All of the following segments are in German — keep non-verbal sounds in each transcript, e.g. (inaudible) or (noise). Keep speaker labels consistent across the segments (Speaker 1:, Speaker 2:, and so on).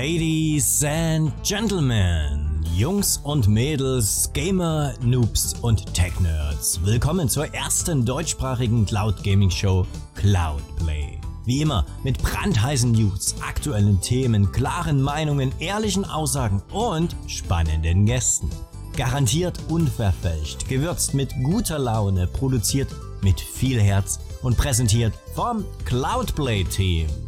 Speaker 1: Ladies and Gentlemen, Jungs und Mädels, Gamer, Noobs und Tech-Nerds, willkommen zur ersten deutschsprachigen Cloud Gaming Show Cloudplay. Wie immer mit brandheißen News, aktuellen Themen, klaren Meinungen, ehrlichen Aussagen und spannenden Gästen. Garantiert unverfälscht, gewürzt mit guter Laune, produziert mit viel Herz und präsentiert vom Cloudplay-Team.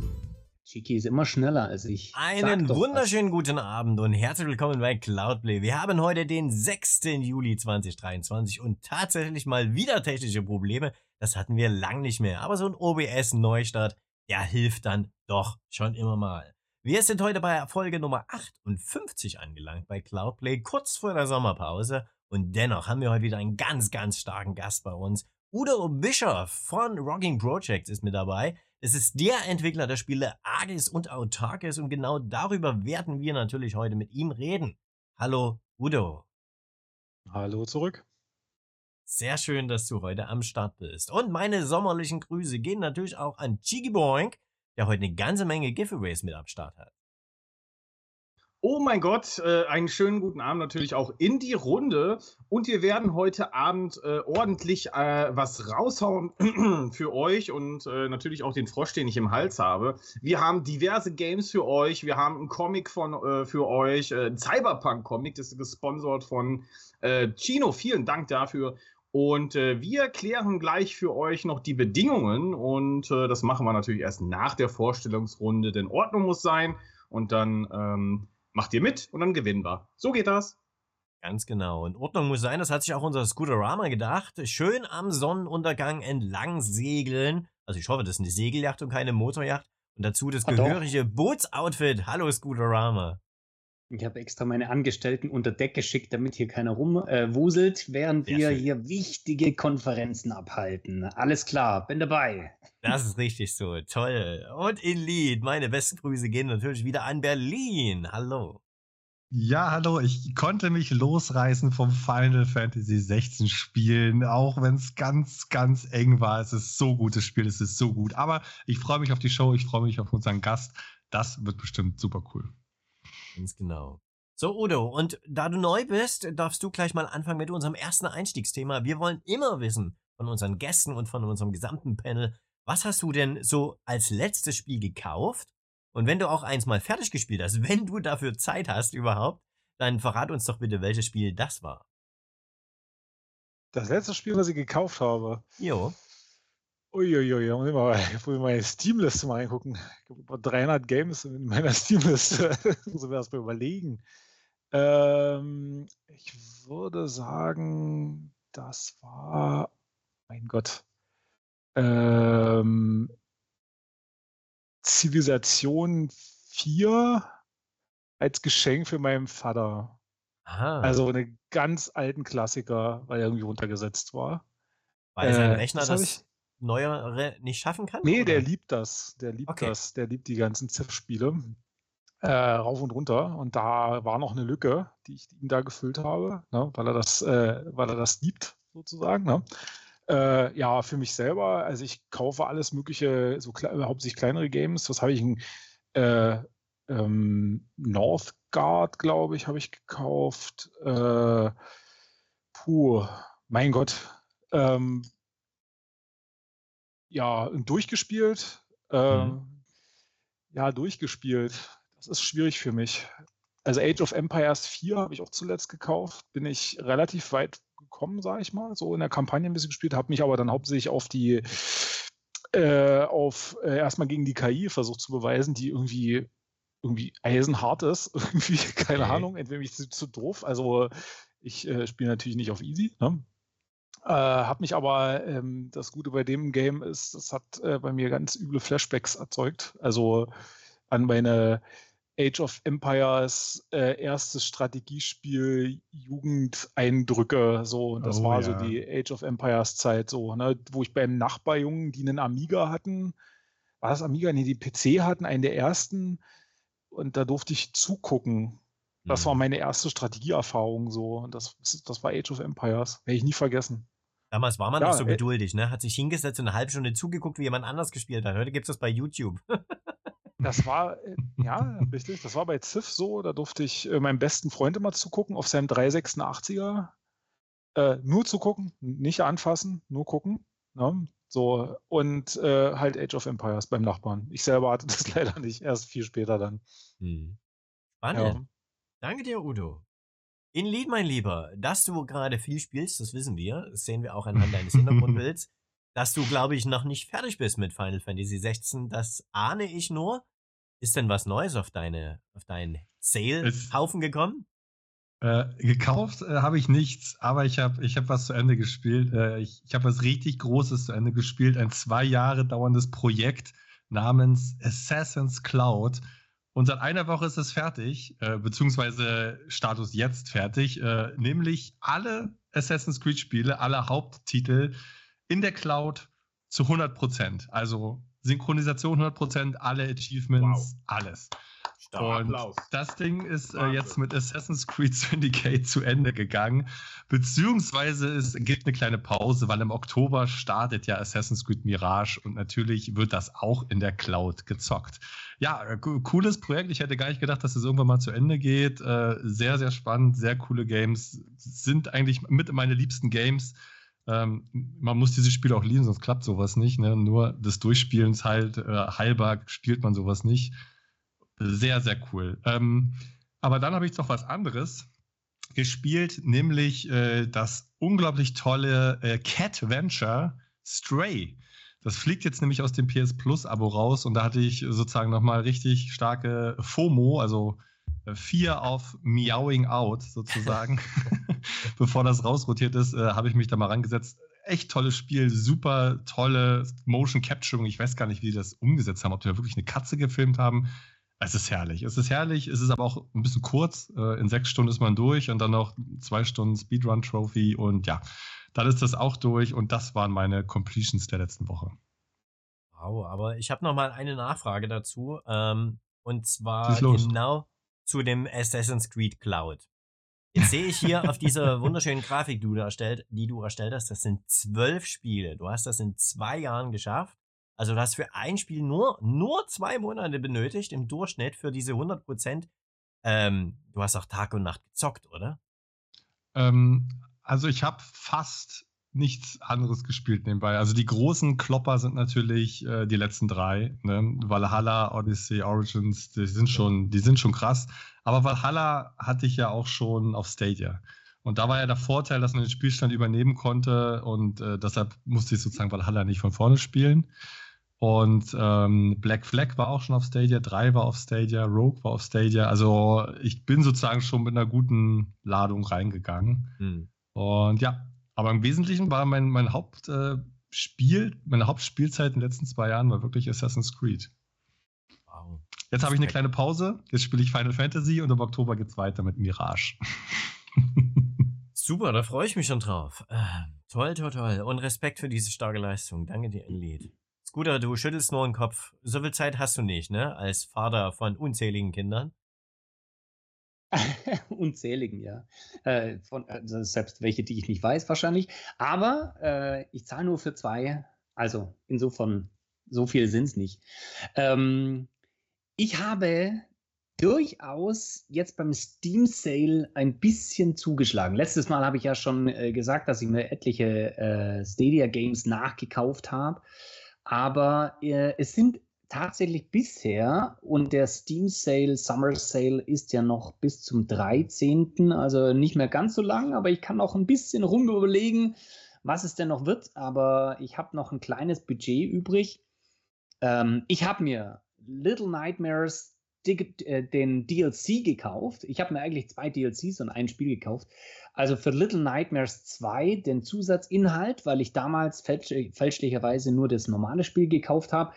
Speaker 2: Chiki ist immer schneller als ich.
Speaker 1: Einen wunderschönen was. guten Abend und herzlich willkommen bei Cloudplay. Wir haben heute den 6. Juli 2023 und tatsächlich mal wieder technische Probleme. Das hatten wir lang nicht mehr. Aber so ein OBS-Neustart, der hilft dann doch schon immer mal. Wir sind heute bei Folge Nummer 58 angelangt bei Cloudplay, kurz vor der Sommerpause. Und dennoch haben wir heute wieder einen ganz, ganz starken Gast bei uns. Udo Bischoff von Rocking Projects ist mit dabei. Es ist der Entwickler der Spiele Agis und Autarkis und genau darüber werden wir natürlich heute mit ihm reden. Hallo Udo.
Speaker 3: Hallo zurück.
Speaker 1: Sehr schön, dass du heute am Start bist. Und meine sommerlichen Grüße gehen natürlich auch an Chigi Boink, der heute eine ganze Menge Giveaways mit am Start hat.
Speaker 4: Oh mein Gott, äh, einen schönen guten Abend natürlich auch in die Runde. Und wir werden heute Abend äh, ordentlich äh, was raushauen (clears throat) für euch und äh, natürlich auch den Frosch, den ich im Hals habe. Wir haben diverse Games für euch. Wir haben einen Comic von, äh, für euch, äh, Cyberpunk-Comic, das ist gesponsert von Chino. Vielen Dank dafür. Und wir klären gleich für euch noch die Bedingungen. Und das machen wir natürlich erst nach der Vorstellungsrunde, denn Ordnung muss sein. Und dann. Ähm, macht ihr mit und dann gewinnen wir. So geht das.
Speaker 1: Ganz genau. Und Ordnung muss sein, das hat sich auch unser Scooterama gedacht. Schön am Sonnenuntergang entlang segeln. Also ich hoffe, das ist eine Segelyacht und keine Motorjacht. Und dazu das gehörige Bootsoutfit. Hallo Scooterama.
Speaker 2: Ich habe extra meine Angestellten unter Deck geschickt, damit hier keiner rumwuselt, äh, während Sehr wir schön. hier wichtige Konferenzen abhalten. Alles klar, bin dabei.
Speaker 1: Das ist richtig so. Toll. Und in Lied, meine besten Grüße gehen natürlich wieder an Berlin. Hallo.
Speaker 3: Ja, hallo, ich konnte mich losreißen vom Final Fantasy 16 Spielen, auch wenn es ganz, ganz eng war. Es ist so gutes Spiel, es ist so gut. Aber ich freue mich auf die Show, ich freue mich auf unseren Gast. Das wird bestimmt super cool.
Speaker 1: Ganz genau. So, Udo, und da du neu bist, darfst du gleich mal anfangen mit unserem ersten Einstiegsthema. Wir wollen immer wissen von unseren Gästen und von unserem gesamten Panel, was hast du denn so als letztes Spiel gekauft? Und wenn du auch eins mal fertig gespielt hast, (laughs) wenn du dafür Zeit hast überhaupt, dann verrat uns doch bitte, welches Spiel das war.
Speaker 3: Das letzte Spiel, was ich gekauft habe.
Speaker 1: Jo.
Speaker 3: Uiuiui, da muss ich mal, (laughs) ich muss meine Steam-Liste mal reingucken. Ich habe über 300 Games in meiner (laughs) Steam-Liste. (laughs) muss ich mir erst mal überlegen. Ähm, ich würde sagen, das war, mein Gott, ähm, Zivilisation 4 als Geschenk für meinen Vater. Aha. Also einen ganz alten Klassiker, weil er irgendwie runtergesetzt war.
Speaker 1: Weil sein äh, Rechner das, neuere nicht schaffen kann?
Speaker 3: Nee, oder? der liebt das. Der liebt okay. das. Der liebt die ganzen Ziff-Spiele. Äh, rauf und runter. Und da war noch eine Lücke, die ich ihm da gefüllt habe, ne, weil, er das, äh, weil er das liebt, sozusagen. Ne? Äh, ja, für mich selber, also ich kaufe alles Mögliche, so kle hauptsächlich kleinere Games. Was habe ich? Ein, äh, ähm, Northgard, glaube ich, habe ich gekauft. Äh, puh, mein Gott. Ähm, ja, durchgespielt. Äh, mhm. Ja, durchgespielt. Das ist schwierig für mich. Also Age of Empires 4 habe ich auch zuletzt gekauft. Bin ich relativ weit gekommen, sage ich mal. So in der Kampagne ein bisschen gespielt, habe mich aber dann hauptsächlich auf die äh, auf äh, erstmal gegen die KI versucht zu beweisen, die irgendwie irgendwie eisenhart ist. (laughs) irgendwie, keine okay. Ahnung, entweder mich zu, zu doof. Also ich äh, spiele natürlich nicht auf easy. Ne? Äh, hat mich aber, ähm, das Gute bei dem Game ist, das hat äh, bei mir ganz üble Flashbacks erzeugt. Also an meine Age of Empires äh, erstes Strategiespiel Jugendeindrücke. So, das oh, war ja. so die Age of Empires Zeit, so, ne, wo ich beim Nachbarjungen, die einen Amiga hatten, war das Amiga? Nee, die PC hatten, einen der ersten. Und da durfte ich zugucken, das war mhm. meine erste Strategieerfahrung so. Das, das war Age of Empires. Werde ich nie vergessen.
Speaker 1: Damals war man ja, noch so äh, geduldig, ne? Hat sich hingesetzt und eine halbe Stunde zugeguckt, wie jemand anders gespielt hat. Heute gibt es das bei YouTube.
Speaker 3: Das (laughs) war, äh, ja, richtig, das war bei Ziff so, da durfte ich äh, meinem besten Freund immer zugucken auf seinem 386er. Äh, nur zugucken, nicht anfassen, nur gucken. Ne? So, und äh, halt Age of Empires beim Nachbarn. Ich selber hatte (laughs) das leider nicht, erst viel später dann.
Speaker 1: Hm. Spannend. Ja. Danke dir, Udo. In Lied, mein Lieber, dass du gerade viel spielst, das wissen wir. Das sehen wir auch anhand deines (laughs) Hintergrundbilds. dass du, glaube ich, noch nicht fertig bist mit Final Fantasy 16, das ahne ich nur. Ist denn was Neues auf deine, auf deinen Sale-Haufen gekommen?
Speaker 5: Äh, gekauft äh, habe ich nichts, aber ich habe ich hab was zu Ende gespielt. Äh, ich ich habe was richtig Großes zu Ende gespielt. Ein zwei Jahre dauerndes Projekt namens Assassin's Cloud. Und seit einer Woche ist es fertig, äh, beziehungsweise Status jetzt fertig, äh, nämlich alle Assassin's Creed-Spiele, alle Haupttitel in der Cloud zu 100 Prozent. Also Synchronisation 100 Prozent, alle Achievements, wow. alles. Stark, und Applaus. das Ding ist äh, jetzt mit Assassin's Creed Syndicate zu Ende gegangen. Beziehungsweise es gibt eine kleine Pause, weil im Oktober startet ja Assassin's Creed Mirage und natürlich wird das auch in der Cloud gezockt. Ja, äh, cooles Projekt. Ich hätte gar nicht gedacht, dass es irgendwann mal zu Ende geht. Äh, sehr, sehr spannend, sehr coole Games. Sind eigentlich mit meine liebsten Games. Ähm, man muss dieses Spiel auch lieben, sonst klappt sowas nicht. Ne? Nur des Durchspielens halt äh, heilbar spielt man sowas nicht. Sehr, sehr cool. Ähm, aber dann habe ich noch was anderes gespielt, nämlich äh, das unglaublich tolle äh, Cat Venture Stray. Das fliegt jetzt nämlich aus dem PS Plus Abo raus und da hatte ich sozusagen nochmal richtig starke FOMO, also äh, vier auf Meowing Out sozusagen. (laughs) (laughs) Bevor das rausrotiert ist, äh, habe ich mich da mal rangesetzt. Echt tolles Spiel, super tolle Motion Capturing. Ich weiß gar nicht, wie die das umgesetzt haben, ob die da wirklich eine Katze gefilmt haben. Es ist herrlich. Es ist herrlich. Es ist aber auch ein bisschen kurz. Äh, in sechs Stunden ist man durch und dann noch zwei Stunden Speedrun Trophy und ja, dann ist das auch durch und das waren meine Completions der letzten Woche.
Speaker 1: Wow, aber ich habe noch mal eine Nachfrage dazu ähm, und zwar genau zu dem Assassin's Creed Cloud. Jetzt sehe ich hier auf dieser (laughs) wunderschönen Grafik, die du, erstellt, die du erstellt hast, das sind zwölf Spiele. Du hast das in zwei Jahren geschafft. Also du hast für ein Spiel nur, nur zwei Monate benötigt im Durchschnitt für diese 100 Prozent. Ähm, du hast auch Tag und Nacht gezockt, oder?
Speaker 5: Ähm, also ich habe fast nichts anderes gespielt nebenbei. Also die großen Klopper sind natürlich äh, die letzten drei. Ne? Valhalla, Odyssey, Origins, die sind schon, die sind schon krass. Aber Valhalla hatte ich ja auch schon auf Stadia. Und da war ja der Vorteil, dass man den Spielstand übernehmen konnte und äh, deshalb musste ich sozusagen Valhalla nicht von vorne spielen. Und ähm, Black Flag war auch schon auf Stadia, 3 war auf Stadia, Rogue war auf Stadia. Also ich bin sozusagen schon mit einer guten Ladung reingegangen. Hm. Und ja, aber im Wesentlichen war mein, mein Hauptspiel, äh, meine Hauptspielzeit in den letzten zwei Jahren war wirklich Assassin's Creed. Wow. Jetzt habe ich eine kleine Pause, jetzt spiele ich Final Fantasy und im Oktober geht es weiter mit Mirage.
Speaker 1: Super, da freue ich mich schon drauf. Äh, toll, toll, toll. Und Respekt für diese starke Leistung. Danke dir, Elite. Scooter, du schüttelst nur den Kopf. So viel Zeit hast du nicht, ne? Als Vater von unzähligen Kindern. (laughs)
Speaker 2: unzähligen, ja. Äh, von, also selbst welche, die ich nicht weiß, wahrscheinlich. Aber äh, ich zahle nur für zwei. Also insofern, so viel sind es nicht. Ähm, ich habe durchaus jetzt beim Steam Sale ein bisschen zugeschlagen. Letztes Mal habe ich ja schon äh, gesagt, dass ich mir etliche äh, Stadia Games nachgekauft habe. Aber äh, es sind tatsächlich bisher und der Steam Sale, Summer Sale ist ja noch bis zum 13. Also nicht mehr ganz so lang, aber ich kann noch ein bisschen rum überlegen, was es denn noch wird. Aber ich habe noch ein kleines Budget übrig. Ähm, ich habe mir Little Nightmares äh, den DLC gekauft. Ich habe mir eigentlich zwei DLCs und ein Spiel gekauft. Also für Little Nightmares 2 den Zusatzinhalt, weil ich damals fälsch fälschlicherweise nur das normale Spiel gekauft habe.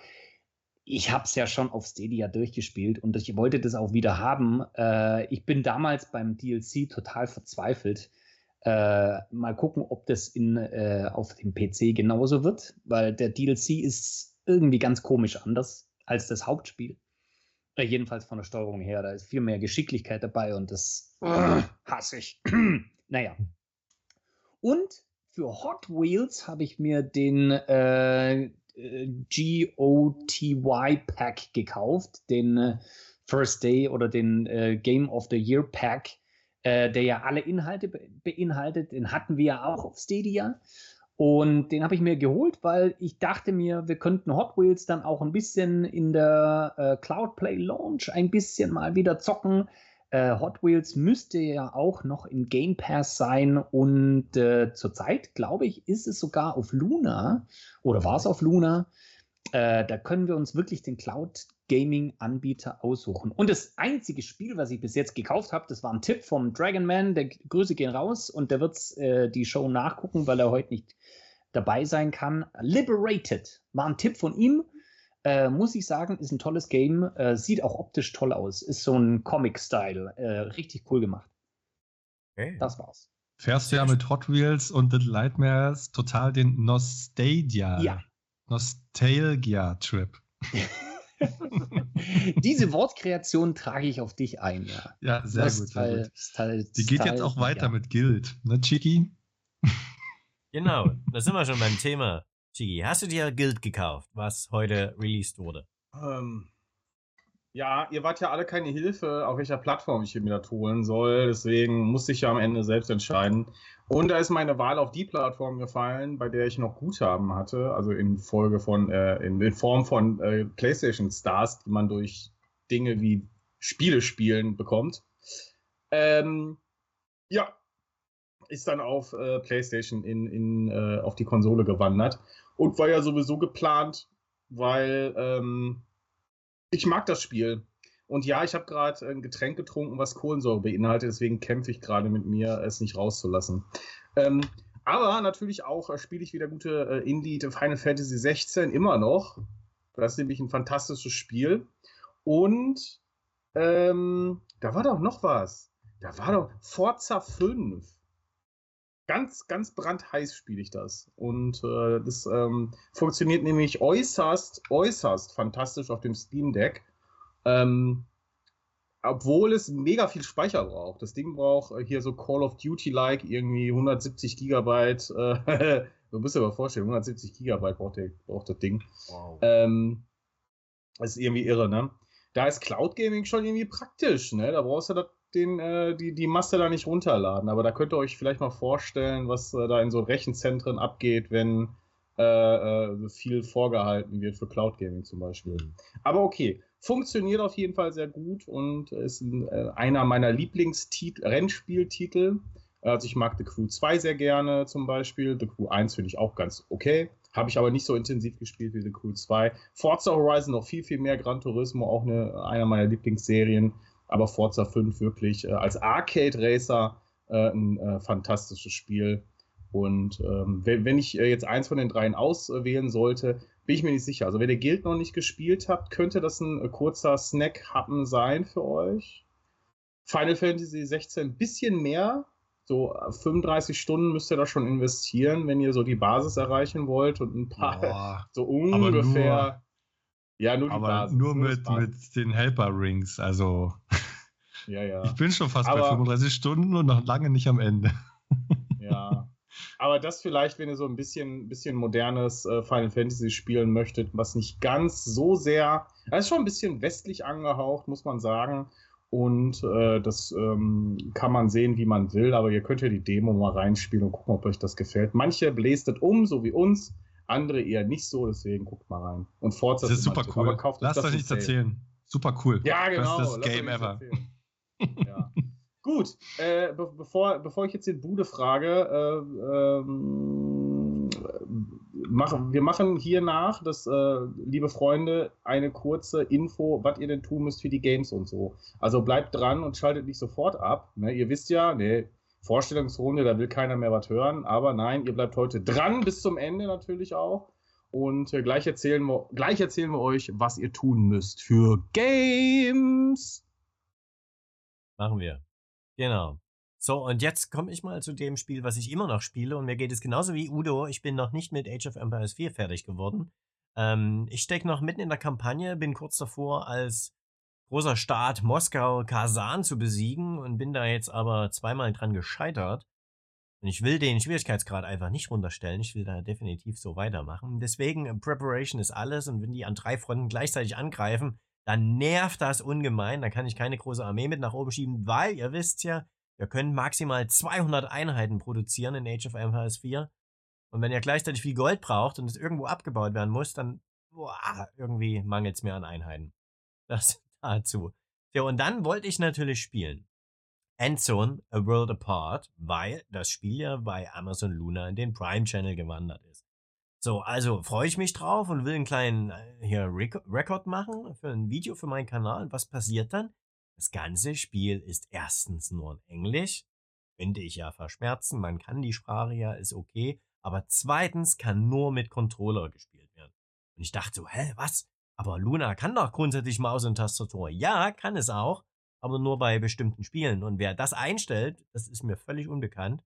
Speaker 2: Ich habe es ja schon auf Stadia durchgespielt und ich wollte das auch wieder haben. Äh, ich bin damals beim DLC total verzweifelt. Äh, mal gucken, ob das in, äh, auf dem PC genauso wird, weil der DLC ist irgendwie ganz komisch anders als das Hauptspiel. Äh, jedenfalls von der Steuerung her. Da ist viel mehr Geschicklichkeit dabei und das äh, hasse ich. Naja. Und für Hot Wheels habe ich mir den, äh, äh, GOTY-Pack gekauft, den äh, First Day oder den äh, Game of the Year Pack, äh, der ja alle Inhalte be beinhaltet. Den hatten wir ja auch auf Stadia. Und den habe ich mir geholt, weil ich dachte mir, wir könnten Hot Wheels dann auch ein bisschen in der äh, Cloud Play Launch ein bisschen mal wieder zocken. Äh, Hot Wheels müsste ja auch noch im Game Pass sein und äh, zurzeit, glaube ich, ist es sogar auf Luna oder war es auf Luna. Äh, da können wir uns wirklich den Cloud Gaming Anbieter aussuchen. Und das einzige Spiel, was ich bis jetzt gekauft habe, das war ein Tipp vom Dragon Man. Der Grüße gehen raus und der wird äh, die Show nachgucken, weil er heute nicht dabei sein kann. Liberated war ein Tipp von ihm. Äh, muss ich sagen, ist ein tolles Game. Äh, sieht auch optisch toll aus. Ist so ein Comic-Style. Äh, richtig cool gemacht. Okay. Das war's.
Speaker 5: Fährst du ja mit Hot Wheels und Little Nightmares total den Nostalgia. Ja. Nostalgia-Trip. (laughs)
Speaker 2: Diese Wortkreation trage ich auf dich ein, ja.
Speaker 5: Ja, sehr gut. Sehr gut. Die geht jetzt auch weiter ja. mit Guild, ne, Chiki?
Speaker 1: Genau, da sind wir schon beim Thema. Chigi, hast du dir Guild gekauft, was heute released wurde?
Speaker 4: Ähm, ja, ihr wart ja alle keine Hilfe, auf welcher Plattform ich mir das holen soll. Deswegen musste ich ja am Ende selbst entscheiden. Und da ist meine Wahl auf die Plattform gefallen, bei der ich noch Guthaben hatte, also in Folge von, äh, in, in, Form von äh, PlayStation Stars, die man durch Dinge wie Spiele spielen bekommt. Ähm, ja, ist dann auf äh, PlayStation in, in, äh, auf die Konsole gewandert und war ja sowieso geplant, weil ähm, ich mag das Spiel. Und ja, ich habe gerade ein Getränk getrunken, was Kohlensäure beinhaltet, deswegen kämpfe ich gerade mit mir, es nicht rauszulassen. Ähm, aber natürlich auch äh, spiele ich wieder gute äh, Indie Final Fantasy 16 immer noch. Das ist nämlich ein fantastisches Spiel. Und ähm, da war doch noch was. Da war doch Forza 5 ganz, ganz brandheiß spiele ich das. Und äh, das ähm, funktioniert nämlich äußerst, äußerst fantastisch auf dem Steam Deck. Ähm, obwohl es mega viel Speicher braucht. Das Ding braucht äh, hier so Call of Duty-like irgendwie 170 Gigabyte. Äh, (laughs) du musst dir aber vorstellen, 170 Gigabyte braucht, der, braucht das Ding. Wow. Ähm, das ist irgendwie irre, ne? Da ist Cloud Gaming schon irgendwie praktisch, ne? Da brauchst du das den, äh, die, die Masse da nicht runterladen. Aber da könnt ihr euch vielleicht mal vorstellen, was äh, da in so Rechenzentren abgeht, wenn äh, äh viel vorgehalten wird für Cloud Gaming zum Beispiel. Aber okay, funktioniert auf jeden Fall sehr gut und ist ein, äh, einer meiner Lieblings-Rennspieltitel. Also ich mag The Crew 2 sehr gerne zum Beispiel. The Crew 1 finde ich auch ganz okay. Habe ich aber nicht so intensiv gespielt wie The Crew 2. Forza Horizon noch viel, viel mehr. Gran Turismo, auch eine, einer meiner Lieblingsserien aber Forza 5 wirklich äh, als Arcade Racer äh, ein äh, fantastisches Spiel. Und ähm, wenn, wenn, ich äh, jetzt eins von den dreien auswählen sollte, bin ich mir nicht sicher. Also, wenn ihr Guild noch nicht gespielt habt, könnte das ein äh, kurzer Snack-Happen sein für euch. Final Fantasy 16 ein bisschen mehr. So 35 Stunden müsst ihr da schon investieren, wenn ihr so die Basis erreichen wollt und ein paar, Boah, (laughs) so ungefähr
Speaker 5: ja, nur die Aber Basis, nur, nur mit, mit den Helper-Rings. Also. (laughs)
Speaker 4: Ja, ja.
Speaker 5: Ich bin schon fast aber, bei 35 Stunden und noch lange nicht am Ende. (laughs)
Speaker 4: Ja. Aber das vielleicht, wenn ihr so ein bisschen, bisschen modernes äh, Final Fantasy spielen möchtet, was nicht ganz so sehr. Das ist schon ein bisschen westlich angehaucht, muss man sagen. Und äh, das ähm, kann man sehen, wie man will, aber ihr könnt ja die Demo mal reinspielen und gucken, ob euch das gefällt. Manche bläst es um, so wie uns andere eher nicht so, deswegen guckt mal rein. Und Forza
Speaker 5: das ist super cool. Aber kauft Lasst euch nichts erzählen. Super cool.
Speaker 4: Ja, genau.
Speaker 5: Bestes Game ever.
Speaker 4: ja. Gut, äh, be bevor, bevor ich jetzt den Bude frage, äh, ähm, machen, wir machen hier nach, dass, äh, liebe Freunde, eine kurze Info, was ihr denn tun müsst für die Games und so. Also bleibt dran und schaltet nicht sofort ab. Ne? Ihr wisst ja, ne, Vorstellungsrunde, da will keiner mehr was hören. Aber nein, ihr bleibt heute dran bis zum Ende natürlich auch. Und äh, gleich, erzählen wir, gleich erzählen wir euch, was ihr tun müsst für Games.
Speaker 1: Machen wir. Genau. So, und jetzt komme ich mal zu dem Spiel, was ich immer noch spiele. Und mir geht es genauso wie Udo. Ich bin noch nicht mit Age of Empires 4 fertig geworden. Ähm, ich stecke noch mitten in der Kampagne, bin kurz davor, als großer Staat Moskau Kasan zu besiegen und bin da jetzt aber zweimal dran gescheitert. Und ich will den Schwierigkeitsgrad einfach nicht runterstellen. Ich will da definitiv so weitermachen. Deswegen, äh, Preparation ist alles. Und wenn die an drei Fronten gleichzeitig angreifen, dann nervt das ungemein. Da kann ich keine große Armee mit nach oben schieben, weil ihr wisst ja, wir können maximal 200 Einheiten produzieren in Age of Empires 4. Und wenn ihr gleichzeitig viel Gold braucht und es irgendwo abgebaut werden muss, dann boah, irgendwie mangelt es mir an Einheiten. Das dazu. Ja, und dann wollte ich natürlich spielen. Endzone A World Apart, weil das Spiel ja bei Amazon Luna in den Prime Channel gewandert ist. So, also freue ich mich drauf und will einen kleinen äh, hier Rekord machen für ein Video für meinen Kanal. Und was passiert dann? Das ganze Spiel ist erstens nur in Englisch, finde ich ja verschmerzen, man kann die Sprache ja, ist okay, aber zweitens kann nur mit Controller gespielt werden. Und ich dachte so, hä, was? Aber Luna kann doch grundsätzlich Maus und Tastatur. Ja, kann es auch, aber nur bei bestimmten Spielen. Und wer das einstellt, das ist mir völlig unbekannt.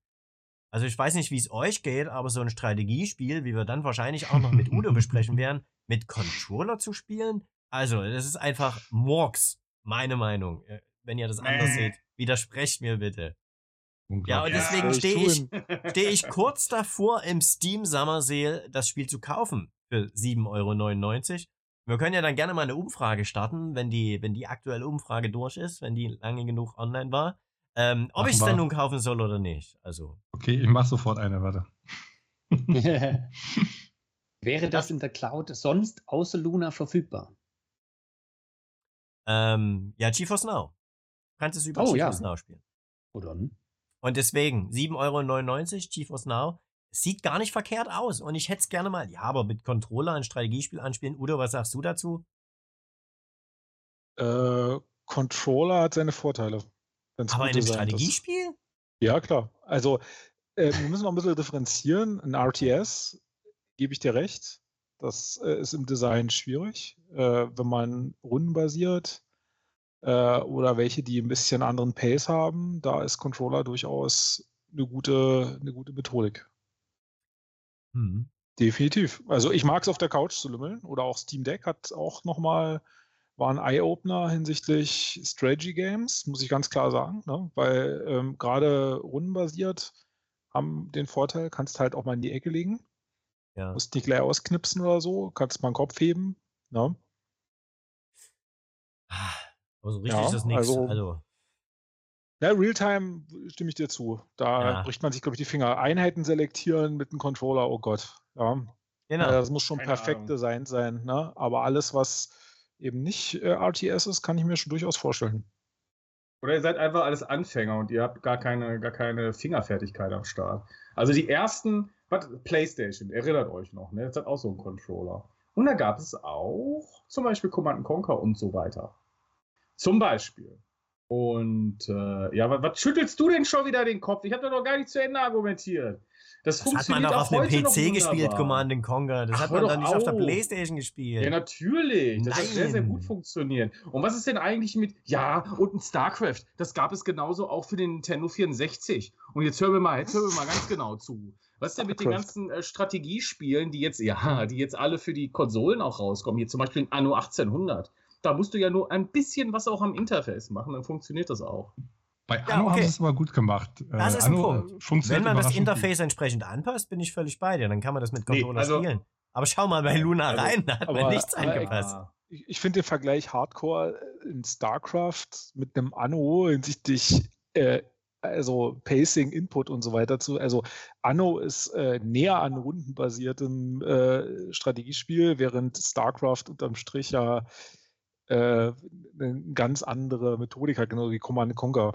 Speaker 1: Also ich weiß nicht, wie es euch geht, aber so ein Strategiespiel, wie wir dann wahrscheinlich auch noch mit Udo besprechen (laughs) werden, mit Controller zu spielen, also das ist einfach Murks, meine Meinung. Äh, wenn ihr das anders seht, widersprecht mir bitte. Ja, und deswegen stehe ich, steh ich (laughs) kurz davor, im Steam Summer Sale das Spiel zu kaufen für 7,99 Euro. Wir können ja dann gerne mal eine Umfrage starten, wenn die, wenn die aktuelle Umfrage durch ist, wenn die lange genug online war. Ähm, ob ich es denn nun kaufen soll oder nicht. Also.
Speaker 5: Okay, ich mache sofort eine, warte. (laughs) (laughs)
Speaker 2: Wäre das in der Cloud sonst außer Luna verfügbar?
Speaker 1: Ähm, ja, GeForce Now. Du kannst es über oh, GeForce ja. Now spielen.
Speaker 2: Oder? Und
Speaker 1: deswegen 7,99 Euro GeForce Now sieht gar nicht verkehrt aus. Und ich hätte es gerne mal, ja, aber mit Controller ein Strategiespiel anspielen. Udo, was sagst du dazu?
Speaker 3: Äh, Controller hat seine Vorteile.
Speaker 1: Aber in einem Strategiespiel?
Speaker 3: Ja, klar. Also, äh, wir müssen noch ein bisschen differenzieren. Ein RTS, gebe ich dir recht, das äh, ist im Design schwierig. Äh, wenn man rundenbasiert äh, oder welche, die ein bisschen anderen Pace haben, da ist Controller durchaus eine gute, eine gute Methodik. Mhm. Definitiv. Also ich mag es auf der Couch zu lümmeln oder auch Steam Deck hat auch nochmal, war ein Eye-Opener hinsichtlich Strategy Games, muss ich ganz klar sagen, ne? weil ähm, gerade rundenbasiert haben den Vorteil, kannst halt auch mal in die Ecke legen. Ja. Musst nicht gleich ausknipsen oder so, kannst mal den Kopf heben. Ne?
Speaker 1: Aber so richtig ja, ist nichts. Also, also
Speaker 3: ja, Realtime stimme ich dir zu. Da ja. bricht man sich, glaube ich, die Finger. Einheiten selektieren mit dem Controller, oh Gott. Ja. Genau. das muss schon Keine perfekt Design sein. Ne? Aber alles, was eben nicht äh, RTS ist, kann ich mir schon durchaus vorstellen.
Speaker 4: Oder ihr seid einfach alles Anfänger und ihr habt gar keine, gar keine Fingerfertigkeit am Start. Also die ersten, was, PlayStation, erinnert euch noch, ne? Das hat auch so einen Controller. Und da gab es auch zum Beispiel Command Conquer und so weiter. Zum Beispiel. Und äh, ja, was, was, schüttelst du denn schon wieder den Kopf? Ich habe da noch gar nicht zu Ende argumentiert.
Speaker 1: Das, das hat man doch auf dem PC gespielt, Command Conquer. Das Ach, hat man dann nicht auf. auf der Playstation gespielt.
Speaker 4: Ja, natürlich. Das Nein. hat sehr, sehr gut funktioniert. Und was ist denn eigentlich mit. Ja, und ein StarCraft. Das gab es genauso auch für den Nintendo 64. Und jetzt hören wir mal, jetzt hören wir mal ganz genau zu. Was ist denn mit den ganzen äh, Strategiespielen, die jetzt, ja, die jetzt alle für die Konsolen auch rauskommen? Hier zum Beispiel in Anno 1800. Da musst du ja nur ein bisschen was auch am Interface machen, dann funktioniert das auch.
Speaker 5: Bei Anno ja, okay. haben sie es aber gut gemacht.
Speaker 1: Das äh, ist Anno ein Punkt. Wenn man das Interface gut. entsprechend anpasst, bin ich völlig bei dir. Dann kann man das mit Controller nee, also, spielen. Aber schau mal bei Luna also, rein, da hat aber, man nichts angepasst.
Speaker 3: Ich, ich finde den Vergleich Hardcore in StarCraft mit einem Anno hinsichtlich äh, also Pacing, Input und so weiter zu. Also Anno ist äh, näher an rundenbasiertem äh, Strategiespiel, während StarCraft unterm Strich ja äh, eine ganz andere Methodik hat, genau wie Command Conquer.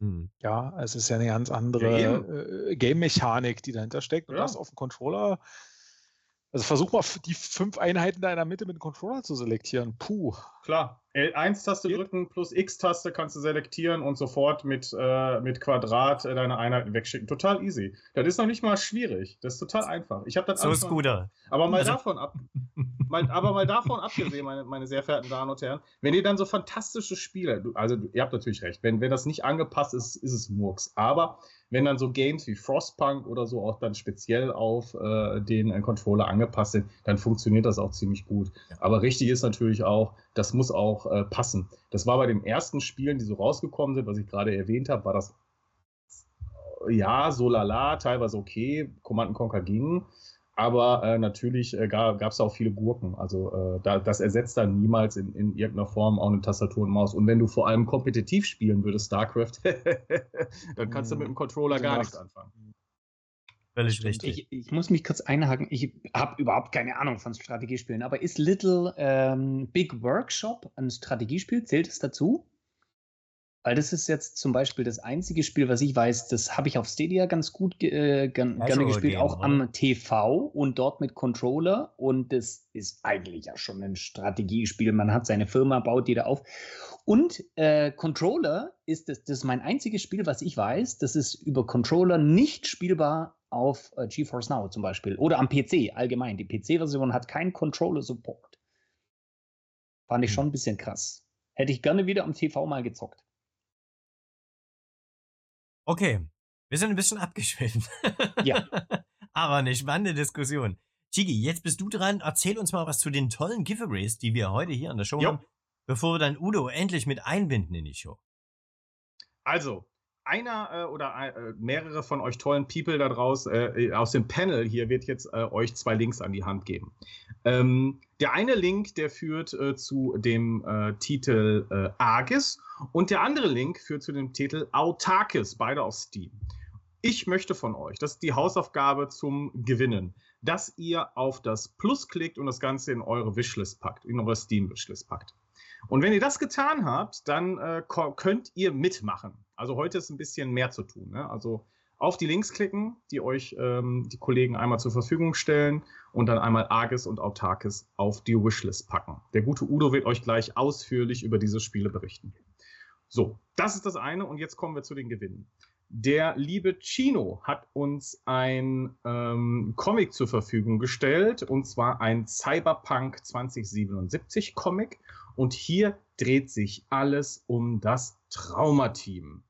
Speaker 3: Hm. Ja, es ist ja eine ganz andere äh, Game-Mechanik, die dahinter steckt. Und ja. das auf dem Controller also versuch mal die fünf Einheiten da in der Mitte mit dem Controller zu selektieren. Puh.
Speaker 4: Klar. L1-Taste drücken plus X-Taste kannst du selektieren und sofort mit, äh, mit Quadrat äh, deine Einheiten wegschicken. Total easy. Das ist noch nicht mal schwierig. Das ist total einfach. Ich habe das
Speaker 1: so ist guter.
Speaker 4: Aber mal also davon ab. (laughs) mal, aber mal davon abgesehen, meine, meine sehr verehrten Damen und Herren, wenn ihr dann so fantastische Spiele, also ihr habt natürlich recht, wenn, wenn das nicht angepasst ist, ist es Murks. Aber wenn dann so Games wie Frostpunk oder so auch dann speziell auf äh, den äh, Controller angepasst sind, dann funktioniert das auch ziemlich gut. Aber richtig ist natürlich auch, das muss auch äh, passen. Das war bei den ersten Spielen, die so rausgekommen sind, was ich gerade erwähnt habe, war das ja, so lala, teilweise okay, Command Conquer ging. Aber äh, natürlich äh, gab es auch viele Gurken. Also äh, da, das ersetzt dann niemals in, in irgendeiner Form auch eine Tastatur und Maus. Und wenn du vor allem kompetitiv spielen würdest, StarCraft, (laughs) dann kannst du mit dem Controller gar nichts anfangen.
Speaker 2: Völlig richtig. Ich, ich, muss mich kurz einhaken. Ich habe überhaupt keine Ahnung von Strategiespielen, aber ist Little ähm, Big Workshop ein Strategiespiel? Zählt es dazu? Weil das ist jetzt zum Beispiel das einzige Spiel, was ich weiß, das habe ich auf Stadia ganz gut äh, gern, gerne gespielt, Game, auch oder? am TV und dort mit Controller. Und das ist eigentlich ja schon ein Strategiespiel. Man hat seine Firma, baut die da auf. Und äh, Controller ist das, das ist mein einziges Spiel, was ich weiß, das ist über Controller nicht spielbar auf äh, GeForce Now zum Beispiel oder am PC allgemein. Die PC-Version hat keinen Controller-Support. Fand ich hm. schon ein bisschen krass. Hätte ich gerne wieder am TV mal gezockt.
Speaker 1: Okay, wir sind ein bisschen abgeschwiffen. (laughs) Ja. Aber eine spannende Diskussion. Chigi, jetzt bist du dran. Erzähl uns mal was zu den tollen Giveaways, die wir heute hier an der Show jo. haben, bevor wir dann Udo endlich mit einbinden in die Show.
Speaker 4: Also, einer äh, oder äh, mehrere von euch tollen People da draußen äh, aus dem Panel hier wird jetzt äh, euch zwei Links an die Hand geben. Ähm, der eine Link, der führt äh, zu dem äh, Titel Argus und der andere Link führt zu dem Titel Autarkes, beide auf Steam. Ich möchte von euch, das ist die Hausaufgabe zum Gewinnen, dass ihr auf das Plus klickt und das Ganze in eure Wishlist packt, in eure Steam-Wishlist packt. Und wenn ihr das getan habt, dann äh, könnt ihr mitmachen. Also heute ist ein bisschen mehr zu tun. Ne? Also auf die Links klicken, die euch ähm, die Kollegen einmal zur Verfügung stellen und dann einmal Arges und Autarkes auf die Wishlist packen. Der gute Udo wird euch gleich ausführlich über diese Spiele berichten. So, das ist das eine und jetzt kommen wir zu den Gewinnen. Der liebe Chino hat uns ein ähm, Comic zur Verfügung gestellt und zwar ein Cyberpunk 2077 Comic und hier dreht sich alles um das Traumateam.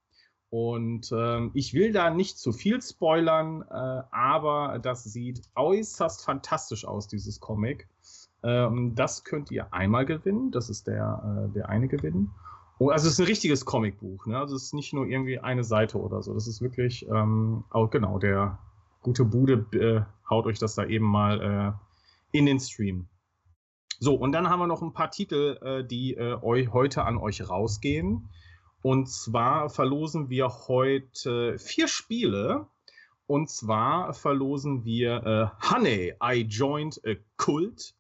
Speaker 4: Und ähm, ich will da nicht zu viel spoilern, äh, aber das sieht äußerst fantastisch aus, dieses Comic. Ähm, das könnt ihr einmal gewinnen. Das ist der, äh, der eine Gewinn. Oh, also es ist ein richtiges Comicbuch. Ne? Also es ist nicht nur irgendwie eine Seite oder so. Das ist wirklich, ähm, auch genau, der gute Bude äh, haut euch das da eben mal äh, in den Stream. So, und dann haben wir noch ein paar Titel, äh, die äh, heute an euch rausgehen. Und zwar verlosen wir heute vier Spiele. Und zwar verlosen wir äh, Honey, I Joined a Cult.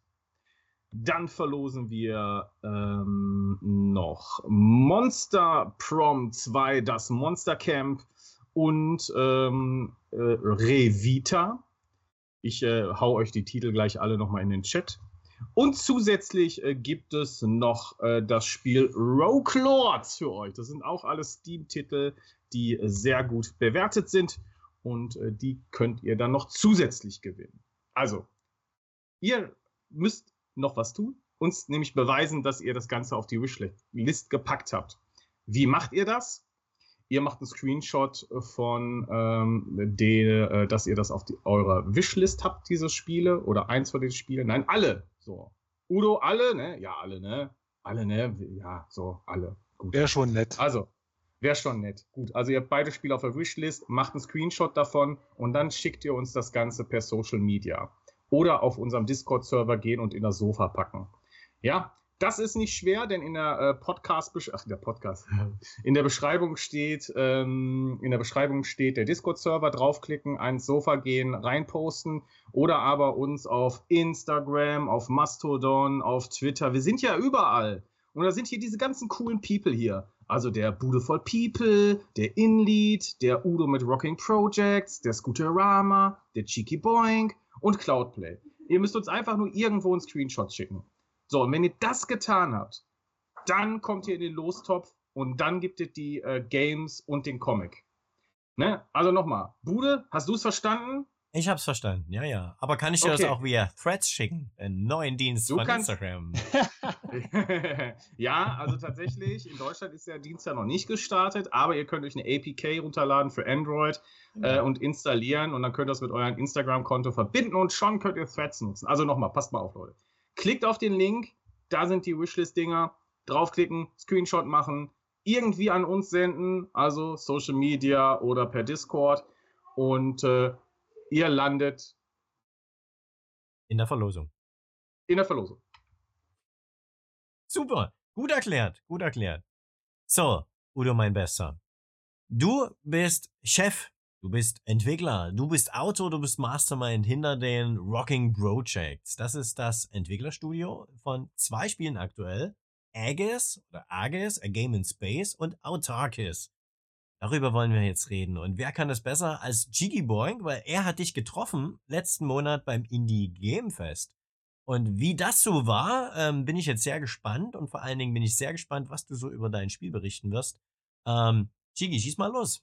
Speaker 4: Dann verlosen wir ähm, noch Monster Prom 2, das Monster Camp und ähm, äh, Revita. Ich äh, hau euch die Titel gleich alle nochmal in den Chat. Und zusätzlich äh, gibt es noch äh, das Spiel Rogue Lords für euch. Das sind auch alles Steam-Titel, die sehr gut bewertet sind und äh, die könnt ihr dann noch zusätzlich gewinnen. Also, ihr müsst noch was tun, uns nämlich beweisen, dass ihr das Ganze auf die Wishlist gepackt habt. Wie macht ihr das? Ihr macht einen Screenshot von ähm, den, äh, dass ihr das auf die, eurer Wishlist habt, diese Spiele oder eins von den Spielen. Nein, alle so. Udo, alle, ne? Ja, alle, ne? Alle, ne? Ja, so, alle.
Speaker 3: Wäre schon nett.
Speaker 4: Also, wäre schon nett. Gut, also ihr habt beide Spiele auf der Wishlist, macht einen Screenshot davon und dann schickt ihr uns das Ganze per Social Media. Oder auf unserem Discord-Server gehen und in das Sofa packen. Ja, das ist nicht schwer, denn in der äh, Podcast, ach, der Podcast, (laughs) in der Beschreibung steht, ähm, in der Beschreibung steht der Discord-Server, draufklicken, ans Sofa gehen, reinposten oder aber uns auf Instagram, auf Mastodon, auf Twitter. Wir sind ja überall. Und da sind hier diese ganzen coolen People hier. Also der Bude voll People, der Inlead, der Udo mit Rocking Projects, der Scooterama, der Cheeky Boink und Cloudplay. Ihr müsst uns einfach nur irgendwo einen Screenshot schicken. So, und wenn ihr das getan habt, dann kommt ihr in den Lostopf und dann gibt es die äh, Games und den Comic. Ne? Also nochmal, Bude, hast du es verstanden?
Speaker 1: Ich hab's verstanden, ja, ja. Aber kann ich dir okay. das auch via Threads schicken? Einen neuen Dienst du von kannst... Instagram. (laughs) (laughs)
Speaker 4: ja, also tatsächlich, in Deutschland ist der Dienst ja noch nicht gestartet, aber ihr könnt euch eine APK runterladen für Android äh, und installieren und dann könnt ihr das mit eurem Instagram-Konto verbinden und schon könnt ihr Threads nutzen. Also nochmal, passt mal auf, Leute. Klickt auf den Link, da sind die Wishlist-Dinger. Draufklicken, Screenshot machen, irgendwie an uns senden, also Social Media oder per Discord. Und äh, ihr landet
Speaker 1: in der Verlosung.
Speaker 4: In der Verlosung.
Speaker 1: Super, gut erklärt, gut erklärt. So, Udo, mein Bester. Du bist Chef, du bist Entwickler, du bist Autor, du bist Mastermind hinter den Rocking Projects. Das ist das Entwicklerstudio von zwei Spielen aktuell. Aegis oder Aegis, A Game in Space und Autarkis. Darüber wollen wir jetzt reden. Und wer kann das besser als Jiggy Boing, weil er hat dich getroffen letzten Monat beim Indie Game Fest. Und wie das so war, ähm, bin ich jetzt sehr gespannt und vor allen Dingen bin ich sehr gespannt, was du so über dein Spiel berichten wirst. Ähm, Jiggy, schieß mal los.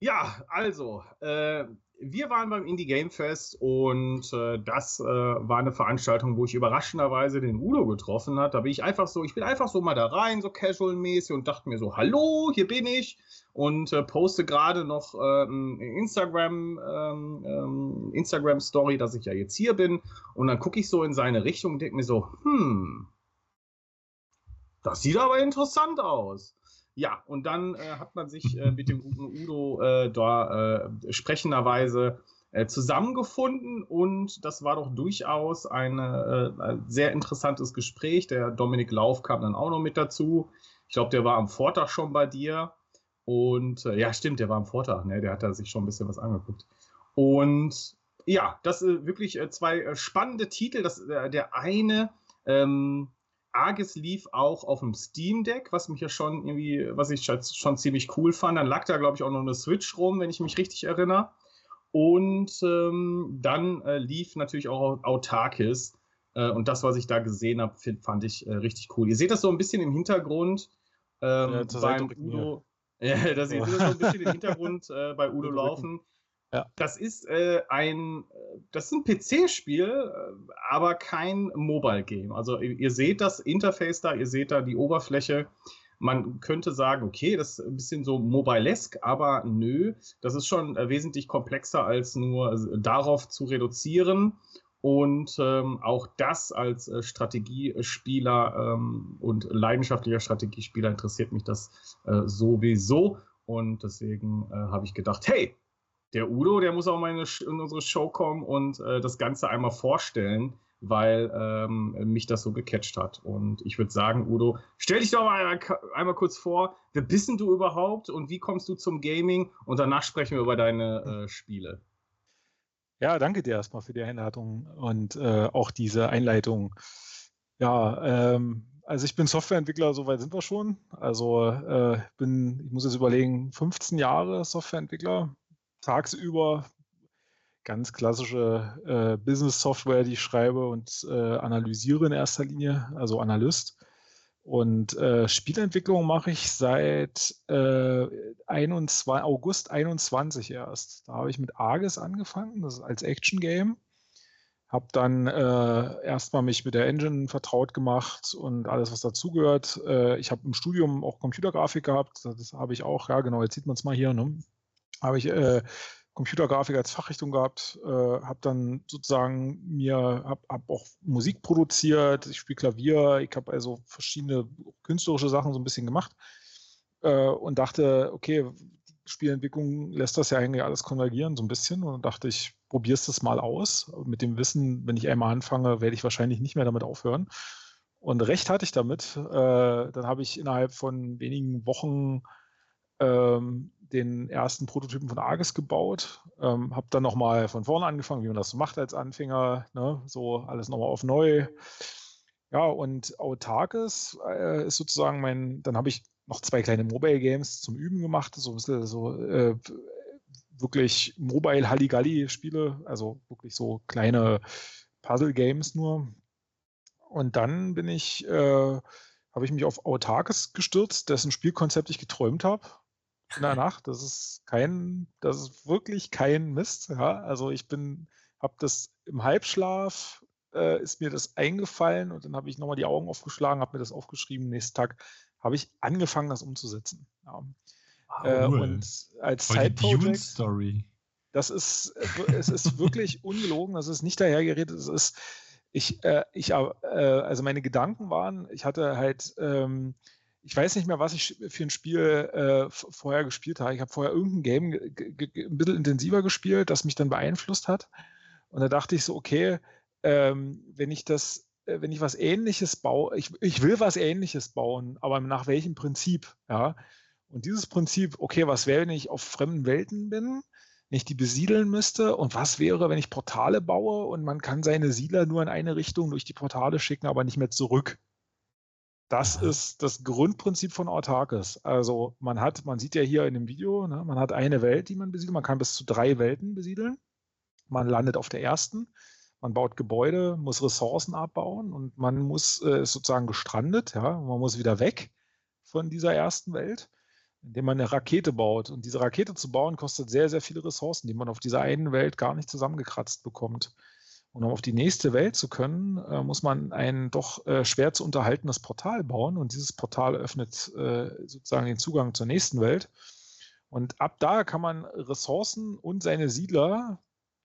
Speaker 4: Ja, also, äh, wir waren beim Indie Game Fest und äh, das äh, war eine Veranstaltung, wo ich überraschenderweise den Udo getroffen hat. Da bin ich einfach so, ich bin einfach so mal da rein, so casual-mäßig und dachte mir so, hallo, hier bin ich und äh, poste gerade noch ähm, Instagram ähm, ähm, Instagram Story, dass ich ja jetzt hier bin und dann gucke ich so in seine Richtung und denke mir so, hm, das sieht aber interessant aus. Ja, und dann äh, hat man sich äh, mit dem guten Udo äh, da äh, sprechenderweise äh, zusammengefunden und das war doch durchaus eine, äh, ein sehr interessantes Gespräch. Der Dominik Lauf kam dann auch noch mit dazu. Ich glaube, der war am Vortag schon bei dir. Und ja, stimmt, der war am Vortag, ne? Der hat da sich schon ein bisschen was angeguckt. Und ja, das sind wirklich zwei spannende Titel. Das, der eine ähm, Arges lief auch auf dem Steam Deck, was mich ja schon irgendwie, was ich schon ziemlich cool fand. Dann lag da, glaube ich, auch noch eine Switch rum, wenn ich mich richtig erinnere. Und ähm, dann äh, lief natürlich auch Autarkis. Äh, und das, was ich da gesehen habe, fand ich äh, richtig cool. Ihr seht das so ein bisschen im Hintergrund ähm, ja, beim Udo. (laughs) Ja, da seht ihr so ein bisschen im (laughs) Hintergrund äh, bei Udo laufen. Ja. Das ist äh, ein, das ist ein PC-Spiel, äh, aber kein Mobile-Game. Also ihr seht das Interface da, ihr seht da die Oberfläche. Man könnte sagen, okay, das ist ein bisschen so mobilesk, aber nö, das ist schon äh, wesentlich komplexer als nur äh, darauf zu reduzieren. Und ähm, auch das als Strategiespieler ähm, und leidenschaftlicher Strategiespieler interessiert mich das äh, sowieso. Und deswegen äh, habe ich gedacht, hey, der Udo, der muss auch mal in, unsere Show kommen und äh, das Ganze einmal vorstellen, weil ähm, mich das so gecatcht hat. Und ich würde sagen, Udo, stell dich doch mal einmal kurz vor, wer bist denn du überhaupt und wie kommst du zum Gaming? Und danach sprechen wir über deine äh, Spiele.
Speaker 3: Ja, danke dir erstmal für die Einladung und äh, auch diese Einleitung. Ja, ähm, also ich bin Softwareentwickler, soweit sind wir schon. Also äh, bin, ich muss jetzt überlegen, 15 Jahre Softwareentwickler, tagsüber ganz klassische äh, Business-Software, die ich schreibe und äh, analysiere in erster Linie, also Analyst. Und äh, Spielentwicklung mache ich seit 21, äh, August 21 erst. Da habe ich mit Argus angefangen, das ist als Action-Game. Habe dann äh, erstmal mich mit der Engine vertraut gemacht und alles, was dazugehört. Äh, ich habe im Studium auch Computergrafik gehabt, das habe ich auch, ja genau, jetzt sieht man es mal hier. Ne? Habe ich äh, Computergrafik als Fachrichtung gehabt, äh, habe dann sozusagen mir, habe hab auch Musik produziert, ich spiele Klavier, ich habe also verschiedene künstlerische Sachen so ein bisschen gemacht äh, und dachte, okay, Spielentwicklung lässt das ja eigentlich alles konvergieren so ein bisschen und dachte ich, probier's das mal aus. Mit dem Wissen, wenn ich einmal anfange, werde ich wahrscheinlich nicht mehr damit aufhören. Und recht hatte ich damit. Äh, dann habe ich innerhalb von wenigen Wochen ähm, den ersten Prototypen von Argus gebaut, ähm, habe dann nochmal von vorne angefangen, wie man das so macht als Anfänger, ne? so alles nochmal auf neu. Ja, und Autarkes äh, ist sozusagen mein, dann habe ich noch zwei kleine Mobile Games zum Üben gemacht, so ein bisschen so äh, wirklich Mobile Halligalli Spiele, also wirklich so kleine Puzzle Games nur. Und dann bin ich, äh, habe ich mich auf Autarkes gestürzt, dessen Spielkonzept ich geträumt habe in der Nacht. Das ist kein, das ist wirklich kein Mist. Ja? Also ich bin, habe das im Halbschlaf äh, ist mir das eingefallen und dann habe ich nochmal die Augen aufgeschlagen, habe mir das aufgeschrieben. Nächsten Tag habe ich angefangen, das umzusetzen. Ja.
Speaker 5: Wow, äh, und
Speaker 3: als Side-Project. Story. Das ist, es ist wirklich (laughs) ungelogen. Das ist nicht dahergeredet. Es ist Ich, äh, ich, äh, also meine Gedanken waren, ich hatte halt, ähm, ich weiß nicht mehr, was ich für ein Spiel äh, vorher gespielt habe. Ich habe vorher irgendein Game ein bisschen intensiver gespielt, das mich dann beeinflusst hat. Und da dachte ich so, okay, ähm, wenn ich das, äh, wenn ich was Ähnliches baue, ich, ich will was Ähnliches bauen, aber nach welchem Prinzip, ja? Und dieses Prinzip, okay, was wäre, wenn ich auf fremden Welten bin, wenn ich die besiedeln müsste? Und was wäre, wenn ich Portale baue und man kann seine Siedler nur in eine Richtung durch die Portale schicken, aber nicht mehr zurück? Das ist das Grundprinzip von Autarkes. Also man hat, man sieht ja hier in dem Video, ne, man hat eine Welt, die man besiedelt. Man kann bis zu drei Welten besiedeln. Man landet auf der ersten. Man baut Gebäude, muss Ressourcen abbauen und man muss äh, sozusagen gestrandet. Ja, man muss wieder weg von dieser ersten Welt, indem man eine Rakete baut. Und diese Rakete zu bauen kostet sehr, sehr viele Ressourcen, die man auf dieser einen Welt gar nicht zusammengekratzt bekommt. Und um auf die nächste Welt zu können, äh, muss man ein doch äh, schwer zu unterhaltenes Portal bauen. Und dieses Portal öffnet äh, sozusagen den Zugang zur nächsten Welt. Und ab da kann man Ressourcen und seine Siedler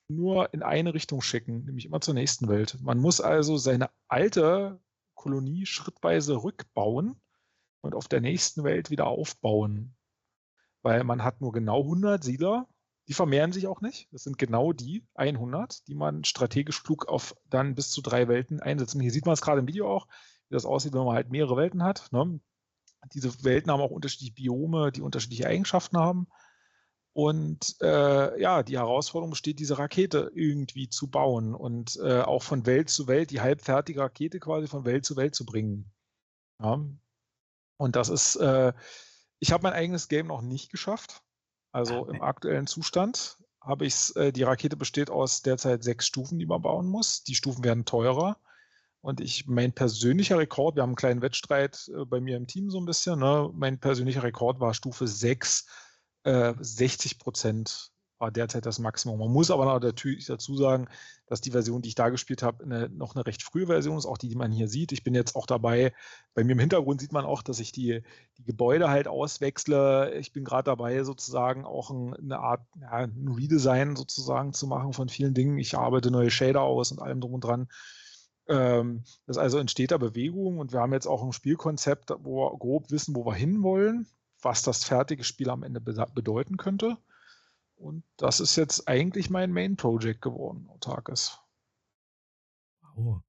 Speaker 3: nur in eine Richtung schicken, nämlich immer zur nächsten Welt. Man muss also seine alte Kolonie schrittweise rückbauen und auf der nächsten Welt wieder aufbauen. Weil man hat nur genau 100 Siedler die vermehren sich auch nicht. Das sind genau die 100, die man strategisch klug auf dann bis zu drei Welten einsetzt. Und hier sieht man es gerade im Video auch, wie das aussieht, wenn man halt mehrere Welten hat. Ne? Diese Welten haben auch unterschiedliche Biome, die unterschiedliche Eigenschaften haben. Und äh, ja, die Herausforderung besteht, diese Rakete irgendwie zu bauen und äh, auch von Welt zu Welt, die halbfertige Rakete quasi von Welt zu Welt zu bringen. Ja. Und das ist, äh, ich habe mein eigenes Game noch nicht geschafft. Also im aktuellen Zustand habe ich äh, die Rakete besteht aus derzeit sechs Stufen, die man bauen muss. Die Stufen werden teurer. Und ich, mein persönlicher Rekord, wir haben einen kleinen Wettstreit äh, bei mir im Team so ein bisschen, ne? mein persönlicher Rekord war Stufe 6, äh, 60 Prozent war derzeit das Maximum. Man muss aber natürlich dazu sagen, dass die Version, die ich da gespielt habe, eine, noch eine recht frühe Version ist, auch die, die man hier sieht. Ich bin jetzt auch dabei, bei mir im Hintergrund sieht man auch, dass ich die, die Gebäude halt auswechsle. Ich bin gerade dabei, sozusagen auch ein, eine Art, ja, ein Redesign sozusagen zu machen von vielen Dingen. Ich arbeite neue Shader aus und allem drum und dran. Ähm, das also entsteht da Bewegung und wir haben jetzt auch ein Spielkonzept, wo wir grob wissen, wo wir hinwollen, was das fertige Spiel am Ende bedeuten könnte. Und das ist jetzt eigentlich mein Main Project geworden, Autarkes.
Speaker 1: Oh.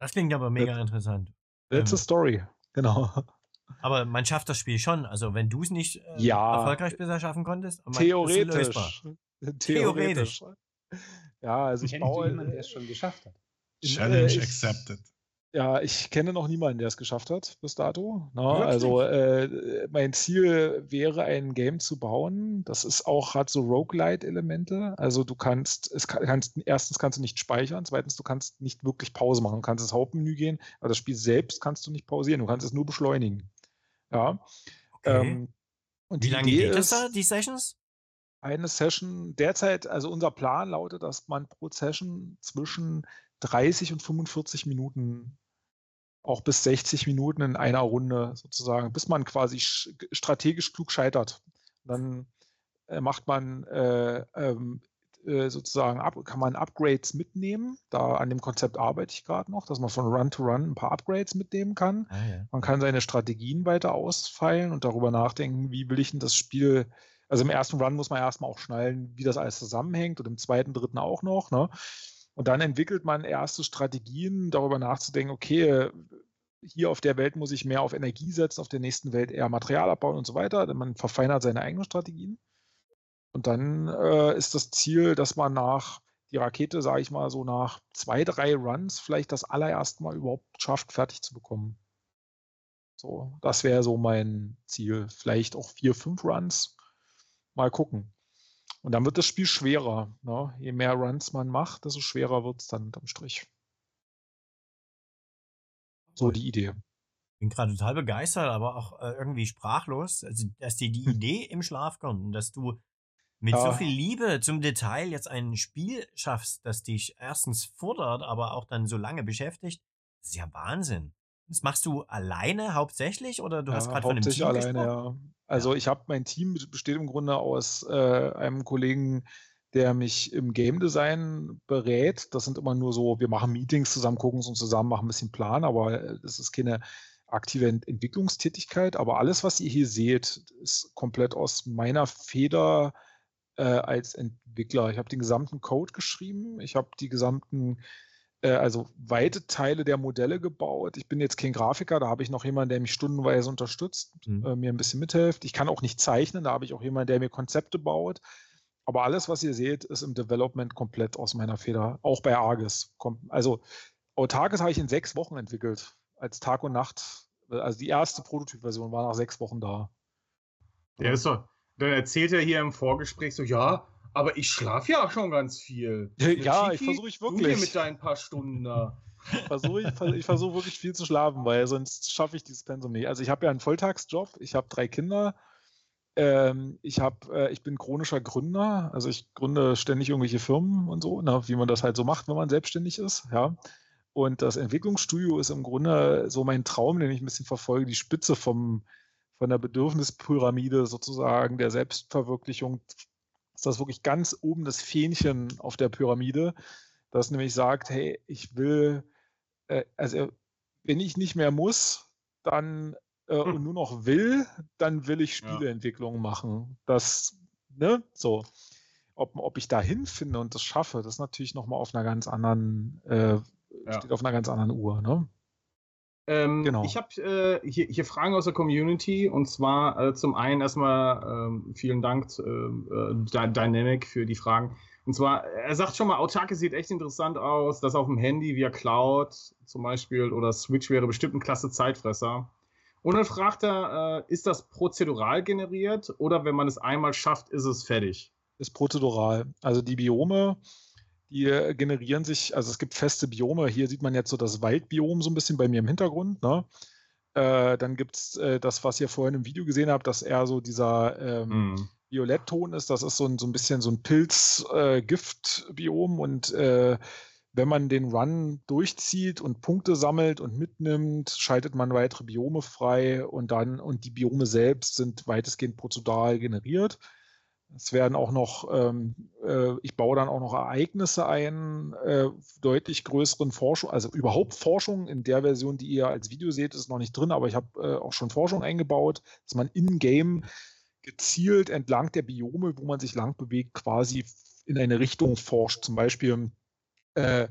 Speaker 1: Das klingt aber mega
Speaker 3: That,
Speaker 1: interessant.
Speaker 3: That's ähm, a story, (laughs) genau.
Speaker 1: Aber man schafft das Spiel schon. Also wenn du es nicht äh,
Speaker 3: ja,
Speaker 1: erfolgreich bisher schaffen konntest, (laughs)
Speaker 3: theoretisch.
Speaker 1: Theoretisch.
Speaker 3: Ja, also ich,
Speaker 2: ich
Speaker 3: baue
Speaker 2: jemanden, der es schon geschafft hat.
Speaker 5: Challenge
Speaker 3: ich,
Speaker 5: accepted.
Speaker 3: Ja, ich kenne noch niemanden, der es geschafft hat bis dato. Na, ne? also äh, mein Ziel wäre, ein Game zu bauen. Das ist auch, hat so Roguelite-Elemente. Also du kannst, es kannst, erstens kannst du nicht speichern, zweitens du kannst nicht wirklich Pause machen. Du kannst ins Hauptmenü gehen, aber das Spiel selbst kannst du nicht pausieren. Du kannst es nur beschleunigen. Ja.
Speaker 1: Okay. Ähm, und Wie lange geht das da, die Sessions?
Speaker 3: Eine Session, derzeit, also unser Plan lautet, dass man pro Session zwischen 30 und 45 Minuten, auch bis 60 Minuten in einer Runde sozusagen, bis man quasi strategisch klug scheitert. Dann äh, macht man äh, ähm, äh, sozusagen, ab, kann man Upgrades mitnehmen. Da an dem Konzept arbeite ich gerade noch, dass man von Run to Run ein paar Upgrades mitnehmen kann. Ah, ja. Man kann seine Strategien weiter ausfeilen und darüber nachdenken, wie will ich denn das Spiel also im ersten Run muss man erstmal auch schnallen, wie das alles zusammenhängt und im zweiten, dritten auch noch. Ne? Und dann entwickelt man erste Strategien, darüber nachzudenken, okay, hier auf der Welt muss ich mehr auf Energie setzen, auf der nächsten Welt eher Material abbauen und so weiter. Denn man verfeinert seine eigenen Strategien. Und dann äh, ist das Ziel, dass man nach die Rakete, sage ich mal, so nach zwei, drei Runs vielleicht das allererste Mal überhaupt schafft, fertig zu bekommen. So, das wäre so mein Ziel. Vielleicht auch vier, fünf Runs. Mal gucken. Und dann wird das Spiel schwerer. Ne? Je mehr Runs man macht, desto schwerer wird es dann unterm Strich. So die Idee.
Speaker 1: Ich bin gerade total begeistert, aber auch äh, irgendwie sprachlos, also, dass dir die hm. Idee im Schlaf kommt und dass du mit ja. so viel Liebe zum Detail jetzt ein Spiel schaffst, das dich erstens fordert, aber auch dann so lange beschäftigt. Das ist ja Wahnsinn. Das machst du alleine hauptsächlich oder du
Speaker 3: ja,
Speaker 1: hast gerade von einem Team
Speaker 3: alleine, gesprochen? Ja. Also ja. ich habe mein Team besteht im Grunde aus äh, einem Kollegen, der mich im Game Design berät. Das sind immer nur so, wir machen Meetings zusammen, gucken uns zusammen, machen ein bisschen Plan, aber das ist keine aktive Ent Entwicklungstätigkeit. Aber alles, was ihr hier seht, ist komplett aus meiner Feder äh, als Entwickler. Ich habe den gesamten Code geschrieben, ich habe die gesamten äh, also weite Teile der Modelle gebaut. Ich bin jetzt kein Grafiker, da habe ich noch jemanden, der mich stundenweise unterstützt, mhm. äh, mir ein bisschen mithilft. Ich kann auch nicht zeichnen, da habe ich auch jemanden, der mir Konzepte baut. Aber alles, was ihr seht, ist im Development komplett aus meiner Feder, auch bei Argus. Also Autarkes habe ich in sechs Wochen entwickelt, als Tag und Nacht. Also die erste Prototyp-Version war nach sechs Wochen da.
Speaker 4: Der ist doch, dann erzählt er hier im Vorgespräch so, ja, aber ich schlafe ja schon ganz viel.
Speaker 3: Ja, ich versuche ich wirklich. Du
Speaker 4: mit deinen paar Stunden da.
Speaker 3: Versuch ich ich versuche wirklich viel zu schlafen, weil sonst schaffe ich dieses Pensum nicht. Also ich habe ja einen Volltagsjob, ich habe drei Kinder, ähm, ich, hab, äh, ich bin chronischer Gründer, also ich gründe ständig irgendwelche Firmen und so, na, wie man das halt so macht, wenn man selbstständig ist. Ja. Und das Entwicklungsstudio ist im Grunde so mein Traum, den ich ein bisschen verfolge, die Spitze vom, von der Bedürfnispyramide sozusagen, der Selbstverwirklichung ist das wirklich ganz oben das Fähnchen auf der Pyramide, das nämlich sagt, hey, ich will, äh, also wenn ich nicht mehr muss, dann äh, hm. und nur noch will, dann will ich Spieleentwicklung ja. machen. Das, ne, so. Ob, ob ich da hinfinde und das schaffe, das ist natürlich nochmal auf einer ganz anderen, äh, ja. steht auf einer ganz anderen Uhr, ne?
Speaker 4: Ähm, genau. Ich habe äh, hier, hier, Fragen aus der Community und zwar äh, zum einen erstmal ähm, vielen Dank äh, äh Dynamic für die Fragen. Und zwar, er sagt schon mal, Autarke sieht echt interessant aus, das auf dem Handy via Cloud zum Beispiel oder Switch wäre bestimmt ein klasse Zeitfresser. Und dann fragt er, äh, ist das prozedural generiert oder wenn man es einmal schafft, ist es fertig?
Speaker 3: Ist prozedural. Also die Biome die generieren sich, also es gibt feste Biome. Hier sieht man jetzt so das Waldbiom so ein bisschen bei mir im Hintergrund. Ne? Äh, dann gibt es äh, das, was ihr vorhin im Video gesehen habt, dass eher so dieser ähm, mm. Violettton ist. Das ist so ein, so ein bisschen so ein Pilz-Gift-Biom. Äh, und äh, wenn man den Run durchzieht und Punkte sammelt und mitnimmt, schaltet man weitere Biome frei und dann und die Biome selbst sind weitestgehend prozedural generiert. Es werden auch noch, ähm, äh, ich baue dann auch noch Ereignisse ein, äh, deutlich größeren Forschung, also überhaupt Forschung in der Version, die ihr als Video seht, ist noch nicht drin, aber ich habe äh, auch schon Forschung eingebaut, dass man in-game gezielt entlang der Biome, wo man sich lang bewegt, quasi in eine Richtung forscht. Zum Beispiel äh,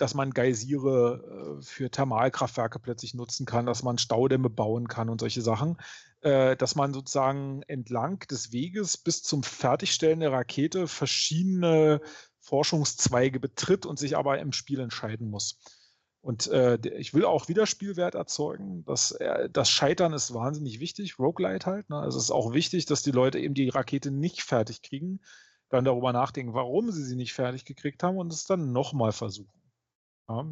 Speaker 3: dass man Geysire äh, für Thermalkraftwerke plötzlich nutzen kann, dass man Staudämme bauen kann und solche Sachen, äh, dass man sozusagen entlang des Weges bis zum Fertigstellen der Rakete verschiedene Forschungszweige betritt und sich aber im Spiel entscheiden muss. Und äh, ich will auch Wiederspielwert erzeugen. Das, äh, das Scheitern ist wahnsinnig wichtig, Roguelite halt. Ne? Es ist auch wichtig, dass die Leute eben die Rakete nicht fertig kriegen, dann darüber nachdenken, warum sie sie nicht fertig gekriegt haben und es dann nochmal versuchen. Ja.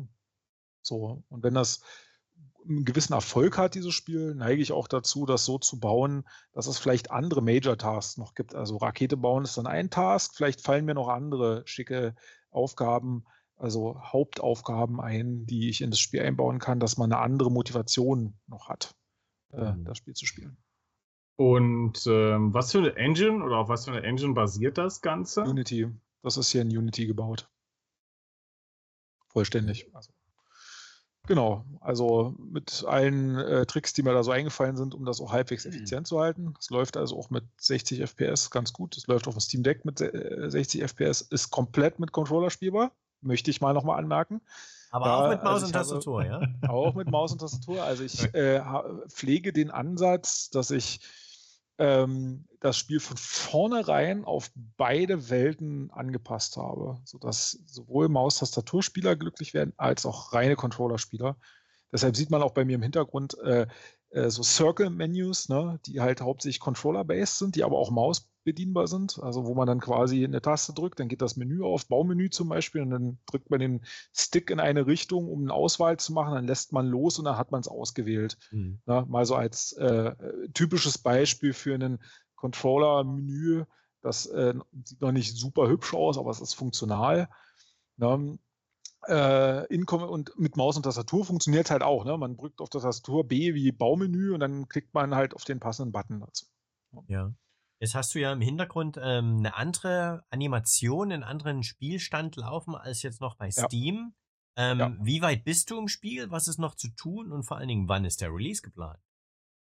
Speaker 3: So, und wenn das einen gewissen Erfolg hat, dieses Spiel, neige ich auch dazu, das so zu bauen, dass es vielleicht andere Major-Tasks noch gibt. Also Rakete bauen ist dann ein Task, vielleicht fallen mir noch andere schicke Aufgaben, also Hauptaufgaben ein, die ich in das Spiel einbauen kann, dass man eine andere Motivation noch hat, äh, mhm. das Spiel zu spielen.
Speaker 4: Und ähm, was für eine Engine oder auf was für eine Engine basiert das Ganze?
Speaker 3: Unity. Das ist hier in Unity gebaut vollständig. Also, genau, also mit allen äh, Tricks, die mir da so eingefallen sind, um das auch halbwegs mhm. effizient zu halten. Es läuft also auch mit 60 FPS ganz gut. Es läuft auf dem Steam Deck mit 60 äh, FPS, ist komplett mit Controller spielbar, möchte ich mal nochmal anmerken.
Speaker 1: Aber ja, auch mit Maus also und Tastatur,
Speaker 3: habe, ja? (laughs) Auch mit Maus und Tastatur. Also ich (laughs) äh, pflege den Ansatz, dass ich ähm, das Spiel von vornherein auf beide Welten angepasst habe, sodass sowohl Maus-Tastaturspieler glücklich werden, als auch reine Controllerspieler. Deshalb sieht man auch bei mir im Hintergrund äh, äh, so Circle-Menus, ne, die halt hauptsächlich Controller-based sind, die aber auch Maus bedienbar sind. Also wo man dann quasi eine Taste drückt, dann geht das Menü auf, Baumenü zum Beispiel, und dann drückt man den Stick in eine Richtung, um eine Auswahl zu machen, dann lässt man los und dann hat man es ausgewählt. Mhm. Na, mal so als äh, typisches Beispiel für einen Controller-Menü. Das äh, sieht noch nicht super hübsch aus, aber es ist funktional. Na, äh, und mit Maus und Tastatur funktioniert es halt auch. Ne? Man drückt auf der Tastatur B wie Baumenü und dann klickt man halt auf den passenden Button dazu.
Speaker 1: Ja. Jetzt hast du ja im Hintergrund ähm, eine andere Animation, einen anderen Spielstand laufen als jetzt noch bei Steam. Ja. Ähm, ja. Wie weit bist du im Spiel? Was ist noch zu tun? Und vor allen Dingen, wann ist der Release geplant?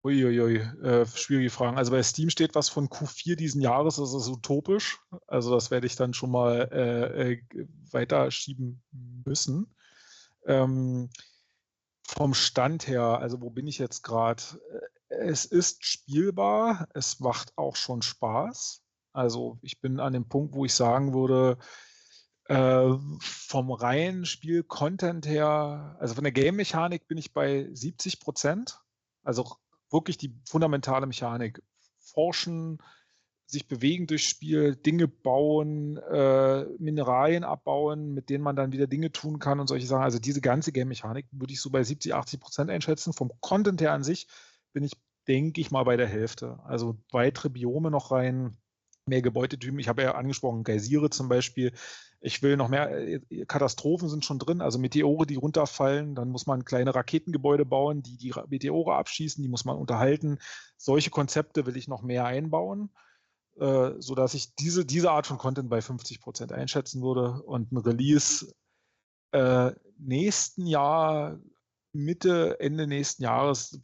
Speaker 3: Uiuiui, äh, schwierige Fragen. Also bei Steam steht was von Q4 diesen Jahres, das ist utopisch. Also das werde ich dann schon mal äh, äh, weiterschieben müssen. Ähm, vom Stand her, also wo bin ich jetzt gerade? Es ist spielbar, es macht auch schon Spaß. Also ich bin an dem Punkt, wo ich sagen würde, äh, vom reinen Spiel-Content her, also von der Game-Mechanik bin ich bei 70 Prozent. Also wirklich die fundamentale Mechanik. Forschen, sich bewegen durchs Spiel, Dinge bauen, äh, Mineralien abbauen, mit denen man dann wieder Dinge tun kann und solche Sachen. Also diese ganze Game-Mechanik würde ich so bei 70, 80 Prozent einschätzen. Vom Content her an sich bin ich, denke ich mal, bei der Hälfte. Also weitere Biome noch rein, mehr Gebäudetypen. Ich habe ja angesprochen, Geysire zum Beispiel. Ich will noch mehr, äh, Katastrophen sind schon drin, also Meteore, die runterfallen. Dann muss man kleine Raketengebäude bauen, die die Meteore abschießen, die muss man unterhalten. Solche Konzepte will ich noch mehr einbauen, äh, sodass ich diese, diese Art von Content bei 50 Prozent einschätzen würde. Und ein Release äh, nächsten Jahr, Mitte, Ende nächsten Jahres,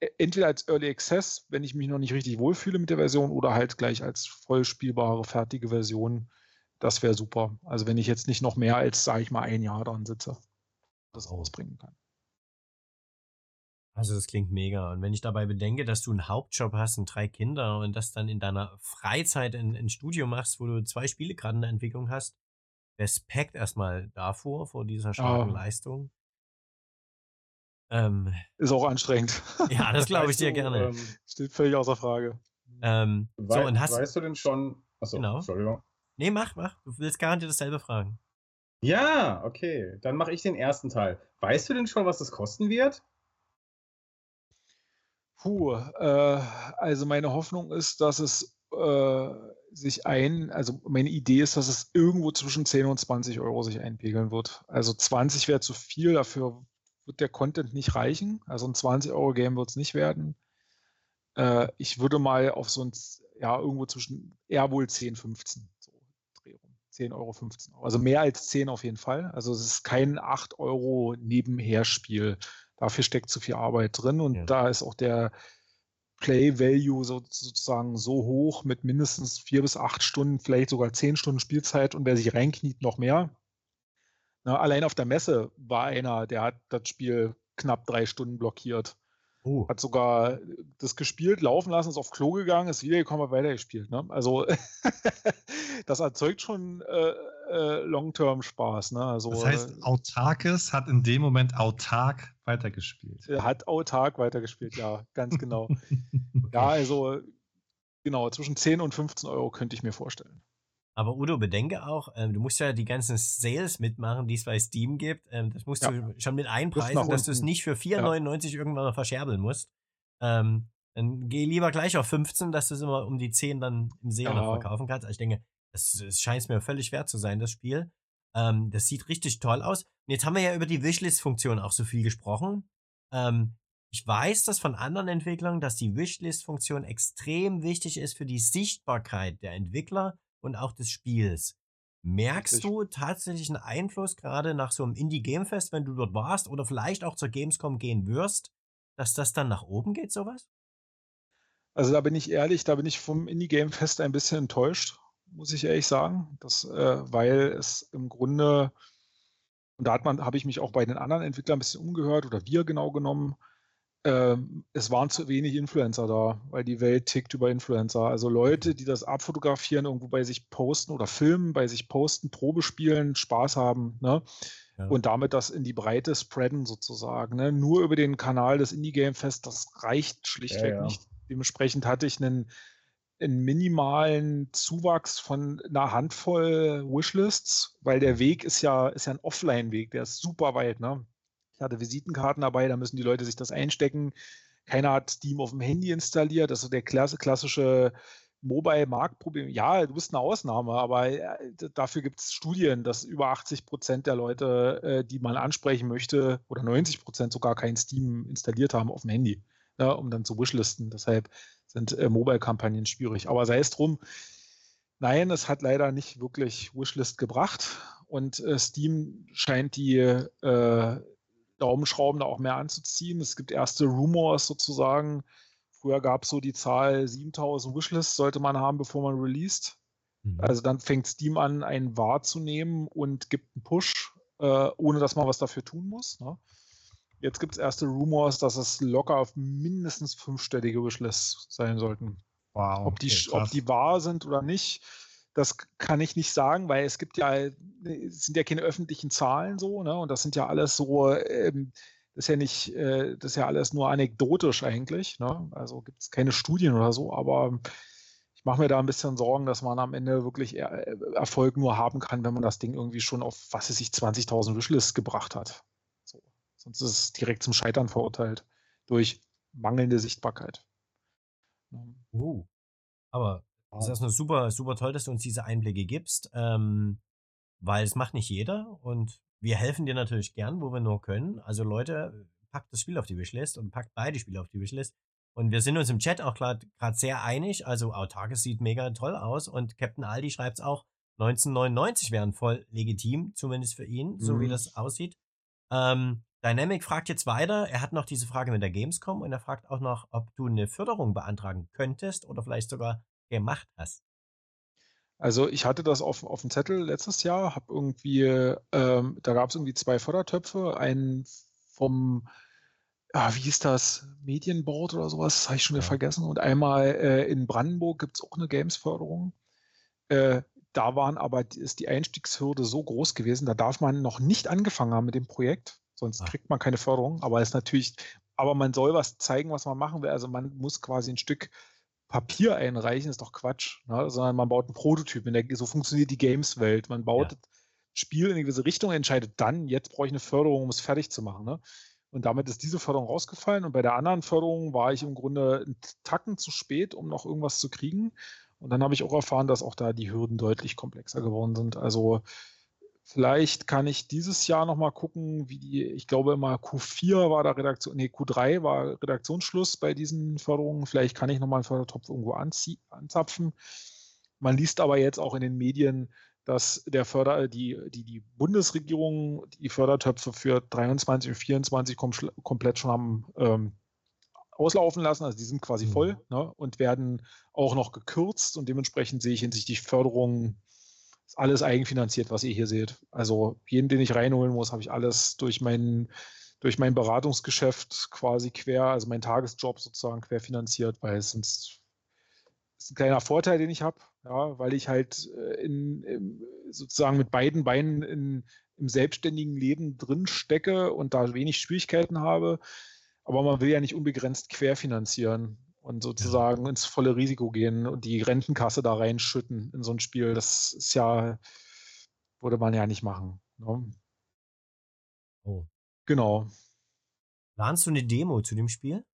Speaker 3: e, entweder als Early Access, wenn ich mich noch nicht richtig wohlfühle mit der Version, oder halt gleich als voll spielbare, fertige Version das wäre super. Also wenn ich jetzt nicht noch mehr als, sage ich mal, ein Jahr dran sitze, das ausbringen kann.
Speaker 1: Also das klingt mega. Und wenn ich dabei bedenke, dass du einen Hauptjob hast und drei Kinder und das dann in deiner Freizeit ein, ein Studio machst, wo du zwei Spiele gerade in der Entwicklung hast, Respekt erstmal davor, vor dieser starken oh. Leistung.
Speaker 3: Ähm, ist auch anstrengend.
Speaker 1: Ja, (laughs) das glaube ich dir
Speaker 3: du,
Speaker 1: gerne.
Speaker 3: Ähm, Steht völlig außer Frage.
Speaker 4: Ähm, Wei so, und hast, weißt du denn schon, achso, genau. Entschuldigung.
Speaker 1: Nee, mach, mach. Du willst garantiert dasselbe fragen.
Speaker 4: Ja, okay. Dann mache ich den ersten Teil. Weißt du denn schon, was das kosten wird?
Speaker 3: Puh, äh, also meine Hoffnung ist, dass es äh, sich ein, also meine Idee ist, dass es irgendwo zwischen 10 und 20 Euro sich einpegeln wird. Also 20 wäre zu viel, dafür wird der Content nicht reichen. Also ein 20-Euro-Game wird es nicht werden. Äh, ich würde mal auf so ein, ja, irgendwo zwischen, eher wohl 10, 15 10 Euro, 15 Euro. Also mehr als 10 auf jeden Fall. Also es ist kein 8 Euro Nebenherspiel. Dafür steckt zu viel Arbeit drin und ja. da ist auch der Play Value sozusagen so hoch mit mindestens vier bis acht Stunden, vielleicht sogar zehn Stunden Spielzeit und wer sich reinkniet, noch mehr. Na, allein auf der Messe war einer, der hat das Spiel knapp drei Stunden blockiert. Oh. Hat sogar das gespielt, laufen lassen, ist auf Klo gegangen, ist wiedergekommen, hat weitergespielt. Ne? Also (laughs) das erzeugt schon äh, äh, Long-Term-Spaß. Ne? Also,
Speaker 5: das heißt, äh, Autarkes hat in dem Moment autark weitergespielt.
Speaker 3: Er hat autark weitergespielt, ja, ganz genau. (laughs) Ja, also genau, zwischen 10 und 15 Euro könnte ich mir vorstellen.
Speaker 1: Aber Udo, bedenke auch, ähm, du musst ja die ganzen Sales mitmachen, die es bei Steam gibt. Ähm, das musst ja. du schon mit einpreisen, dass du es nicht für 4,99 ja. irgendwann mal verscherbeln musst. Ähm, dann geh lieber gleich auf 15, dass du es immer um die 10 dann im See ja. noch verkaufen kannst. Also ich denke, das, das scheint mir völlig wert zu sein, das Spiel. Ähm, das sieht richtig toll aus. Und jetzt haben wir ja über die Wishlist-Funktion auch so viel gesprochen. Ähm, ich weiß das von anderen Entwicklern, dass die Wishlist-Funktion extrem wichtig ist für die Sichtbarkeit der Entwickler und auch des Spiels. Merkst Richtig. du tatsächlich einen Einfluss gerade nach so einem Indie Game Fest, wenn du dort warst oder vielleicht auch zur Gamescom gehen wirst, dass das dann nach oben geht, sowas?
Speaker 3: Also da bin ich ehrlich, da bin ich vom Indie Game Fest ein bisschen enttäuscht, muss ich ehrlich sagen, das, äh, weil es im Grunde und da hat man, habe ich mich auch bei den anderen Entwicklern ein bisschen umgehört oder wir genau genommen, ähm, es waren zu wenig Influencer da, weil die Welt tickt über Influencer. Also Leute, die das abfotografieren, irgendwo bei sich posten oder filmen, bei sich posten, Probe spielen, Spaß haben, ne? Ja. Und damit das in die Breite spreaden sozusagen. Ne? Nur über den Kanal des Indie Game Fest, das reicht schlichtweg ja, ja. nicht. Dementsprechend hatte ich einen, einen minimalen Zuwachs von einer Handvoll Wishlists, weil der Weg ist ja, ist ja ein Offline-Weg, der ist super weit. Ne? hatte Visitenkarten dabei, da müssen die Leute sich das einstecken. Keiner hat Steam auf dem Handy installiert. Das ist der klassische Mobile-Marktproblem. Ja, du bist eine Ausnahme, aber äh, dafür gibt es Studien, dass über 80 Prozent der Leute, äh, die man ansprechen möchte, oder 90 Prozent sogar kein Steam installiert haben auf dem Handy. ja, um dann zu wishlisten. Deshalb sind äh, Mobile-Kampagnen schwierig. Aber sei es drum, nein, es hat leider nicht wirklich Wishlist gebracht und äh, Steam scheint die äh, Daumenschrauben da auch mehr anzuziehen. Es gibt erste Rumors sozusagen. Früher gab es so die Zahl 7000 Wishlists sollte man haben, bevor man released. Mhm. Also dann fängt Steam an, einen wahrzunehmen und gibt einen Push, äh, ohne dass man was dafür tun muss. Ne? Jetzt gibt es erste Rumors, dass es locker auf mindestens fünfstellige Wishlists sein sollten. Wow. Ob die, okay, ob die wahr sind oder nicht, das kann ich nicht sagen, weil es gibt ja, es sind ja keine öffentlichen Zahlen so, ne? Und das sind ja alles so, ähm, das ist ja nicht, äh, das ist ja alles nur anekdotisch eigentlich, ne? Also gibt es keine Studien oder so, aber ich mache mir da ein bisschen Sorgen, dass man am Ende wirklich äh, Erfolg nur haben kann, wenn man das Ding irgendwie schon auf, was weiß ich, 20.000 Wishlists gebracht hat. So. Sonst ist es direkt zum Scheitern verurteilt durch mangelnde Sichtbarkeit.
Speaker 1: Oh. Aber das ist erstmal super, super toll, dass du uns diese Einblicke gibst, ähm, weil es macht nicht jeder und wir helfen dir natürlich gern, wo wir nur können. Also Leute, packt das Spiel auf die Wishlist und packt beide Spiele auf die Wishlist. Und wir sind uns im Chat auch gerade sehr einig. Also Autarkes sieht mega toll aus und Captain Aldi schreibt es auch, 1999 wären voll legitim, zumindest für ihn, so mhm. wie das aussieht. Ähm, Dynamic fragt jetzt weiter. Er hat noch diese Frage mit der Gamescom und er fragt auch noch, ob du eine Förderung beantragen könntest oder vielleicht sogar gemacht hast.
Speaker 3: Also ich hatte das auf, auf dem Zettel letztes Jahr, habe irgendwie, ähm, da gab es irgendwie zwei Fördertöpfe, einen vom, ah, wie hieß das, Medienboard oder sowas, das habe ich schon wieder ja. vergessen. Und einmal äh, in Brandenburg gibt es auch eine Games-Förderung. Äh, da waren aber ist die Einstiegshürde so groß gewesen, da darf man noch nicht angefangen haben mit dem Projekt, sonst ah. kriegt man keine Förderung. Aber ist natürlich, aber man soll was zeigen, was man machen will. Also man muss quasi ein Stück Papier einreichen, ist doch Quatsch, ne? sondern man baut einen Prototyp. Der, so funktioniert die Games-Welt. Man baut ja. das Spiel in eine gewisse Richtung, entscheidet dann, jetzt brauche ich eine Förderung, um es fertig zu machen. Ne? Und damit ist diese Förderung rausgefallen. Und bei der anderen Förderung war ich im Grunde einen Tacken zu spät, um noch irgendwas zu kriegen. Und dann habe ich auch erfahren, dass auch da die Hürden deutlich komplexer geworden sind. Also Vielleicht kann ich dieses Jahr nochmal gucken, wie die, ich glaube immer Q4 war da Redaktion, nee, Q3 war Redaktionsschluss bei diesen Förderungen. Vielleicht kann ich nochmal einen Fördertopf irgendwo anzapfen. Man liest aber jetzt auch in den Medien, dass der Förder, die, die, die Bundesregierung die Fördertöpfe für 23 und 24 kom komplett schon haben ähm, auslaufen lassen. Also die sind quasi mhm. voll ne, und werden auch noch gekürzt und dementsprechend sehe ich hinsichtlich Förderungen ist alles eigenfinanziert, was ihr hier seht. Also jeden, den ich reinholen muss, habe ich alles durch mein, durch mein Beratungsgeschäft quasi quer, also mein Tagesjob sozusagen querfinanziert, weil es sonst ist ein kleiner Vorteil, den ich habe, ja, weil ich halt äh, in, in, sozusagen mit beiden Beinen in, im selbstständigen Leben drin stecke und da wenig Schwierigkeiten habe. Aber man will ja nicht unbegrenzt querfinanzieren und sozusagen ja. ins volle Risiko gehen und die Rentenkasse da reinschütten in so ein Spiel. Das ist ja, würde man ja nicht machen. Ne?
Speaker 1: Oh.
Speaker 3: Genau.
Speaker 1: Planst du eine Demo zu dem Spiel?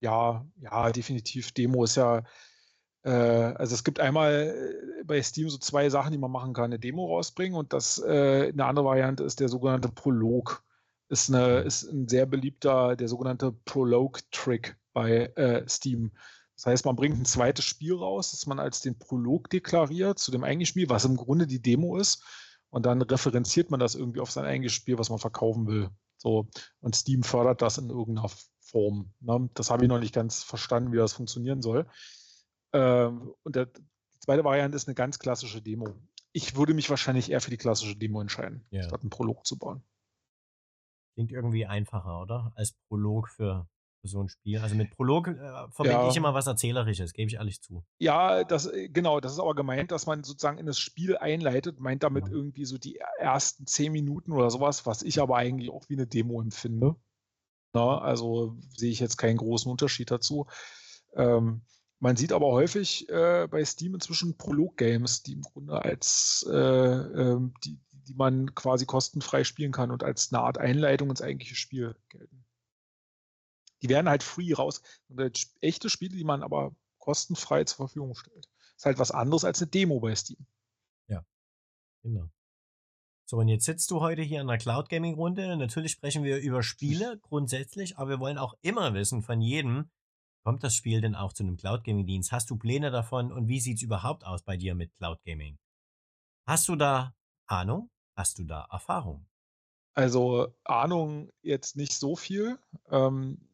Speaker 3: Ja, ja, definitiv. Demo ist ja, äh, also es gibt einmal äh, bei Steam so zwei Sachen, die man machen kann. Eine Demo rausbringen und das, äh, eine andere Variante ist der sogenannte Prolog. Ist, eine, mhm. ist ein sehr beliebter, der sogenannte Prolog-Trick bei äh, Steam. Das heißt, man bringt ein zweites Spiel raus, das man als den Prolog deklariert zu dem eigentlichen Spiel, was im Grunde die Demo ist. Und dann referenziert man das irgendwie auf sein eigenes Spiel, was man verkaufen will. So, und Steam fördert das in irgendeiner Form. Ne? Das habe ich noch nicht ganz verstanden, wie das funktionieren soll. Ähm, und der, die zweite Variante ist eine ganz klassische Demo. Ich würde mich wahrscheinlich eher für die klassische Demo entscheiden, yeah. statt einen Prolog zu bauen.
Speaker 1: Klingt irgendwie einfacher, oder? Als Prolog für so ein Spiel. Also mit Prolog äh, verbinde ja. ich immer was Erzählerisches, gebe ich ehrlich zu.
Speaker 3: Ja, das, äh, genau, das ist aber gemeint, dass man sozusagen in das Spiel einleitet, meint damit ja. irgendwie so die ersten zehn Minuten oder sowas, was ich aber eigentlich auch wie eine Demo empfinde. Na, also sehe ich jetzt keinen großen Unterschied dazu. Ähm, man sieht aber häufig äh, bei Steam inzwischen Prolog-Games, die im Grunde als äh, äh, die, die man quasi kostenfrei spielen kann und als eine Art Einleitung ins eigentliche Spiel gelten die werden halt free raus. Echte Spiele, die man aber kostenfrei zur Verfügung stellt. Ist halt was anderes als eine Demo bei Steam.
Speaker 1: Ja, genau. So, und jetzt sitzt du heute hier in der Cloud Gaming Runde. Natürlich sprechen wir über Spiele grundsätzlich, aber wir wollen auch immer wissen von jedem, kommt das Spiel denn auch zu einem Cloud Gaming Dienst? Hast du Pläne davon und wie sieht es überhaupt aus bei dir mit Cloud Gaming? Hast du da Ahnung? Hast du da Erfahrung?
Speaker 3: Also Ahnung jetzt nicht so viel. Ähm,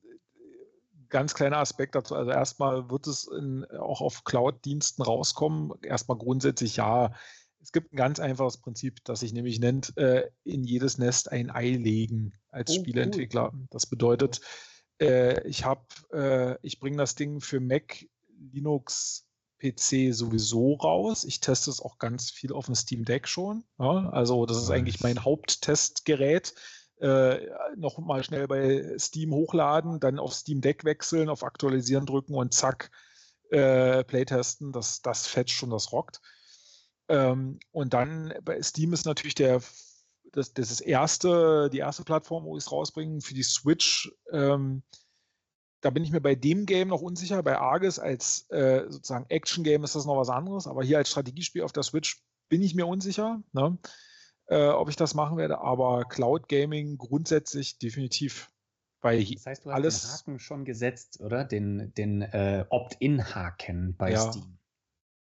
Speaker 3: ganz kleiner Aspekt dazu. Also erstmal wird es in, auch auf Cloud-Diensten rauskommen. Erstmal grundsätzlich ja. Es gibt ein ganz einfaches Prinzip, das sich nämlich nennt, äh, in jedes Nest ein Ei legen als oh, Spieleentwickler. Cool. Das bedeutet, äh, ich habe, äh, ich bringe das Ding für Mac, Linux, PC sowieso raus. Ich teste es auch ganz viel auf dem Steam Deck schon. Ja? Also das ist eigentlich mein Haupttestgerät. Äh, noch mal schnell bei Steam hochladen, dann auf Steam Deck wechseln, auf Aktualisieren drücken und zack, äh, Playtesten. Das, das fetcht schon, das rockt. Ähm, und dann bei Steam ist natürlich der, das, das ist erste, die erste Plattform, wo ich es rausbringen. Für die Switch, ähm, da bin ich mir bei dem Game noch unsicher. Bei Argus als äh, sozusagen Action-Game ist das noch was anderes, aber hier als Strategiespiel auf der Switch bin ich mir unsicher, ne? Äh, ob ich das machen werde. Aber Cloud Gaming grundsätzlich definitiv.
Speaker 2: Bei das heißt, du hast alles, den Haken schon gesetzt, oder? Den, den äh, Opt-in-Haken bei
Speaker 3: ja,
Speaker 2: Steam.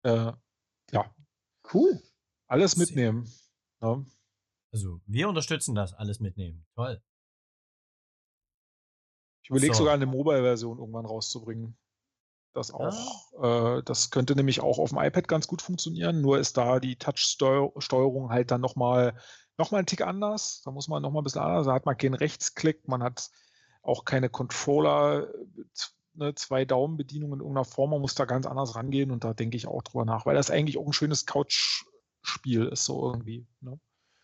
Speaker 3: Äh, ja,
Speaker 2: Cool.
Speaker 3: Alles mitnehmen. Ja.
Speaker 1: Also, wir unterstützen das, alles mitnehmen. Toll.
Speaker 3: Ich überlege so. sogar eine Mobile-Version irgendwann rauszubringen. Das auch. Ah. Äh, das könnte nämlich auch auf dem iPad ganz gut funktionieren, nur ist da die Touch-Steuerung halt dann nochmal noch mal einen Tick anders. Da muss man nochmal ein bisschen anders. Da hat man keinen Rechtsklick, man hat auch keine Controller, ne, zwei Daumenbedienungen in irgendeiner Form. Man muss da ganz anders rangehen und da denke ich auch drüber nach, weil das eigentlich auch ein schönes Couch-Spiel ist, so irgendwie. Ne?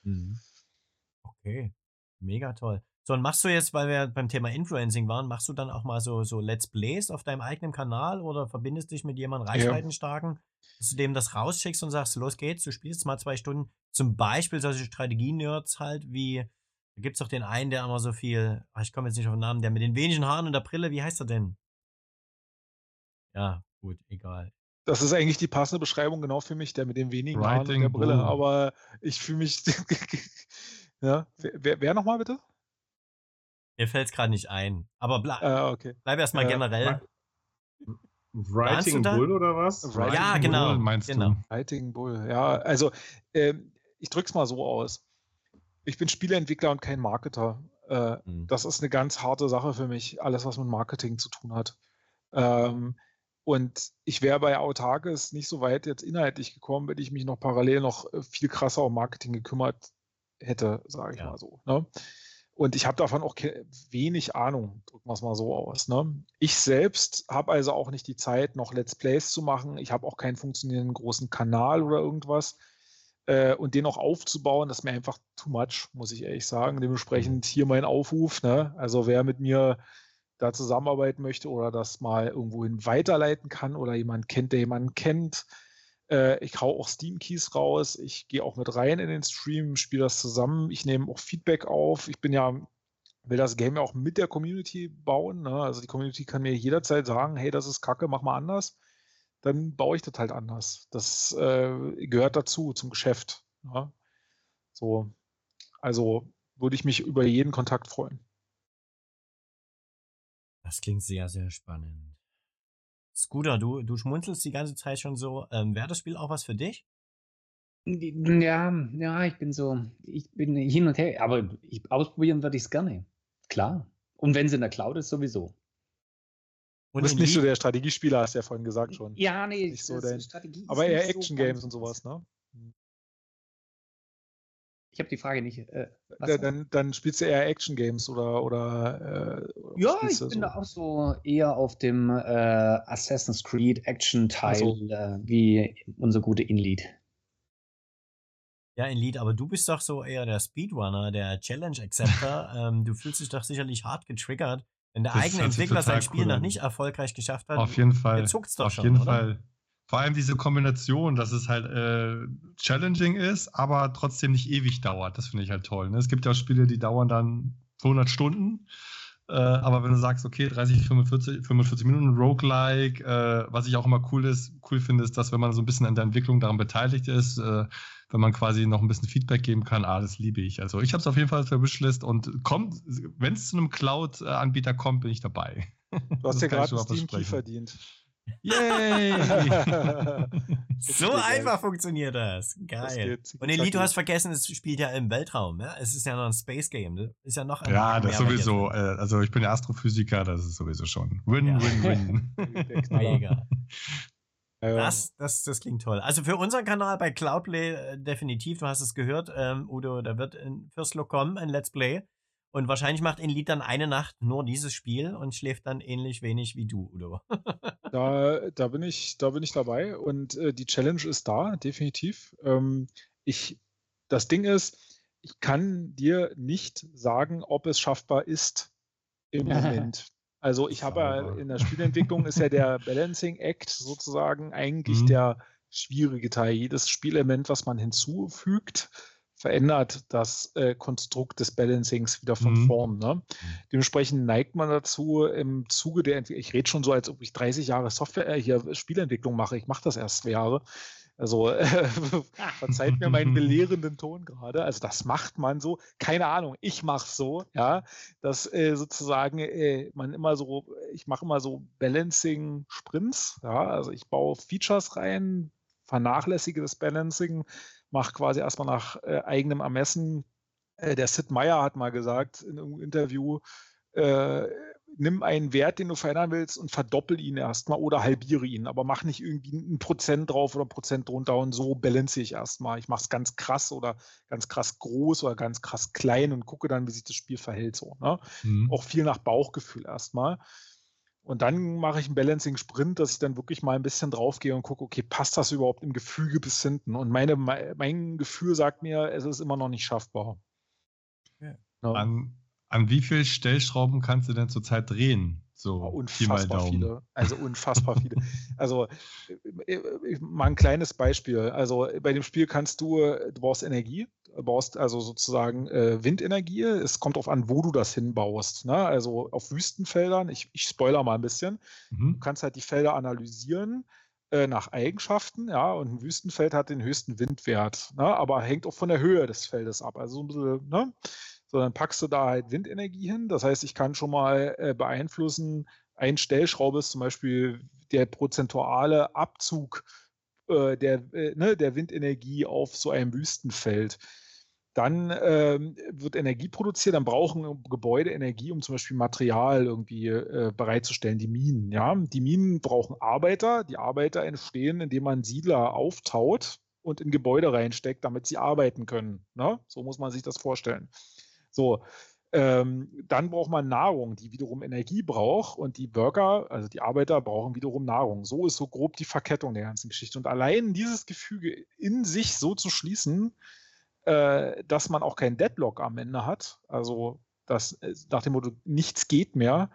Speaker 1: Mhm. Okay, mega toll. So, und machst du jetzt, weil wir beim Thema Influencing waren, machst du dann auch mal so, so Let's Plays auf deinem eigenen Kanal oder verbindest dich mit jemandem Reichweitenstarken, ja. dass du dem das rausschickst und sagst, los geht's, du spielst mal zwei Stunden. Zum Beispiel solche Strategie-Nerds halt wie, da gibt es doch den einen, der immer so viel, ach, ich komme jetzt nicht auf den Namen, der mit den wenigen Haaren und der Brille, wie heißt er denn? Ja, gut, egal.
Speaker 3: Das ist eigentlich die passende Beschreibung genau für mich, der mit den wenigen Haaren und der Brille. Bull. Aber ich fühle mich. (laughs) ja, wer, wer nochmal bitte?
Speaker 1: Mir fällt es gerade nicht ein. Aber ble
Speaker 3: ah, okay.
Speaker 1: bleib erstmal äh, generell.
Speaker 4: Writing Bull oder was?
Speaker 1: Writing ja, genau. Bull
Speaker 3: meinst genau. du? Writing Bull, ja. Also, äh, ich drück's mal so aus. Ich bin Spieleentwickler und kein Marketer. Äh, mhm. Das ist eine ganz harte Sache für mich, alles, was mit Marketing zu tun hat. Ähm, und ich wäre bei Autarkes nicht so weit jetzt inhaltlich gekommen, wenn ich mich noch parallel noch äh, viel krasser um Marketing gekümmert hätte, sage ich ja. mal so. Ne? Und ich habe davon auch wenig Ahnung, drücken wir es mal so aus. Ne? Ich selbst habe also auch nicht die Zeit, noch Let's Plays zu machen. Ich habe auch keinen funktionierenden großen Kanal oder irgendwas. Äh, und den auch aufzubauen, das ist mir einfach too much, muss ich ehrlich sagen. Dementsprechend hier mein Aufruf. Ne? Also wer mit mir da zusammenarbeiten möchte oder das mal irgendwohin weiterleiten kann oder jemand kennt, der jemanden kennt. Äh, ich hau auch Steam-Keys raus. Ich gehe auch mit rein in den Stream, spiele das zusammen. Ich nehme auch Feedback auf. Ich bin ja, will das Game ja auch mit der Community bauen. Ne? Also die Community kann mir jederzeit sagen, hey, das ist kacke, mach mal anders. Dann baue ich das halt anders. Das äh, gehört dazu, zum Geschäft. Ne? So, also würde ich mich über jeden Kontakt freuen.
Speaker 1: Das klingt sehr, sehr spannend. Scooter, du, du schmunzelst die ganze Zeit schon so. Ähm, Wäre das Spiel auch was für dich?
Speaker 2: Ja, ja, ich bin so, ich bin hin und her, aber ich, ausprobieren würde ich es gerne. Klar. Und wenn es in der Cloud ist, sowieso.
Speaker 3: Und du bist nicht so der Strategiespieler, hast du ja vorhin gesagt schon.
Speaker 2: Ja, nee,
Speaker 3: nicht so dein, Strategie aber eher Action-Games so und sowas, ne?
Speaker 2: Ich habe die Frage nicht. Äh,
Speaker 3: ja, dann, dann, spielst du eher Action Games oder oder.
Speaker 2: Äh, ja, ich bin so? da auch so eher auf dem äh, Assassin's Creed Action Teil so. Äh, wie unser guter Inlead.
Speaker 1: Ja, Inlead, aber du bist doch so eher der Speedrunner, der Challenge Acceptor. (laughs) ähm, du fühlst dich doch sicherlich hart getriggert, wenn der das eigene Entwickler sein Spiel cool noch nicht erfolgreich geschafft hat.
Speaker 5: Auf jeden Fall.
Speaker 1: zuckt's doch
Speaker 5: auf
Speaker 1: schon,
Speaker 5: jeden
Speaker 1: oder?
Speaker 5: Fall vor allem diese Kombination, dass es halt äh, challenging ist, aber trotzdem nicht ewig dauert. Das finde ich halt toll. Ne? Es gibt ja auch Spiele, die dauern dann 200 Stunden. Äh, aber wenn du sagst, okay, 30, 45, 45 Minuten Roguelike, äh, was ich auch immer cool ist, cool finde, ist, dass wenn man so ein bisschen an der Entwicklung daran beteiligt ist, äh, wenn man quasi noch ein bisschen Feedback geben kann, ah, das liebe ich. Also ich habe es auf jeden Fall auf der Wishlist und kommt, wenn es zu einem Cloud-Anbieter kommt, bin ich dabei.
Speaker 3: Du hast ja gerade Steam Key verdient.
Speaker 1: Yay! (laughs) so einfach funktioniert das. Geil. Das Und Elite, du hast vergessen, es spielt ja im Weltraum. Ja? Es ist ja noch ein Space Game. Das ist ja noch ein
Speaker 5: Ja, das sowieso. Äh, also ich bin ja Astrophysiker, das ist sowieso schon. Win, ja. win, win. (laughs)
Speaker 1: Mega. (laughs) Das, das, das klingt toll. Also für unseren Kanal bei Cloudplay äh, definitiv, du hast es gehört, ähm, Udo, da wird ein First Look kommen, ein Let's Play. Und wahrscheinlich macht Inlied dann eine Nacht nur dieses Spiel und schläft dann ähnlich wenig wie du, Udo. (laughs)
Speaker 3: da, da, bin ich, da bin ich dabei und äh, die Challenge ist da, definitiv. Ähm, ich, das Ding ist, ich kann dir nicht sagen, ob es schaffbar ist im Moment. (laughs) Also ich habe ja in der Spielentwicklung ist ja der (laughs) Balancing Act sozusagen eigentlich mhm. der schwierige Teil. Jedes Spielelement, was man hinzufügt, verändert das äh, Konstrukt des Balancings wieder von mhm. vorn. Ne? Mhm. Dementsprechend neigt man dazu im Zuge der Entwicklung, ich rede schon so, als ob ich 30 Jahre Software, äh, hier Spielentwicklung mache, ich mache das erst zwei Jahre. Also äh, (laughs) verzeiht mir meinen belehrenden Ton gerade. Also das macht man so. Keine Ahnung, ich mache so, ja, dass äh, sozusagen äh, man immer so, ich mache immer so Balancing-Sprints, ja, also ich baue Features rein, vernachlässige das Balancing, mache quasi erstmal nach äh, eigenem Ermessen. Äh, der Sid Meier hat mal gesagt in einem Interview, äh, nimm einen Wert, den du verändern willst und verdoppel ihn erstmal oder halbiere ihn, aber mach nicht irgendwie ein Prozent drauf oder ein Prozent drunter und so balance ich erstmal. Ich mache es ganz krass oder ganz krass groß oder ganz krass klein und gucke dann, wie sich das Spiel verhält. So, ne? mhm. Auch viel nach Bauchgefühl erstmal. Und dann mache ich einen Balancing-Sprint, dass ich dann wirklich mal ein bisschen draufgehe und gucke, okay, passt das überhaupt im Gefüge bis hinten? Und meine, mein Gefühl sagt mir, es ist immer noch nicht schaffbar.
Speaker 5: Ja. Ja. An, an wie viel Stellschrauben kannst du denn zurzeit drehen? So
Speaker 3: oh, unfassbar viele. Also unfassbar viele. (laughs) Also äh, äh, mal ein kleines Beispiel. Also bei dem Spiel kannst du, du brauchst Energie, du brauchst also sozusagen äh, Windenergie. Es kommt darauf an, wo du das hinbaust. Ne? Also auf Wüstenfeldern, ich, ich spoiler mal ein bisschen. Mhm. Du kannst halt die Felder analysieren äh, nach Eigenschaften, ja, und ein Wüstenfeld hat den höchsten Windwert, ne? aber hängt auch von der Höhe des Feldes ab. Also so ein bisschen, ne? Sondern packst du da halt Windenergie hin. Das heißt, ich kann schon mal äh, beeinflussen, ein Stellschraube ist zum Beispiel der prozentuale Abzug äh, der, äh, ne, der Windenergie auf so einem Wüstenfeld. Dann ähm, wird Energie produziert, dann brauchen Gebäude Energie, um zum Beispiel Material irgendwie äh, bereitzustellen, die Minen. Ja? Die Minen brauchen Arbeiter. Die Arbeiter entstehen, indem man Siedler auftaut und in Gebäude reinsteckt, damit sie arbeiten können. Ne? So muss man sich das vorstellen. So, ähm, dann braucht man Nahrung, die wiederum Energie braucht und die Worker, also die Arbeiter, brauchen wiederum Nahrung. So ist so grob die Verkettung der ganzen Geschichte. Und allein dieses Gefüge in sich so zu schließen, äh, dass man auch keinen Deadlock am Ende hat, also dass äh, nach dem Motto nichts geht mehr,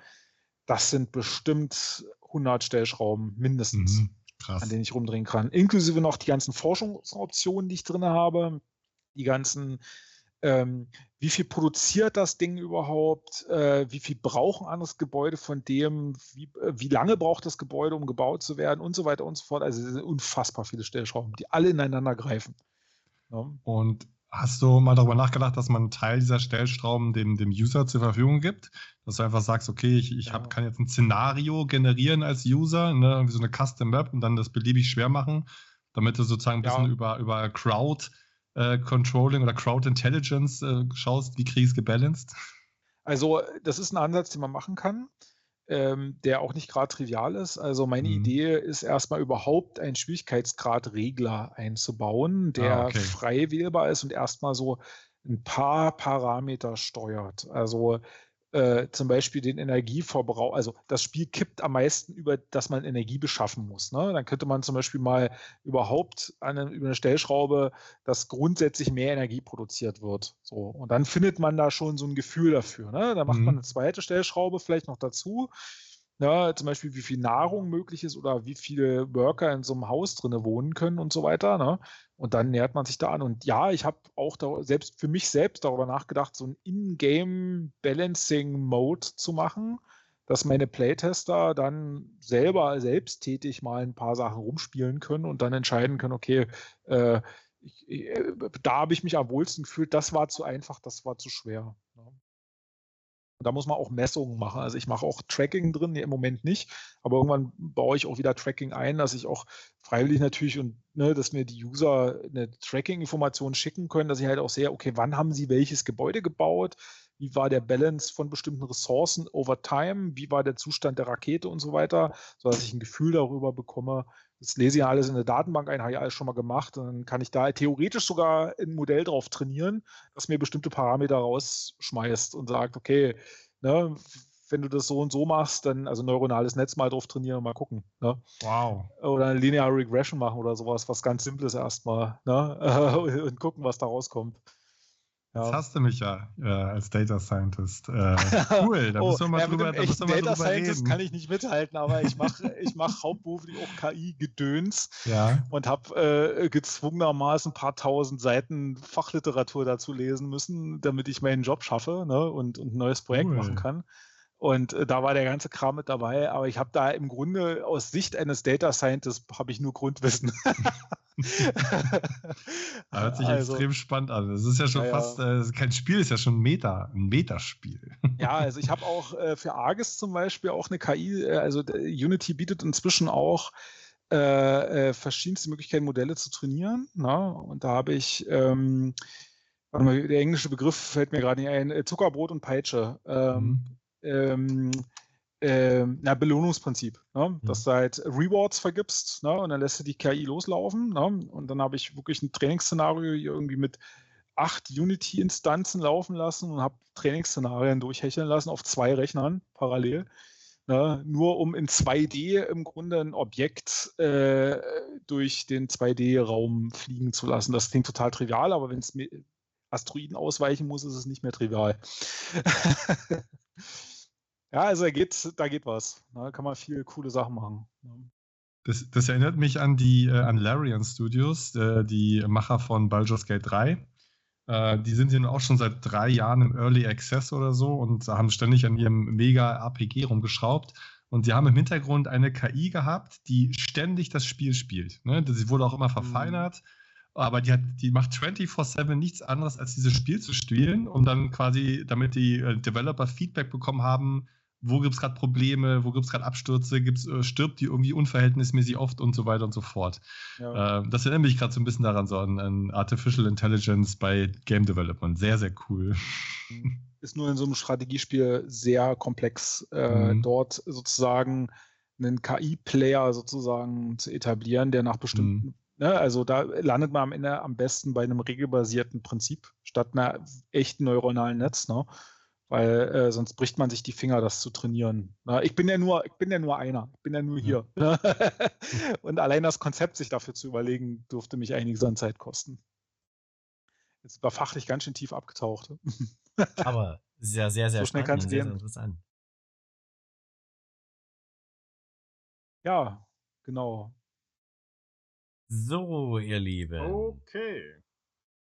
Speaker 3: das sind bestimmt 100 Stellschrauben mindestens, mhm, an denen ich rumdrehen kann. Inklusive noch die ganzen Forschungsoptionen, die ich drin habe, die ganzen ähm, wie viel produziert das Ding überhaupt, äh, wie viel braucht ein anderes Gebäude von dem, wie, äh, wie, lange braucht das Gebäude, um gebaut zu werden und so weiter und so fort. Also es sind unfassbar viele Stellschrauben, die alle ineinander greifen.
Speaker 5: Ja. Und hast du mal darüber nachgedacht, dass man einen Teil dieser Stellschrauben dem, dem User zur Verfügung gibt? Dass du einfach sagst, okay, ich, ich hab, kann jetzt ein Szenario generieren als User, ne, wie so eine Custom Map und dann das beliebig schwer machen, damit du sozusagen ein bisschen ja. über, über Crowd äh, Controlling oder Crowd Intelligence äh, schaust, wie kriege ich es gebalanced?
Speaker 3: Also, das ist ein Ansatz, den man machen kann, ähm, der auch nicht gerade trivial ist. Also, meine mhm. Idee ist erstmal überhaupt einen Schwierigkeitsgradregler einzubauen, der ah, okay. frei wählbar ist und erstmal so ein paar Parameter steuert. Also, äh, zum Beispiel den Energieverbrauch, also das Spiel kippt am meisten über, dass man Energie beschaffen muss. Ne? Dann könnte man zum Beispiel mal überhaupt eine, über eine Stellschraube, dass grundsätzlich mehr Energie produziert wird. So. Und dann findet man da schon so ein Gefühl dafür. Ne? Dann macht mhm. man eine zweite Stellschraube vielleicht noch dazu. Ne, zum Beispiel wie viel Nahrung möglich ist oder wie viele Worker in so einem Haus drin wohnen können und so weiter. Ne? Und dann nähert man sich da an. Und ja, ich habe auch da, selbst für mich selbst darüber nachgedacht, so ein In-Game-Balancing-Mode zu machen, dass meine Playtester dann selber selbsttätig mal ein paar Sachen rumspielen können und dann entscheiden können, okay, äh, ich, äh, da habe ich mich am wohlsten gefühlt, das war zu einfach, das war zu schwer. Ne? Und da muss man auch Messungen machen. Also ich mache auch Tracking drin, nee, im Moment nicht, aber irgendwann baue ich auch wieder Tracking ein, dass ich auch freiwillig natürlich und ne, dass mir die User eine Tracking-Information schicken können, dass ich halt auch sehe, okay, wann haben sie welches Gebäude gebaut, wie war der Balance von bestimmten Ressourcen over time, wie war der Zustand der Rakete und so weiter, sodass ich ein Gefühl darüber bekomme. Das lese ich ja alles in der Datenbank ein, habe ich alles schon mal gemacht. Und dann kann ich da theoretisch sogar ein Modell drauf trainieren, das mir bestimmte Parameter rausschmeißt und sagt, okay, ne, wenn du das so und so machst, dann also neuronales Netz mal drauf trainieren und mal gucken. Ne?
Speaker 5: Wow.
Speaker 3: Oder eine Linear Regression machen oder sowas, was ganz Simples erstmal. Ne? (laughs) und gucken, was da rauskommt.
Speaker 5: Jetzt hast du mich ja äh, als Data Scientist. Äh, (laughs) cool, da
Speaker 3: oh,
Speaker 5: müssen wir mal
Speaker 3: ja,
Speaker 5: drüber, da müssen wir mal
Speaker 3: Data
Speaker 5: drüber
Speaker 3: Scientist
Speaker 5: reden.
Speaker 3: kann ich nicht mithalten, aber ich mache (laughs) ich mach hauptberuflich auch KI-Gedöns
Speaker 5: Ja,
Speaker 3: und habe äh, gezwungenermaßen ein paar tausend Seiten Fachliteratur dazu lesen müssen, damit ich meinen Job schaffe ne, und, und ein neues Projekt
Speaker 5: Cool.
Speaker 3: machen kann. Und äh, da war der ganze Kram mit dabei, aber ich habe da im Grunde aus Sicht eines Data Scientists habe ich nur Grundwissen. (laughs)
Speaker 5: hört sich
Speaker 3: Also,
Speaker 5: extrem spannend an. Das ist ja schon
Speaker 3: Ja,
Speaker 5: fast, äh, kein Spiel, ist ja schon ein Meta, ein Metaspiel. (laughs)
Speaker 3: Ja, also ich habe auch äh, für Argus zum Beispiel auch eine KI, äh, also Unity bietet inzwischen auch äh, verschiedenste Möglichkeiten, Modelle zu trainieren. Ne? Und da habe ich, ähm, warte mal, der englische Begriff fällt mir gerade nicht ein, Zuckerbrot und Peitsche. Ähm,
Speaker 5: Mhm.
Speaker 3: Ähm, ähm, na, Belohnungsprinzip, ne? dass du halt Rewards vergibst ne? und dann lässt du die KI loslaufen. Ne? Und dann habe ich wirklich ein Trainingsszenario hier irgendwie mit acht Unity-Instanzen laufen lassen und habe Trainingsszenarien durchhecheln lassen auf zwei Rechnern parallel. Ne? Nur um in 2D im Grunde ein Objekt äh, durch den 2D-Raum fliegen zu lassen. Das klingt total trivial, aber wenn es Asteroiden ausweichen muss, ist es nicht mehr trivial. (laughs) ja, also da geht, da geht was. Da kann man viel coole Sachen machen. ne?
Speaker 5: Das, das erinnert mich an die äh, an Larian Studios, äh, die Macher von Baldur's Gate 3. Äh, die sind ja nun auch schon seit drei Jahren im Early Access oder so und haben ständig an ihrem Mega-RPG rumgeschraubt. Und sie haben im Hintergrund eine KI gehabt, die ständig das Spiel spielt. Ne? Sie wurde auch immer verfeinert, aber die, hat, die macht 24-7 nichts anderes, als dieses Spiel zu spielen und dann quasi, damit die äh, Developer Feedback bekommen haben, wo gibt es gerade Probleme, wo gibt es gerade Abstürze, gibt's, äh, stirbt die irgendwie unverhältnismäßig oft und so weiter und so fort.
Speaker 3: Ja.
Speaker 5: Äh, das erinnert mich gerade so ein bisschen daran, so an, an Artificial Intelligence bei Game Development. Sehr, sehr cool.
Speaker 3: ist nur in so einem Strategiespiel sehr komplex, äh,
Speaker 5: Mhm.
Speaker 3: dort sozusagen einen KI-Player sozusagen zu etablieren, der nach bestimmten, ne, also da landet man am Ende am besten bei einem regelbasierten Prinzip statt einer echten neuronalen Netz, ne? Weil äh, sonst bricht man sich die Finger, das zu trainieren. Na, ich bin ja nur, ich bin ja nur einer, ich bin ja nur hier. ne? (laughs) Und allein das Konzept, sich dafür zu überlegen, durfte mich einiges an Zeit kosten. Jetzt war fachlich ganz schön tief abgetaucht. (laughs)
Speaker 1: Aber sehr, sehr, sehr
Speaker 3: So schnell
Speaker 1: und sehr,
Speaker 3: gehen.
Speaker 1: sehr interessant.
Speaker 3: Ja, genau.
Speaker 1: So, ihr Lieben.
Speaker 4: Okay.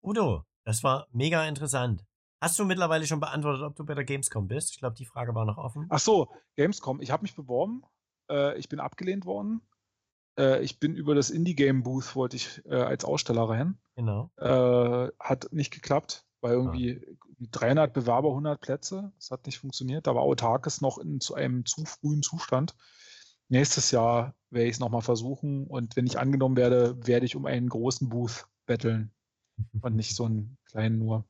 Speaker 1: Udo, das war mega interessant. Hast du mittlerweile schon beantwortet, ob du bei der Gamescom bist? Ich glaube, die Frage war noch offen.
Speaker 3: Ach so, Gamescom. Ich habe mich beworben. Äh, ich bin abgelehnt worden. Äh, ich bin über das Indie-Game-Booth, wollte ich äh, als Aussteller rein.
Speaker 1: Genau.
Speaker 3: Äh, hat nicht geklappt, weil
Speaker 1: Ah.
Speaker 3: irgendwie 300 Bewerber, 100 Plätze. Das hat nicht funktioniert. Da war Autarkes noch in zu einem zu frühen Zustand. Nächstes Jahr werde ich es nochmal versuchen und wenn ich angenommen werde, werde ich um einen großen Booth betteln (laughs) und nicht so einen kleinen nur.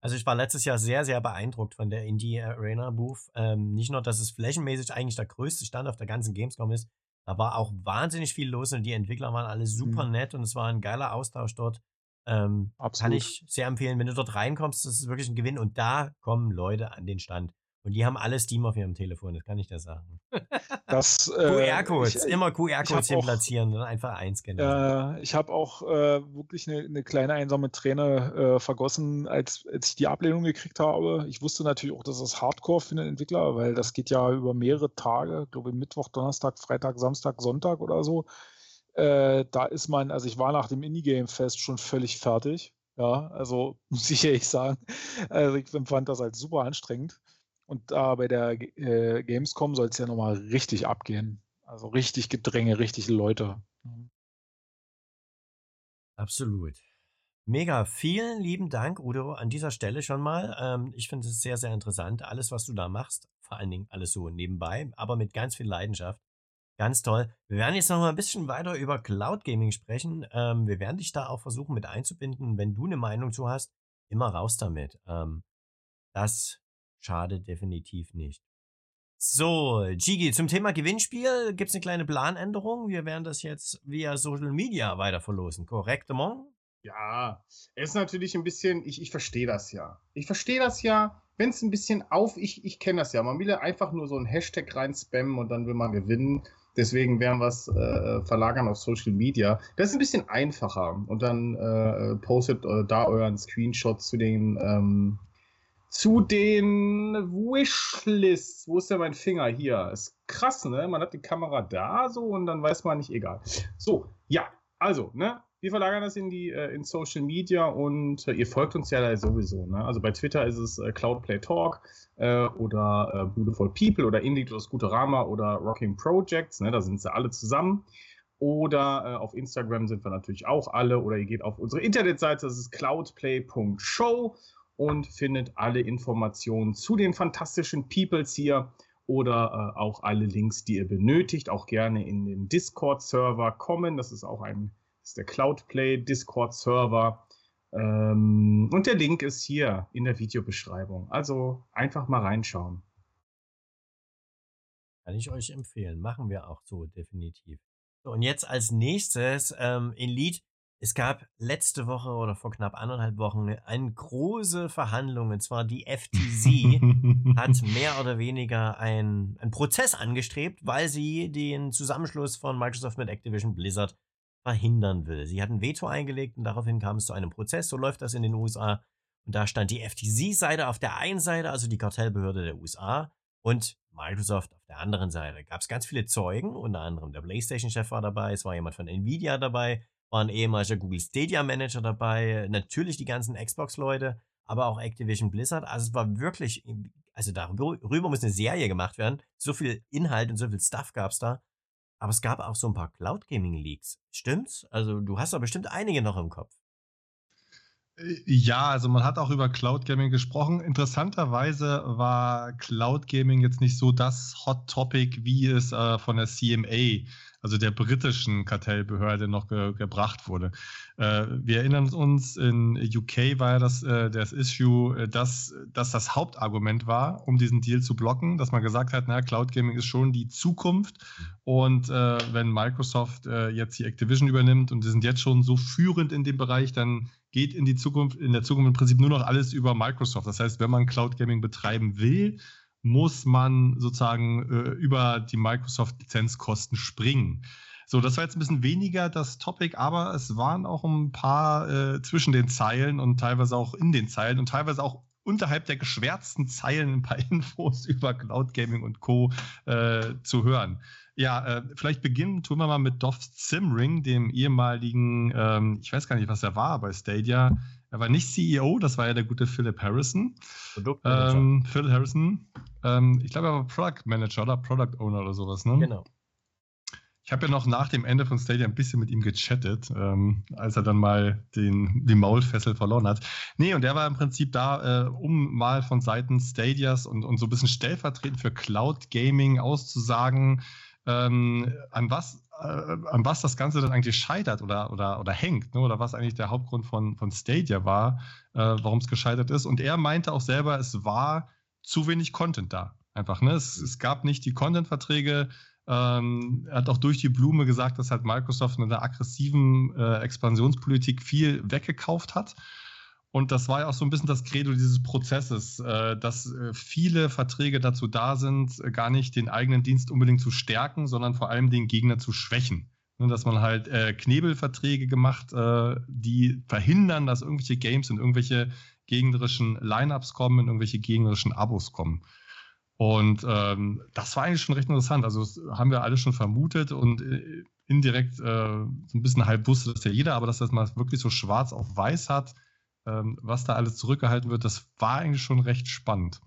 Speaker 1: Also ich war letztes Jahr sehr, sehr beeindruckt von der Indie Arena Booth. Ähm, nicht nur, dass es flächenmäßig eigentlich der größte Stand auf der ganzen Gamescom ist, da war auch wahnsinnig viel los und die Entwickler waren alle super
Speaker 3: Mhm.
Speaker 1: nett und es war ein geiler Austausch dort. Ähm, kann
Speaker 3: Absolut.
Speaker 1: ich sehr empfehlen, wenn du dort reinkommst, das ist wirklich ein Gewinn und da kommen Leute an den Stand. Und die haben alle Steam auf ihrem Telefon, das kann ich dir sagen.
Speaker 3: Das, (laughs)
Speaker 1: äh, QR-Codes, immer QR-Codes hin platzieren und einfach einscannen.
Speaker 3: Äh, ich habe auch äh, wirklich eine, eine, kleine einsame Träne äh, vergossen, als, als ich die Ablehnung gekriegt habe. Ich wusste natürlich auch, dass das Hardcore für den Entwickler, weil das geht ja über mehrere Tage, glaube ich Mittwoch, Donnerstag, Freitag, Samstag, Sonntag oder so. Äh, da ist man, also ich war nach dem Indie-Game-Fest schon völlig fertig. Ja, also (laughs) muss ich ehrlich sagen. Also ich empfand das als super anstrengend. Und da bei der äh, Gamescom soll es ja nochmal richtig abgehen. Also richtig Gedränge, richtig Leute.
Speaker 1: Absolut. Mega, vielen lieben Dank, Udo, an dieser Stelle schon mal. Ähm, ich finde es sehr, sehr interessant, alles, was du da machst. Vor allen Dingen alles so nebenbei, aber mit ganz viel Leidenschaft. Ganz toll. Wir werden jetzt noch mal ein bisschen weiter über Cloud Gaming sprechen. Ähm, wir werden dich da auch versuchen mit einzubinden. Wenn du eine Meinung zu hast, immer raus damit. Ähm, das Schade definitiv nicht. So, Gigi, zum Thema Gewinnspiel gibt es eine kleine Planänderung. Wir werden das jetzt via Social Media weiter verlosen, korrekt, Mon?
Speaker 4: Ja, es ist natürlich ein bisschen, ich, ich verstehe das ja. Ich verstehe das ja, wenn es ein bisschen auf, ich, ich kenne das ja. Man will ja einfach nur so ein Hashtag rein spammen und dann will man gewinnen. Deswegen werden wir es äh, verlagern auf Social Media. Das ist ein bisschen einfacher. Und dann äh, postet äh, da euren Screenshot zu den ähm, zu den Wishlists. Wo ist denn mein Finger? Hier. Ist krass, ne? Man hat die Kamera da so und dann weiß man nicht, egal. So, ja, also, ne? Wir verlagern das in die äh, in Social Media und äh, ihr folgt uns ja da sowieso. Ne? Also bei Twitter ist es äh, Cloudplay Talk äh, oder äh, Beautiful People oder Indie oder Scooterama oder Rocking Projects. Ne? Da sind sie alle zusammen. Oder äh, auf Instagram sind wir natürlich auch alle. Oder ihr geht auf unsere Internetseite, das ist cloudplay.show und findet alle Informationen zu den fantastischen Peoples hier oder äh, auch alle Links, die ihr benötigt. Auch gerne in den Discord-Server kommen. Das ist auch ein, ist der Cloudplay Discord-Server. Ähm, und der Link ist hier in der Videobeschreibung. Also einfach mal reinschauen.
Speaker 1: Kann ich euch empfehlen. Machen wir auch so, definitiv. So, und jetzt als nächstes ähm, in Lied es gab letzte Woche oder vor knapp anderthalb Wochen eine große Verhandlung, und zwar die FTC hat (laughs) mehr oder weniger einen Prozess angestrebt, weil sie den Zusammenschluss von Microsoft mit Activision Blizzard verhindern will. Sie hat ein Veto eingelegt und daraufhin kam es zu einem Prozess. So läuft das in den USA. Und da stand die FTC-Seite auf der einen Seite, also die Kartellbehörde der USA, und Microsoft auf der anderen Seite. Gab es ganz viele Zeugen, unter anderem der PlayStation-Chef war dabei, es war jemand von Nvidia dabei, war ein ehemaliger Google Stadia Manager dabei, natürlich die ganzen Xbox-Leute, aber auch Activision Blizzard. Also es war wirklich, also darüber muss eine Serie gemacht werden. So viel Inhalt und so viel Stuff gab es da. Aber es gab auch so ein paar Cloud Gaming Leaks. Stimmt's? Also du hast da bestimmt einige noch im Kopf.
Speaker 5: Äh, ja, also man hat auch über Cloud Gaming gesprochen. Interessanterweise war Cloud Gaming jetzt nicht so das Hot Topic, wie es äh, von der CMA also der britischen Kartellbehörde, noch ge gebracht wurde. Äh, wir erinnern uns, in UK war ja das, äh, das Issue, äh, dass, dass das Hauptargument war, um diesen Deal zu blocken, dass man gesagt hat, na, Cloud Gaming ist schon die Zukunft. Und äh, wenn Microsoft äh, jetzt die Activision übernimmt und die sind jetzt schon so führend in dem Bereich, dann geht in die Zukunft, in der Zukunft im Prinzip nur noch alles über Microsoft. Das heißt, wenn man Cloud Gaming betreiben will, muss man sozusagen äh, über die Microsoft-Lizenzkosten springen. So, das war jetzt ein bisschen weniger das Topic, aber es waren auch ein paar äh, zwischen den Zeilen und teilweise auch in den Zeilen und teilweise auch unterhalb der geschwärzten Zeilen ein paar (laughs) Infos über Cloud Gaming und Co. Äh, zu hören. Ja, äh, vielleicht beginnen tun wir mal mit Dov Simring, dem ehemaligen, ähm, ich weiß gar nicht, was er war bei Stadia, er war nicht CEO, das war ja der gute Philip Harrison. Ähm, Phil Harrison. Ähm, ich glaube, er war Product Manager oder Product Owner oder sowas, ne?
Speaker 1: Genau.
Speaker 5: Ich habe ja noch nach dem Ende von Stadia ein bisschen mit ihm gechattet, ähm, als er dann mal den, die Maulfessel verloren hat. Nee, und der war im Prinzip da, äh, um mal von Seiten Stadias und, und so ein bisschen stellvertretend für Cloud Gaming auszusagen, ähm, an was an was das Ganze dann eigentlich scheitert oder, oder, oder hängt, ne? oder was eigentlich der Hauptgrund von, von Stadia war, äh, warum es gescheitert ist. Und er meinte auch selber, es war zu wenig Content da. Einfach, ne? Es, es gab nicht die Content-Verträge. Ähm, er hat auch durch die Blume gesagt, dass halt Microsoft in einer aggressiven äh, Expansionspolitik viel weggekauft hat. Und das war ja auch so ein bisschen das Credo dieses Prozesses, äh, dass äh, viele Verträge dazu da sind, äh, gar nicht den eigenen Dienst unbedingt zu stärken, sondern vor allem den Gegner zu schwächen. Und dass man halt Knebelverträge gemacht, die verhindern, dass irgendwelche Games in irgendwelche gegnerischen Lineups kommen, in irgendwelche gegnerischen Abos kommen. Und ähm, das war eigentlich schon recht interessant. Also das haben wir alle schon vermutet und indirekt äh, so ein bisschen halb wusste das ja jeder, aber dass das mal wirklich so schwarz auf weiß hat, ähm, was da alles zurückgehalten wird, das war eigentlich schon recht spannend.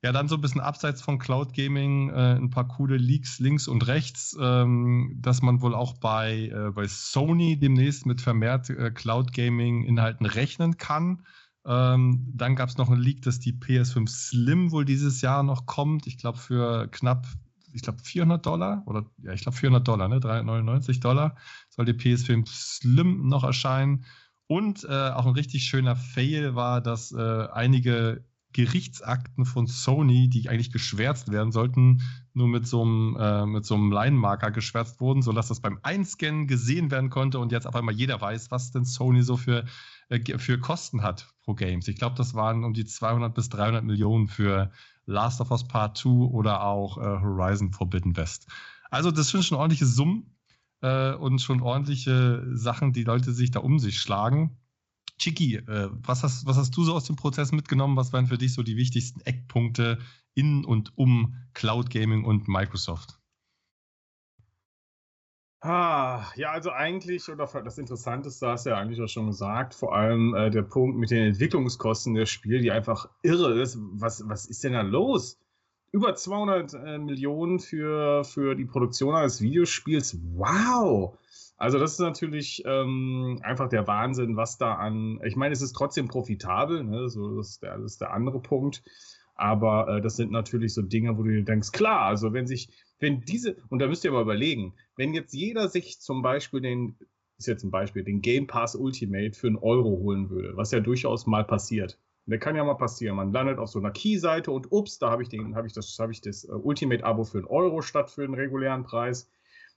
Speaker 5: Ja, dann so ein bisschen abseits von Cloud Gaming, äh, ein paar coole Leaks links und rechts, ähm, dass man wohl auch bei, äh, bei Sony demnächst mit vermehrt äh, Cloud Gaming Inhalten rechnen kann. Ähm, dann gab es noch einen Leak, dass die PS5 Slim wohl dieses Jahr noch kommt. Ich glaube für knapp, ich glaube 400 Dollar oder ja, ich glaube 400 Dollar, ne? 399 Dollar soll die PS5 Slim noch erscheinen. Und äh, auch ein richtig schöner Fail war, dass äh, einige Gerichtsakten von Sony, die eigentlich geschwärzt werden sollten, nur mit so einem, äh, so einem Line-Marker geschwärzt wurden, sodass das beim Einscannen gesehen werden konnte und jetzt auf einmal jeder weiß, was denn Sony so für, äh, für Kosten hat pro Games. Ich glaube, das waren um die 200 bis 300 Millionen für Last of Us Part 2 oder auch äh, Horizon Forbidden West. Also das sind schon ordentliche Summen äh, und schon ordentliche Sachen, die Leute sich da um sich schlagen. Chiki, äh, was, hast, was hast du so aus dem Prozess mitgenommen? Was waren für dich so die wichtigsten Eckpunkte in und um Cloud Gaming und Microsoft?
Speaker 4: Ah, ja, also eigentlich, oder das Interessanteste hast du ja eigentlich auch schon gesagt, vor allem äh, der Punkt mit den Entwicklungskosten der Spiel, die einfach irre ist. Was, was ist denn da los? Über 200 äh, Millionen für, für die Produktion eines Videospiels. Wow! Also das ist natürlich ähm, einfach der Wahnsinn, was da an. Ich meine, es ist trotzdem profitabel, ne? so, das, ist der, das ist der andere Punkt. Aber äh, das sind natürlich so Dinge, wo du dir denkst, klar, also wenn sich, wenn diese, und da müsst ihr mal überlegen, wenn jetzt jeder sich zum Beispiel den, ist jetzt ein Beispiel, den Game Pass Ultimate für einen Euro holen würde, was ja durchaus mal passiert, der kann ja mal passieren. Man landet auf so einer Key-Seite und ups, da habe ich, hab ich das, hab ich das uh, Ultimate-Abo für einen Euro statt für den regulären Preis.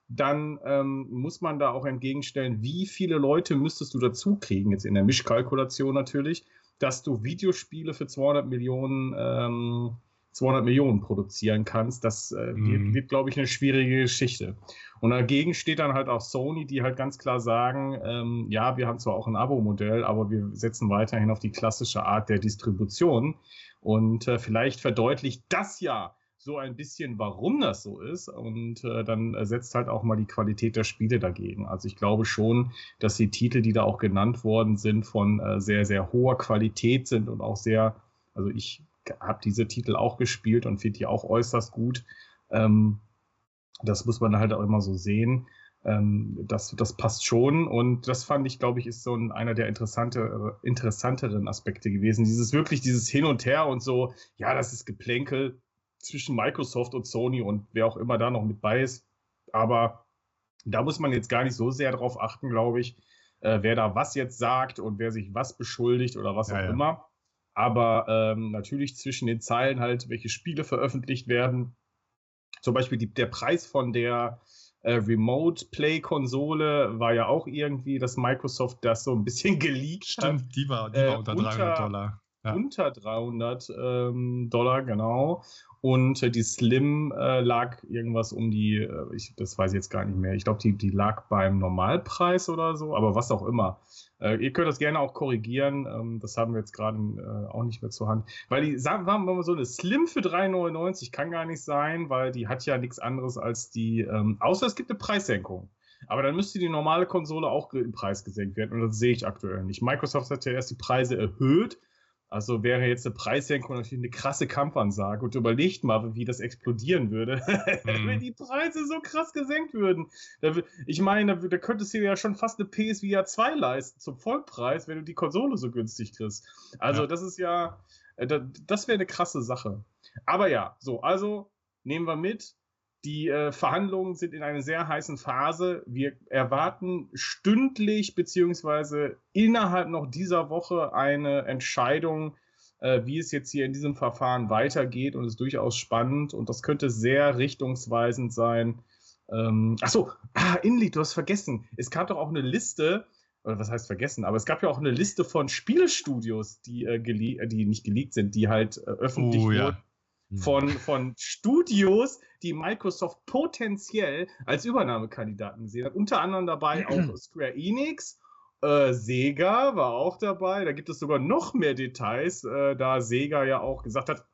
Speaker 4: Dann ähm, muss man da auch entgegenstellen, wie viele Leute müsstest du dazu kriegen, jetzt in der Mischkalkulation natürlich, dass du Videospiele für 200 Millionen ähm, 200 Millionen produzieren kannst, das äh, mhm. wird, wird glaube ich, eine schwierige Geschichte. Und dagegen steht dann halt auch Sony, die halt ganz klar sagen, ähm, ja, wir haben zwar auch ein Abo-Modell, aber wir setzen weiterhin auf die klassische Art der Distribution. Und äh, vielleicht verdeutlicht das ja so ein bisschen, warum das so ist. Und äh, dann setzt halt auch mal die Qualität der Spiele dagegen. Also ich glaube schon, dass die Titel, die da auch genannt worden sind, von äh, sehr, sehr hoher Qualität sind und auch sehr, also ich habe diese Titel auch gespielt und finde die auch äußerst gut. Ähm, das muss man halt auch immer so sehen. Ähm, das, das passt schon und das fand ich, glaube ich, ist so ein, einer der interessante, interessanteren Aspekte gewesen. Dieses wirklich, dieses Hin und Her und so, ja, das ist Geplänkel zwischen Microsoft und Sony und wer auch immer da noch mit bei ist. Aber da muss man jetzt gar nicht so sehr drauf achten, glaube ich, äh, wer da was jetzt sagt und wer sich was beschuldigt oder was ja, auch ja. immer aber ähm, natürlich zwischen den Zeilen halt, welche Spiele veröffentlicht werden. Zum Beispiel die, der Preis von der äh, Remote Play Konsole war ja auch irgendwie, dass Microsoft das so ein bisschen (laughs) geleakt
Speaker 5: Stimmt, hat. Stimmt, die war, die war äh, unter 300 Dollar.
Speaker 4: Ja. Unter 300 ähm, Dollar, genau. Und äh, die Slim äh, lag irgendwas um die, äh, ich, das weiß ich jetzt gar nicht mehr. Ich glaube, die, die lag beim Normalpreis oder so, aber was auch immer. Äh, ihr könnt das gerne auch korrigieren. Ähm, das haben wir jetzt gerade äh, auch nicht mehr zur Hand. Weil die, sagen wir mal so, eine Slim für 3,99 kann gar nicht sein, weil die hat ja nichts anderes als die, ähm, außer es gibt eine Preissenkung. Aber dann müsste die normale Konsole auch im Preis gesenkt werden und das sehe ich aktuell nicht. Microsoft hat ja erst die Preise erhöht also wäre jetzt eine Preissenkung natürlich eine krasse Kampfansage und überlegt mal, wie das explodieren würde, (laughs) mhm. wenn die Preise so krass gesenkt würden. Ich meine, da, da könntest du dir ja schon fast eine PSVR 2 leisten zum Vollpreis, wenn du die Konsole so günstig kriegst. Also ja. das ist ja, äh, das wäre eine krasse Sache. Aber ja, so, also nehmen wir mit, die äh, Verhandlungen sind in einer sehr heißen Phase. Wir erwarten stündlich beziehungsweise innerhalb noch dieser Woche eine Entscheidung, äh, wie es jetzt hier in diesem Verfahren weitergeht und ist durchaus spannend und das könnte sehr richtungsweisend sein. Ähm, achso, ah, Inli, du hast vergessen. Es gab doch auch eine Liste oder was heißt vergessen, aber es gab ja auch eine Liste von Spielestudios, die, äh, die nicht geleakt sind, die halt äh, öffentlich
Speaker 5: Oh, ja.
Speaker 4: wurden. Von, von Studios, die Microsoft potenziell als Übernahmekandidaten gesehen hat. Unter anderem dabei (clears throat) auch Square Enix, äh, Sega war auch dabei. Da gibt es sogar noch mehr Details, äh, da Sega ja auch gesagt hat,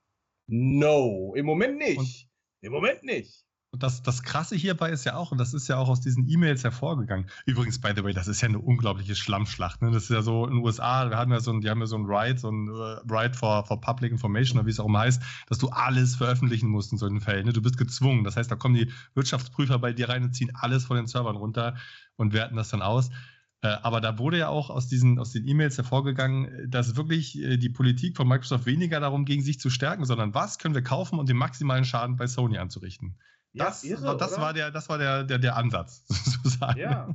Speaker 4: no, im Moment nicht. Im Moment nicht.
Speaker 5: Das, das Krasse hierbei ist ja auch, und das ist ja auch aus diesen E-Mails hervorgegangen. Übrigens, by the way, das ist ja eine unglaubliche Schlammschlacht. Ne? Das ist ja so in den USA, wir haben ja so ein, die haben ja so ein Right, so ein äh, Right for, for Public Information, oder wie es auch immer heißt, dass du alles veröffentlichen musst in solchen Fällen. Ne? Du bist gezwungen. Das heißt, da kommen die Wirtschaftsprüfer bei dir rein und ziehen alles von den Servern runter und werten das dann aus. Äh, Aber da wurde ja auch aus diesen aus den E-Mails hervorgegangen, dass wirklich äh, die Politik von Microsoft weniger darum ging, sich zu stärken, sondern was können wir kaufen, um den maximalen Schaden bei Sony anzurichten. Das, war, das
Speaker 4: oder?
Speaker 5: war der, das war der, der, der Ansatz, (laughs) sozusagen.
Speaker 4: Ja.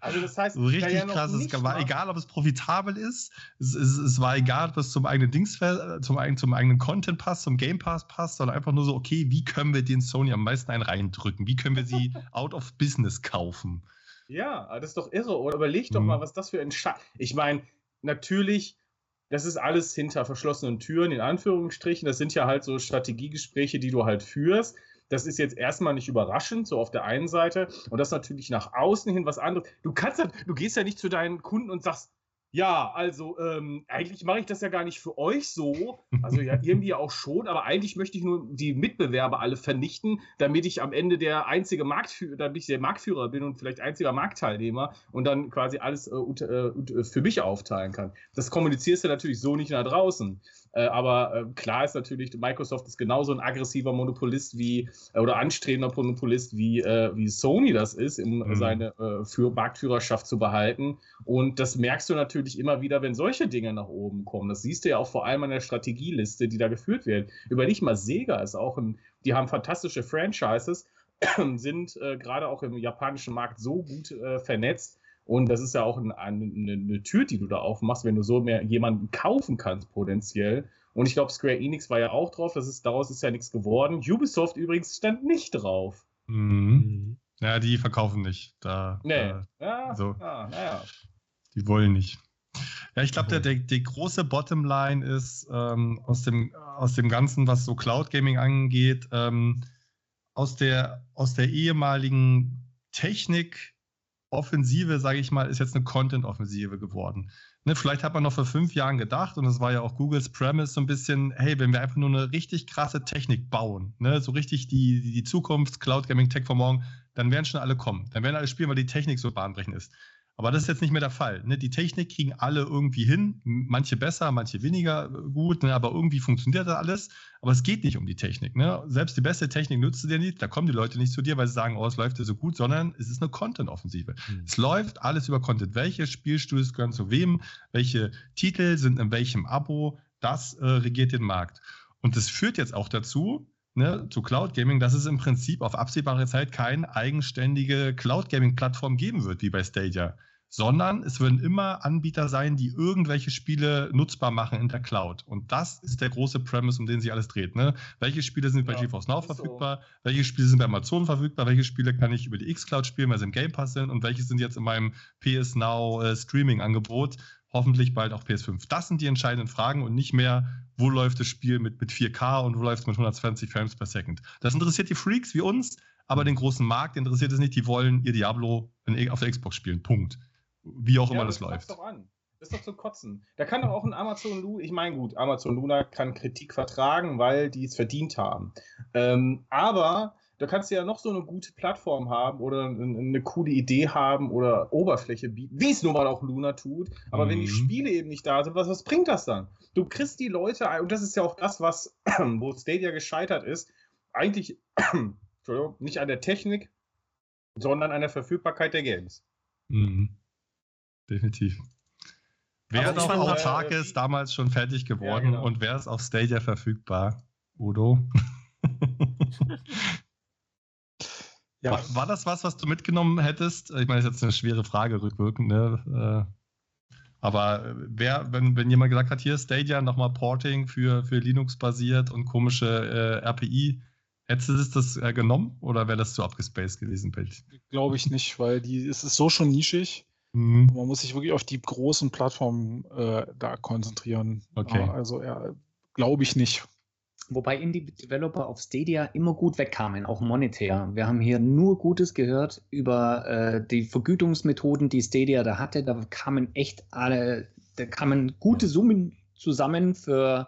Speaker 4: Also das heißt,
Speaker 5: So richtig
Speaker 4: ja noch
Speaker 5: krass. Es
Speaker 4: nicht
Speaker 5: war egal, ob es profitabel ist. Es, es, es war egal, ob es zum eigenen Dings, ver- zum, eigenen- zum eigenen Content passt, zum Game Pass passt, sondern einfach nur so, okay, wie können wir den Sony am meisten einen reindrücken? Wie können wir sie (laughs) out of business kaufen?
Speaker 4: Ja, das ist doch irre. Oder überleg doch
Speaker 5: Mhm.
Speaker 4: mal, was das für ein Scha Ich meine, natürlich, das ist alles hinter verschlossenen Türen, in Anführungsstrichen. Das sind ja halt so Strategiegespräche, die du halt führst. Das ist jetzt erstmal nicht überraschend, so auf der einen Seite. Und das natürlich nach außen hin was anderes. Du kannst halt, du gehst ja nicht zu deinen Kunden und sagst, ja, also ähm, eigentlich mache ich das ja gar nicht für euch so. Also ja, irgendwie auch schon, aber eigentlich möchte ich nur die Mitbewerber alle vernichten, damit ich am Ende der einzige Marktführer, damit ich der Marktführer bin und vielleicht einziger Marktteilnehmer und dann quasi alles äh, und, äh, und, äh, für mich aufteilen kann. Das kommunizierst du natürlich so nicht nach draußen. Äh, aber äh, klar ist natürlich, Microsoft ist genauso ein aggressiver Monopolist wie äh, oder anstrebender Monopolist wie, äh, wie Sony das ist, um
Speaker 5: Mhm.
Speaker 4: seine für Marktführerschaft zu behalten. Und das merkst du natürlich immer wieder, wenn solche Dinge nach oben kommen. Das siehst du ja auch vor allem an der Strategieliste, die da geführt wird. Überleg mal, Sega ist auch ein, die haben fantastische Franchises, (clears throat) sind äh, gerade auch im japanischen Markt so gut äh, vernetzt. Und das ist ja auch ein, ein, eine, eine Tür, die du da aufmachst, wenn du so mehr jemanden kaufen kannst, potenziell. Und ich glaube, Square Enix war ja auch drauf, das ist, daraus ist ja nichts geworden. Ubisoft übrigens stand nicht drauf.
Speaker 5: Mhm. Ja, die verkaufen nicht. Da,
Speaker 4: Nee.
Speaker 5: da,
Speaker 4: Ja,
Speaker 5: so.
Speaker 4: ja, naja.
Speaker 5: die wollen nicht. Ja, ich glaube, der, der, die große Bottomline ist ähm, aus, dem, aus dem Ganzen, was so Cloud Gaming angeht, ähm, aus, der, aus der ehemaligen Technik-Offensive, sage ich mal, ist jetzt eine Content-Offensive geworden. Ne, vielleicht hat man noch vor fünf Jahren gedacht, und das war ja auch Googles Premise so ein bisschen, hey, wenn wir einfach nur eine richtig krasse Technik bauen, ne, so richtig die, die Zukunft, Cloud Gaming Tech von morgen, dann werden schon alle kommen. Dann werden alle spielen, weil die Technik so bahnbrechend ist. Aber das ist jetzt nicht mehr der Fall. Ne? Die Technik kriegen alle irgendwie hin, manche besser, manche weniger gut, ne? aber irgendwie funktioniert das alles. Aber es geht nicht um die Technik. Ne? Selbst die beste Technik nützt du dir nicht, da kommen die Leute nicht zu dir, weil sie sagen, oh, es läuft dir so gut, sondern es ist eine Content-Offensive.
Speaker 1: Mhm.
Speaker 5: Es läuft alles über Content. Welche Spielstudios gehören zu wem? Welche Titel sind in welchem Abo? Das äh, regiert den Markt. Und das führt jetzt auch dazu, ne, zu Cloud Gaming, dass es im Prinzip auf absehbare Zeit keine eigenständige Cloud Gaming Plattform geben wird, wie bei Stadia. Sondern es werden immer Anbieter sein, die irgendwelche Spiele nutzbar machen in der Cloud. Und das ist der große Premise, um den sich alles dreht. Ne? Welche Spiele sind bei
Speaker 4: Ja,
Speaker 5: GeForce Now
Speaker 4: ist so.
Speaker 5: verfügbar? Welche Spiele sind bei Amazon verfügbar? Welche Spiele kann ich über die X-Cloud spielen, weil sie im Game Pass sind? Und welche sind jetzt in meinem PS Now äh, Streaming-Angebot? Hoffentlich bald auch PS5. Das sind die entscheidenden Fragen und nicht mehr, wo läuft das Spiel mit, mit 4K und wo läuft es mit 120 Frames per Second. Das interessiert die Freaks wie uns, aber den großen Markt interessiert es nicht. Die wollen ihr Diablo in, auf der Xbox spielen. Punkt. Wie auch immer das,
Speaker 4: pack's
Speaker 5: läuft.
Speaker 4: Doch an. Das ist doch zum Kotzen. Da kann doch auch ein Amazon Luna, ich meine gut, Amazon Luna kann Kritik vertragen, weil die es verdient haben. Ähm, aber da kannst du ja noch so eine gute Plattform haben oder eine, eine coole Idee haben oder Oberfläche bieten, wie es nun mal auch Luna tut. Aber wenn die
Speaker 5: Mhm.
Speaker 4: Spiele eben nicht da sind, was, was bringt das dann? Du kriegst die Leute, ein- und das ist ja auch das, was, (clears throat) wo Stadia gescheitert ist, eigentlich, (clears throat) Entschuldigung, nicht an der Technik, sondern an der Verfügbarkeit der Games.
Speaker 5: Mhm. Definitiv. Wer
Speaker 1: Aber
Speaker 5: ist
Speaker 1: ich
Speaker 5: auf
Speaker 1: fand,
Speaker 4: äh,
Speaker 5: damals schon fertig geworden
Speaker 4: genau.
Speaker 5: und wer ist auf Stadia verfügbar? Udo? (laughs) (laughs)
Speaker 3: Ja,
Speaker 5: War, war das was, was du mitgenommen hättest? Ich meine, das ist jetzt eine schwere Frage rückwirkend, ne? Äh, Aber äh, wer, wenn, wenn jemand gesagt hat, hier Stadia nochmal Porting für, für Linux basiert und komische äh, RPI, hättest du das, äh, genommen oder wäre das zu abgespaced gewesen, Bild?
Speaker 3: glaube ich nicht, weil die, es ist so schon nischig. Mhm. Man muss sich wirklich auf die großen Plattformen äh, da konzentrieren.
Speaker 5: Okay.
Speaker 3: Also ja, glaube ich nicht.
Speaker 2: Wobei Indie-Developer auf Stadia immer gut wegkamen, auch monetär. Wir haben hier nur Gutes gehört über äh, die Vergütungsmethoden, die Stadia da hatte. Da kamen echt alle, da kamen gute Summen zusammen für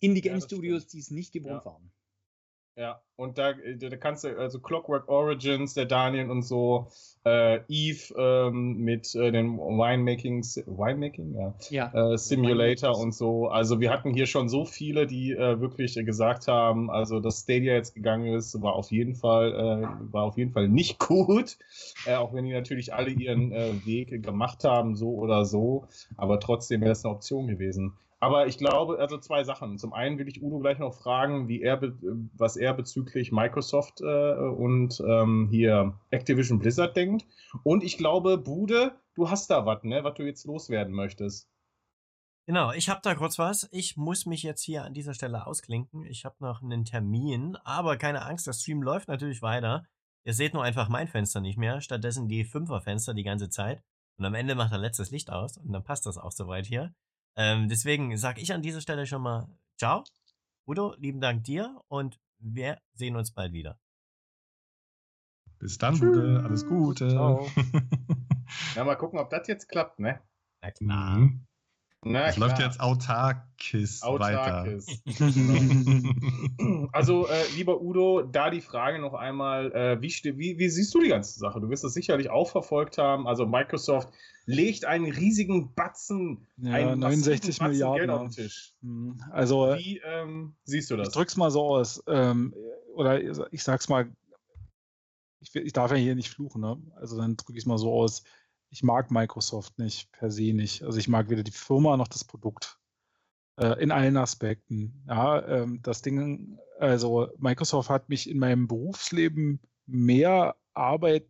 Speaker 2: Indie-Game-Studios, die es nicht gewohnt
Speaker 4: Ja.
Speaker 2: waren.
Speaker 4: Ja, und da, äh, da kannst du, also Clockwork Origins, der Daniel und so, äh, Eve ähm, mit äh, den Winemaking, Winemaking, ja,
Speaker 2: Ja,
Speaker 4: äh, Simulator
Speaker 2: Winemaking.
Speaker 4: und so. Also wir hatten hier schon so viele, die äh, wirklich gesagt haben, also dass Stadia jetzt gegangen ist, war auf jeden Fall, äh, war auf jeden Fall nicht (laughs) gut. Auch wenn die natürlich alle ihren Weg gemacht haben, so oder so. Aber trotzdem wäre es eine Option gewesen. Aber ich glaube, also zwei Sachen. Zum einen will ich Udo gleich noch fragen, wie er, was er bezüglich Microsoft äh, und ähm, hier Activision Blizzard denkt. Und ich glaube, Bude, du hast da was, ne, was du jetzt loswerden möchtest.
Speaker 1: Genau, ich habe da kurz was. Ich muss mich jetzt hier an dieser Stelle ausklinken. Ich habe noch einen Termin, aber keine Angst, der Stream läuft natürlich weiter. Ihr seht nur einfach mein Fenster nicht mehr, stattdessen die Fünferfenster die ganze Zeit. Und am Ende macht er letztes Licht aus und dann passt das auch soweit hier. Ähm, deswegen sage ich an dieser Stelle schon mal Ciao. Udo, lieben Dank dir und wir sehen uns bald wieder.
Speaker 5: Bis dann, Bude. Alles Gute.
Speaker 3: Ciao. (laughs)
Speaker 4: Ja, mal gucken, ob das jetzt klappt, ne?
Speaker 1: Na klar.
Speaker 5: Mhm.
Speaker 4: Na,
Speaker 5: Das läuft
Speaker 4: klar.
Speaker 5: jetzt autarkis weiter.
Speaker 4: Autarkes. (laughs) (laughs) Also, äh, lieber Udo, da die Frage noch einmal, äh, wie, wie, wie siehst du die ganze Sache? Du wirst das sicherlich auch verfolgt haben. Also Microsoft legt einen riesigen Batzen,
Speaker 3: Ja,
Speaker 4: einen massiven
Speaker 3: 69
Speaker 4: Batzen
Speaker 3: Milliarden.
Speaker 4: Geld auf den Tisch.
Speaker 3: Hm, Also
Speaker 4: Wie ähm, siehst du
Speaker 3: ich
Speaker 4: das?
Speaker 3: drück's mal so aus. Ähm, oder ich sag's mal, ich, ich darf ja hier nicht fluchen, ne? Also dann drücke ich es mal so aus. Ich mag Microsoft nicht, per se nicht. Also ich mag weder die Firma noch das Produkt. Äh, in allen Aspekten. Ja, ähm, das Ding, also Microsoft hat mich in meinem Berufsleben mehr Arbeit,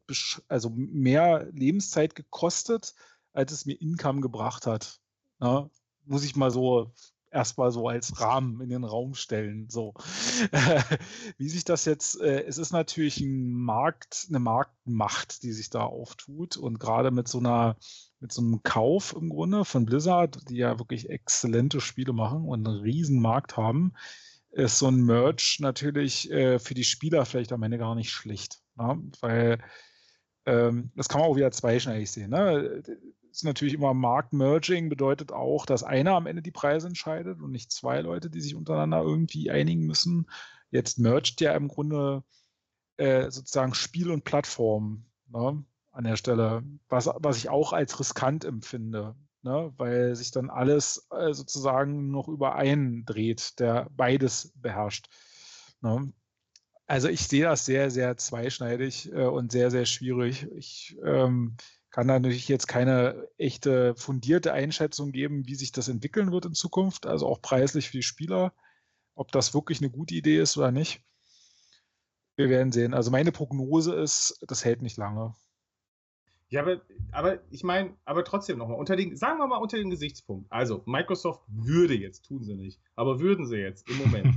Speaker 3: also mehr Lebenszeit gekostet, als es mir Income gebracht hat. Ja, muss ich mal so erstmal so als Rahmen in den Raum stellen. So. (laughs) Wie sich das jetzt, äh, es ist natürlich ein Markt, eine Marktmacht, die sich da auftut und gerade mit so einer, mit so einem Kauf im Grunde von Blizzard, die ja wirklich exzellente Spiele machen und einen riesen Markt haben, ist so ein Merch natürlich äh, für die Spieler vielleicht am Ende gar nicht schlecht. Ne? Weil ähm, das kann man auch wieder zweischneidig sehen. Ne? Ist natürlich immer Marktmerging, bedeutet auch, dass einer am Ende die Preise entscheidet und nicht zwei Leute, die sich untereinander irgendwie einigen müssen. Jetzt mergt ja im Grunde äh, sozusagen Spiel und Plattform ne? an der Stelle, was, was ich auch als riskant empfinde. Ne? Weil sich dann alles äh, sozusagen noch über einen dreht, der beides beherrscht. Ne? Also ich sehe das sehr, sehr zweischneidig äh, und sehr, sehr schwierig. Ich ähm, kann da natürlich jetzt keine echte fundierte Einschätzung geben, wie sich das entwickeln wird in Zukunft, also auch preislich für die Spieler, ob das wirklich eine gute Idee ist oder nicht. Wir werden sehen. Also meine Prognose ist, das hält nicht lange.
Speaker 4: Ja, aber, aber ich meine, aber trotzdem nochmal, unter den, sagen wir mal unter dem Gesichtspunkt. Also, Microsoft würde jetzt, tun sie nicht, aber würden sie jetzt im Moment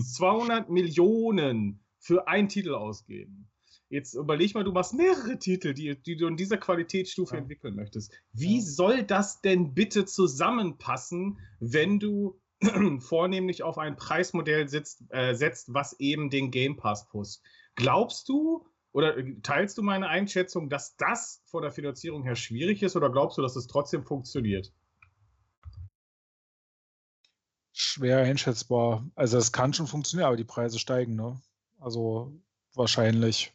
Speaker 4: (laughs) 200 Millionen für einen Titel ausgeben. Jetzt überleg mal, du machst mehrere Titel, die, die du in dieser Qualitätsstufe
Speaker 3: Ja.
Speaker 4: entwickeln möchtest. Wie
Speaker 3: Ja.
Speaker 4: soll das denn bitte zusammenpassen, wenn du (clears throat) vornehmlich auf ein Preismodell sitzt, äh, setzt, was eben den Game Pass pusht? Glaubst du oder äh, teilst du meine Einschätzung, dass das von der Finanzierung her schwierig ist oder glaubst du, dass es trotzdem funktioniert?
Speaker 3: Schwer einschätzbar. Also es kann schon funktionieren, aber die Preise steigen, ne? Also wahrscheinlich.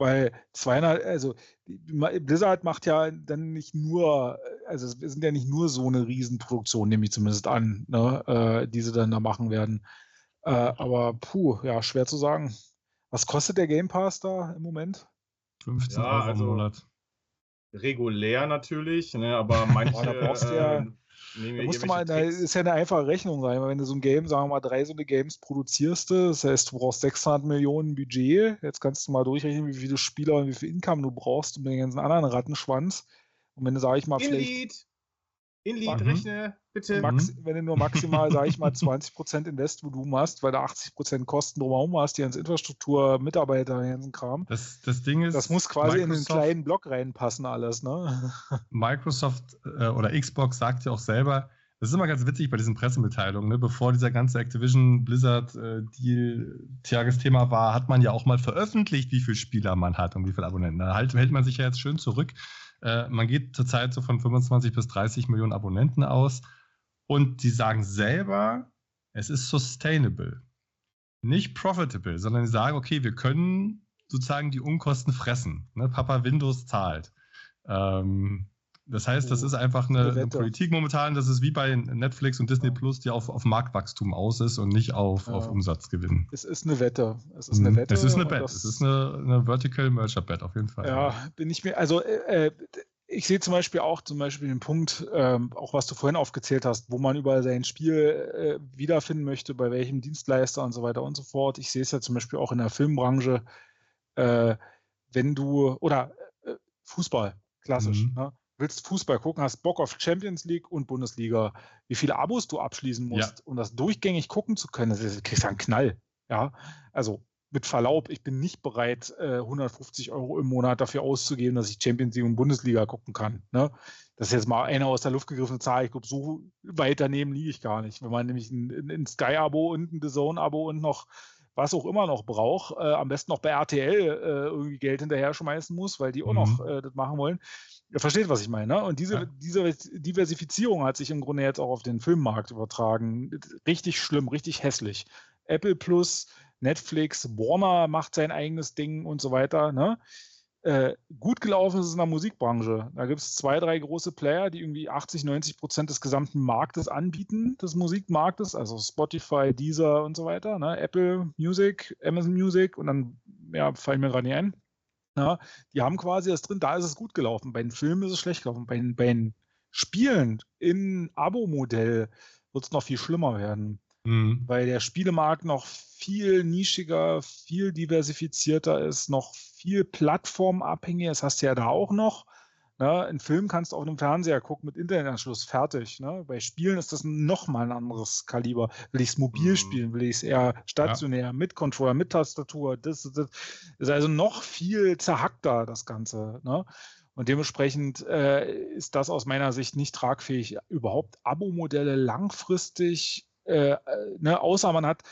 Speaker 3: Weil 200, also Blizzard macht ja dann nicht nur, also es sind ja nicht nur so eine Riesenproduktion, nehme ich zumindest an, ne, äh, die sie dann da machen werden. Äh, aber puh, ja, schwer zu sagen. Was kostet der Game Pass da im Moment?
Speaker 5: 15
Speaker 4: Ja,
Speaker 5: Euro
Speaker 4: also-
Speaker 5: im Monat.
Speaker 4: Regulär natürlich, ne, aber (laughs) manche.
Speaker 3: Boah, da brauchst du ja-
Speaker 4: ähm, nehmen
Speaker 3: Da musst du mal,
Speaker 4: Tricks.
Speaker 3: ist ja eine einfache Rechnung sein. Wenn du so ein Game, sagen wir mal, drei so eine Games produzierst, du, das heißt, du brauchst 600 Millionen Budget. Jetzt kannst du mal durchrechnen, wie viele Spieler und wie viel Income du brauchst und den ganzen anderen Rattenschwanz. Und wenn du, sag ich mal, vielleicht
Speaker 4: In Lied, rechne, bitte.
Speaker 3: Max, wenn du nur maximal, sage ich mal, (laughs) 20% Investvolumen hast, weil du 80% Kosten drumherum hast, die ans Infrastruktur, Mitarbeiter, ganzen Kram.
Speaker 5: Das, das Ding ist.
Speaker 3: Das muss quasi Microsoft, in einen kleinen Block reinpassen, alles, ne? (laughs)
Speaker 5: Microsoft äh, oder Xbox sagt ja auch selber, das ist immer ganz witzig bei diesen Pressemitteilungen. Ne? Bevor dieser ganze Activision Blizzard äh, Deal war, hat man ja auch mal veröffentlicht, wie viele Spieler man hat und wie viele Abonnenten. Da halt, hält man sich ja jetzt schön zurück. Äh, man geht zurzeit so von 25 bis 30 Millionen Abonnenten aus. Und die sagen selber, es ist sustainable. Nicht profitable, sondern die sagen, okay, wir können sozusagen die Unkosten fressen. Ne? Papa Windows zahlt. Ähm, das heißt, das oh, ist einfach eine, eine, Politik momentan, das ist wie bei Netflix und Disney Plus, die auf, auf Marktwachstum aus ist und nicht auf, ja. auf Umsatzgewinn.
Speaker 3: Es ist eine Wette. Es ist eine mhm. Wette.
Speaker 5: Es ist eine Bet. Es ist eine, eine Vertical Merger Bet auf jeden Fall.
Speaker 3: Ja, bin ich mir, also äh, äh, ich sehe zum Beispiel auch zum Beispiel den Punkt, ähm, auch was du vorhin aufgezählt hast, wo man über sein Spiel äh, wiederfinden möchte, bei welchem Dienstleister und so weiter und so fort. Ich sehe es ja zum Beispiel auch in der Filmbranche, äh, wenn du, oder äh, Fußball, klassisch. Mhm. Ne? Willst Fußball gucken, hast Bock auf Champions League und Bundesliga, wie viele Abos du abschließen musst, ja. um das durchgängig gucken zu können, das ist, kriegst du einen Knall. Ja, also mit Verlaub, ich bin nicht bereit, 150 äh, Euro im Monat dafür auszugeben, dass ich Champions League und Bundesliga gucken kann. Ne? Das ist jetzt mal eine aus der Luft gegriffene Zahl. Ich glaube, so weit daneben liege ich gar nicht. Wenn man nämlich ein, ein Sky-Abo und ein The Zone-Abo und noch was auch immer noch braucht, äh, am besten noch bei RTL äh, irgendwie Geld hinterher schmeißen muss, weil die auch mhm. noch äh, das machen wollen. Ihr versteht, was ich meine. Ne? Und diese, ja. diese Diversifizierung hat sich im Grunde jetzt auch auf den Filmmarkt übertragen. Richtig schlimm, richtig hässlich. Apple Plus, Netflix, Warner macht sein eigenes Ding und so weiter. Ne? Äh, gut gelaufen ist es in der Musikbranche. Da gibt es zwei, drei große Player, die irgendwie 80, 90 Prozent des gesamten Marktes anbieten, des Musikmarktes, also Spotify, Deezer und so weiter. Ne? Apple Music, Amazon Music und dann ja, fallen mir gerade nicht ein. Ja, die haben quasi das drin, da ist es gut gelaufen. Bei den Filmen ist es schlecht gelaufen. Bei, bei den Spielen in Abo-Modell wird es noch viel schlimmer werden. Mhm. Weil der Spielemarkt noch viel nischiger, viel diversifizierter ist, noch viel plattformabhängiger. Das hast du ja da auch noch. Ne? Einen Film kannst du auf einem Fernseher gucken mit Internetanschluss, fertig. Ne? Bei Spielen ist das nochmal ein anderes Kaliber. Will ich es mobil mhm. spielen? Will ich es eher stationär, ja. mit Controller, mit Tastatur? Das, das, ist also noch viel zerhackter, das Ganze. Ne? Und dementsprechend äh, ist das aus meiner Sicht nicht tragfähig, überhaupt Abo-Modelle langfristig, äh, äh ne, außer man hat,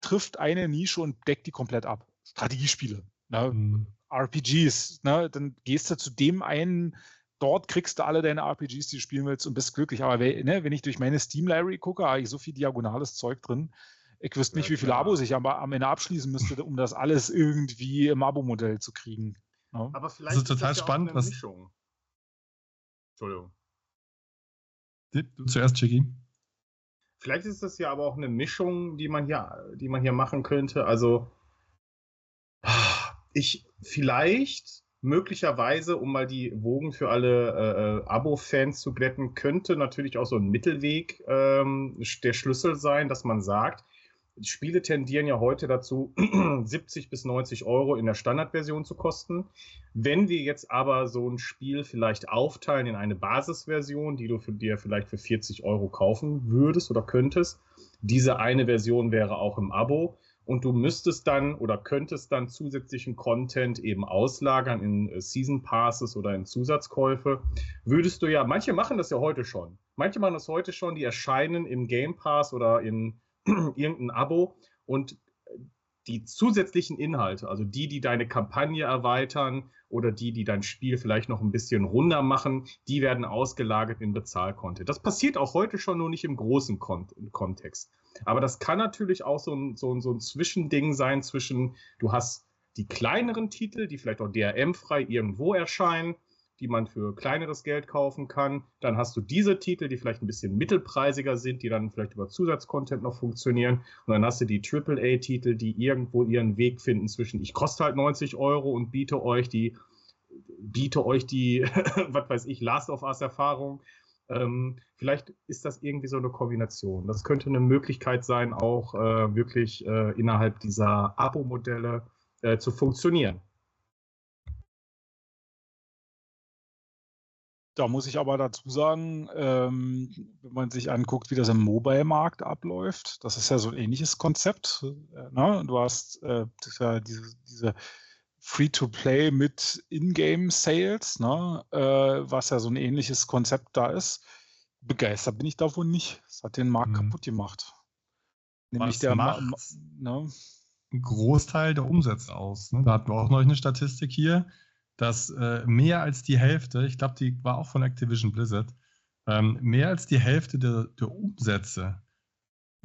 Speaker 3: trifft eine Nische und deckt die komplett ab. Strategiespiele. Ne? Mhm. RPGs, ne? dann gehst du zu dem einen, dort kriegst du alle deine RPGs, die du spielen willst und bist glücklich. Aber ne, wenn ich durch meine Steam-Library gucke, habe ich so viel diagonales Zeug drin. Ich wüsste nicht, ja, wie viele Abos ich am, am Ende abschließen müsste, (laughs) um das alles irgendwie im Abo-Modell zu kriegen.
Speaker 4: Ne? Aber vielleicht das ist total ist das spannend. Ja was... Mischung.
Speaker 5: Entschuldigung. Du zuerst, Chicky.
Speaker 4: Vielleicht ist das ja aber auch eine Mischung, die man hier, die man hier machen könnte. Also ich vielleicht möglicherweise, um mal die Wogen für alle äh, äh, Abo-Fans zu glätten, könnte natürlich auch so ein Mittelweg ähm, der Schlüssel sein, dass man sagt, Spiele tendieren ja heute dazu, (clears throat) 70 bis 90 Euro in der Standardversion zu kosten. Wenn wir jetzt aber so ein Spiel vielleicht aufteilen in eine Basisversion, die du für dir vielleicht für 40 Euro kaufen würdest oder könntest, diese eine Version wäre auch im Abo und du müsstest dann oder könntest dann zusätzlichen Content eben auslagern in äh, Season Passes oder in Zusatzkäufe, würdest du ja, manche machen das ja heute schon. Manche machen das heute schon, die erscheinen im Game Pass oder in (clears throat) irgendein Abo und äh, die zusätzlichen Inhalte, also die, die deine Kampagne erweitern oder die, die dein Spiel vielleicht noch ein bisschen runder machen, die werden ausgelagert in Bezahlcontent. Das passiert auch heute schon, nur nicht im großen Kon Kontext. Aber das kann natürlich auch so ein, so, ein, so ein Zwischending sein zwischen, du hast die kleineren Titel, die vielleicht auch DRM-frei irgendwo erscheinen, die man für kleineres Geld kaufen kann. Dann hast du diese Titel, die vielleicht ein bisschen mittelpreisiger sind, die dann vielleicht über Zusatzcontent noch funktionieren. Und dann hast du die AAA-Titel, die irgendwo ihren Weg finden zwischen, ich koste halt 90 Euro und biete euch die, biete euch die, (laughs) was weiß ich, Last of Us-Erfahrung ähm, vielleicht ist das irgendwie so eine Kombination. Das könnte eine Möglichkeit sein, auch äh, wirklich äh, innerhalb dieser Abo-Modelle äh, zu funktionieren.
Speaker 3: Da muss ich aber dazu sagen, ähm, wenn man sich anguckt, wie das im Mobile-Markt abläuft, das ist ja so ein ähnliches Konzept. Äh, ne? Du hast äh, diese, diese Free-to-Play mit Ingame-Sales, ne? äh, was ja so ein ähnliches Konzept da ist. Begeistert bin ich davon nicht. Das hat den Markt mhm. kaputt gemacht.
Speaker 5: Nämlich was der macht Ma ne? einen Großteil der Umsätze aus. Ne? Da hatten wir auch noch eine Statistik hier dass äh, mehr als die Hälfte, ich glaube, die war auch von Activision Blizzard, ähm, mehr als die Hälfte der, der, Umsätze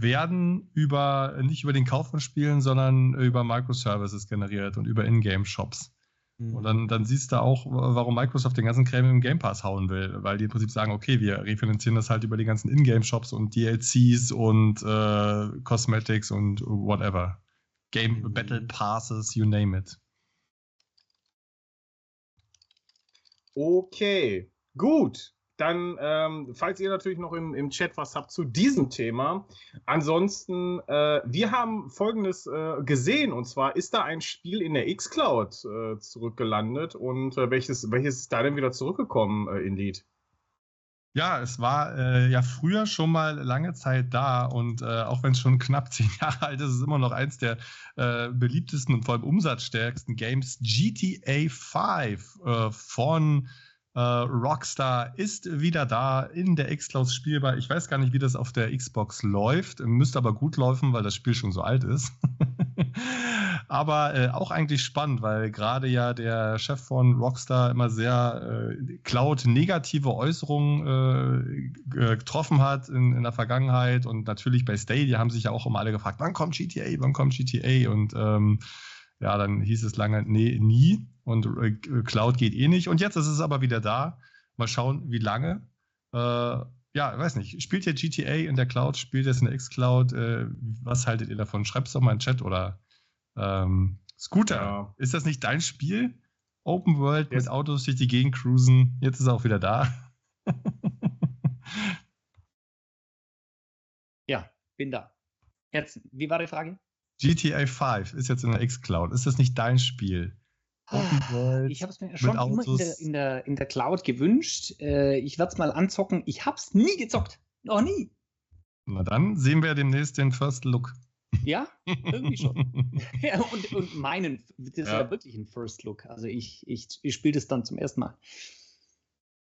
Speaker 5: werden über nicht über den Kauf von Spielen, sondern über Microservices generiert und über Ingame-Shops. Mhm. Und dann, dann siehst du auch, warum Microsoft den ganzen Kram im Game Pass hauen will, weil die im Prinzip sagen, okay, wir refinanzieren das halt über die ganzen Ingame-Shops und DLCs und äh, Cosmetics und whatever. Game mhm. Battle Passes, you name it.
Speaker 4: Okay, gut. Dann, ähm, falls ihr natürlich noch im, im Chat was habt zu diesem Thema. Ansonsten, äh, wir haben Folgendes äh, gesehen. Und zwar ist da ein Spiel in der X-Cloud äh, zurückgelandet. Und äh, welches, welches ist da denn wieder zurückgekommen, äh, Indeed?
Speaker 5: Ja, es war äh, ja früher schon mal lange Zeit da und äh, auch wenn es schon knapp (laughs) zehn Jahre alt ist, ist es immer noch eins der äh, beliebtesten und vor allem umsatzstärksten Games. GTA 5 äh, von äh, Rockstar ist wieder da in der X-Cloud spielbar. Ich weiß gar nicht, wie das auf der Xbox läuft. Müsste aber gut laufen, weil das Spiel schon so alt ist. (laughs) aber äh, auch eigentlich spannend, weil gerade ja der Chef von Rockstar immer sehr äh, Cloud-negative Äußerungen äh, getroffen hat in, in, der Vergangenheit und natürlich bei Stadia haben sich ja auch immer alle gefragt, wann kommt GTA, wann kommt GTA und ähm, ja, dann hieß es lange, nee, nie und äh, Cloud geht eh nicht und jetzt ist es aber wieder da. Mal schauen, wie lange. Äh, ja, weiß nicht. Spielt ihr GTA in der Cloud? Spielt ihr es in der X-Cloud? Äh, was haltet ihr davon? Schreibt es doch mal in den Chat oder ähm, Scooter, ja. ist das nicht dein Spiel? Open World yes. mit Autos durch die Gegend cruisen. Jetzt ist er auch wieder da. (laughs)
Speaker 2: ja, bin da. Jetzt, wie war die Frage?
Speaker 5: GTA 5 ist jetzt in der X-Cloud. Ist das nicht dein Spiel?
Speaker 2: Ah, World ich habe es mir schon immer in der, in, der, in der Cloud gewünscht. Äh, ich werde es mal anzocken. Ich habe es nie gezockt. Noch nie.
Speaker 5: Na dann sehen wir demnächst den First Look.
Speaker 2: Ja, irgendwie schon. (laughs) ja, und, und meinen, das ist ja. ja wirklich ein First Look. Also ich, ich, ich spiele das dann zum ersten Mal.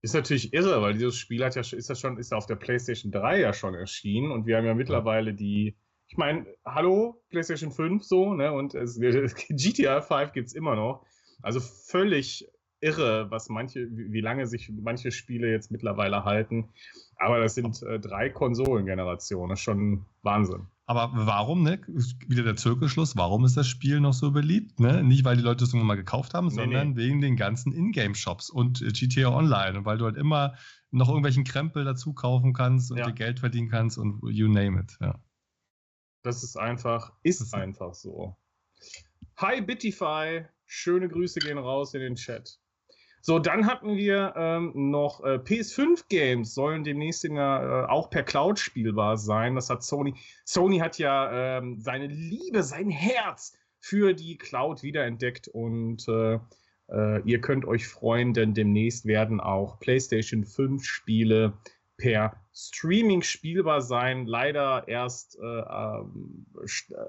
Speaker 4: Ist natürlich irre, weil dieses Spiel hat ja, ist ja schon, ist ja auf der PlayStation 3 ja schon erschienen und wir haben ja mittlerweile die, ich meine, hallo, PlayStation 5 so, ne? Und es, GTA 5 gibt es immer noch. Also völlig irre, was manche, wie lange sich manche Spiele jetzt mittlerweile halten. Aber das sind äh, drei Konsolengenerationen, das ist schon Wahnsinn.
Speaker 5: Aber warum, ne? Wieder der Zirkelschluss, warum ist das Spiel noch so beliebt? Ne? Nicht, weil die Leute es irgendwann mal gekauft haben, nee, sondern nee. wegen den ganzen Ingame-Shops und äh, GTA Online. Und weil du halt immer noch irgendwelchen Krempel dazu kaufen kannst und ja. dir Geld verdienen kannst und you name it, ja.
Speaker 4: Das ist einfach, ist einfach so. Hi Bitify, schöne Grüße gehen raus in den Chat. So, dann hatten wir ähm, noch äh, PS5-Games, sollen demnächst ja, äh, auch per Cloud spielbar sein. Das hat Sony. Sony hat ja ähm, seine Liebe, sein Herz für die Cloud wiederentdeckt und äh, äh ihr könnt euch freuen, denn demnächst werden auch PlayStation 5 Spiele per Streaming spielbar sein. Leider erst, äh, ähm,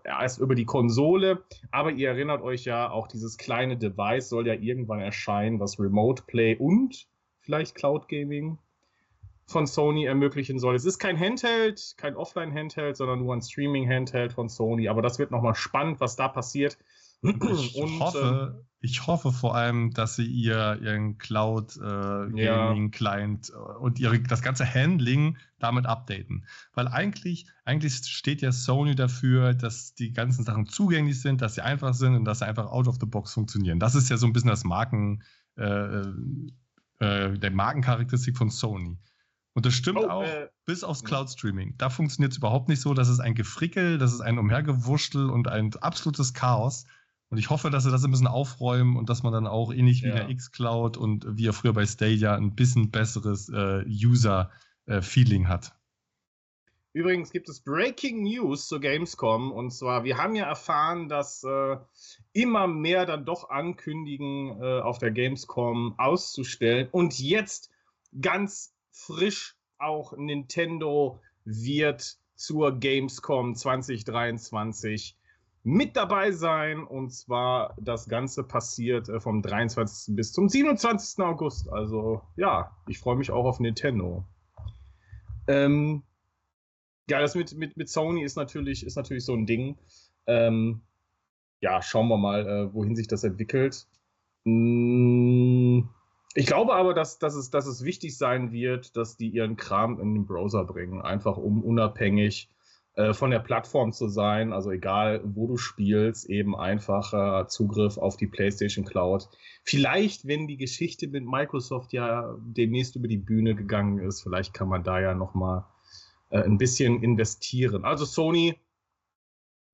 Speaker 4: erst über die Konsole. Aber ihr erinnert euch ja, auch dieses kleine Device soll ja irgendwann erscheinen, was Remote Play und vielleicht Cloud Gaming von Sony ermöglichen soll. Es ist kein Handheld, kein Offline-Handheld, sondern nur ein Streaming-Handheld von Sony. Aber das wird nochmal spannend, was da passiert.
Speaker 5: Ich, und, hoffe, ähm, ich hoffe vor allem, dass sie ihr, ihren Cloud äh, Gaming Client äh, und ihre, das ganze Handling damit updaten. Weil eigentlich, eigentlich steht ja Sony dafür, dass die ganzen Sachen zugänglich sind, dass sie einfach sind und dass sie einfach out of the box funktionieren. Das ist ja so ein bisschen das Marken, äh, äh, äh der Markencharakteristik von Sony. Und das stimmt oh, auch äh, bis aufs Cloud Streaming. Da funktioniert es überhaupt nicht so. Das ist ein Gefrickel, das ist ein Umhergewurschtel und ein absolutes Chaos. Und ich hoffe, dass sie das ein bisschen aufräumen und dass man dann auch ähnlich wie ja. in der X-Cloud und wie ja früher bei Stadia ein bisschen besseres äh, User-Feeling äh, hat.
Speaker 4: Übrigens gibt es Breaking News zur Gamescom und zwar, wir haben ja erfahren, dass äh, immer mehr dann doch ankündigen, äh, auf der Gamescom auszustellen und jetzt ganz frisch auch Nintendo wird zur Gamescom 2023 mit dabei sein. Und zwar das Ganze passiert äh, vom 23. bis zum 27. August. Also ja, ich freue mich auch auf Nintendo. Ähm, ja, das mit, mit, mit Sony ist natürlich, ist natürlich so ein Ding. Ähm, ja, schauen wir mal, äh, wohin sich das entwickelt. Mm, ich glaube aber, dass, dass, es, dass es wichtig sein wird, dass die ihren Kram in den Browser bringen, einfach um unabhängig äh, von der Plattform zu sein, also egal wo du spielst, eben einfacher Zugriff auf die PlayStation Cloud. Vielleicht, wenn die Geschichte mit Microsoft ja demnächst über die Bühne gegangen ist, vielleicht kann man da ja noch mal äh, ein bisschen investieren. Also Sony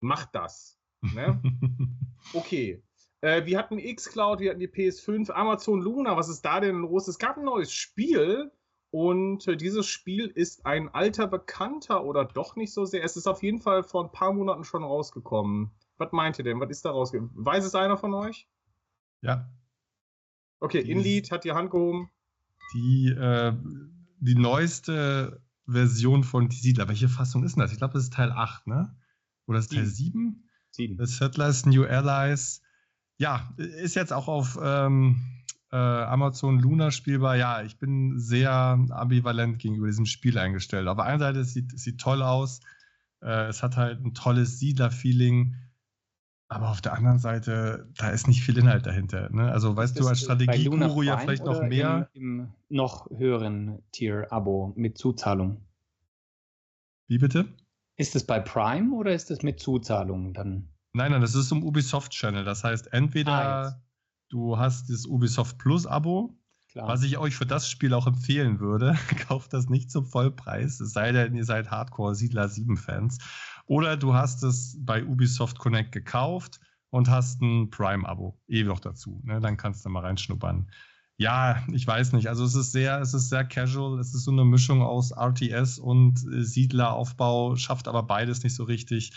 Speaker 4: macht das. Ne? (laughs) Okay. Äh, wir hatten Xcloud, wir hatten die PS5, Amazon Luna. Was ist da denn los? Es gab ein neues Spiel und äh, dieses Spiel ist ein alter Bekannter oder doch nicht so sehr. Es ist auf jeden Fall vor ein paar Monaten schon rausgekommen. Was meint ihr denn? Was ist da rausgekommen? Weiß es einer von euch?
Speaker 5: Ja.
Speaker 4: Okay, die, Inlead hat die Hand gehoben.
Speaker 5: Die, äh, die neueste Version von Die Siedler. Welche Fassung ist denn das? Ich glaube, das ist Teil 8, ne? Oder ist Teil 7? 7. The Settlers, New Allies. Ja, ist jetzt auch auf ähm, äh, Amazon Luna spielbar. Ja, ich bin sehr ambivalent gegenüber diesem Spiel eingestellt. Auf der einen Seite, es sieht, es sieht toll aus. Äh, es hat halt ein tolles Siedler-Feeling. Aber auf der anderen Seite, da ist nicht viel Inhalt dahinter. Ne? Also weißt du als Strategie-Guru ja vielleicht noch mehr.
Speaker 2: Im, Im, noch höheren Tier-Abo mit Zuzahlung.
Speaker 5: Wie bitte?
Speaker 2: Ist es bei Prime oder ist es mit Zuzahlung dann?
Speaker 5: Nein, nein, das ist im Ubisoft Channel. Das heißt, entweder ah, du hast das Ubisoft Plus Abo, was ich euch für das Spiel auch empfehlen würde. (laughs) Kauft das nicht zum Vollpreis, es sei denn, ihr seid Hardcore Siedler 7 Fans. Oder du hast es bei Ubisoft Connect gekauft und hast ein Prime-Abo. Eh noch dazu. Ne? Dann kannst du mal reinschnuppern. Ja, ich weiß nicht. Also es ist sehr, es ist sehr casual. Es ist so eine Mischung aus RTS und äh, Siedleraufbau, schafft aber beides nicht so richtig.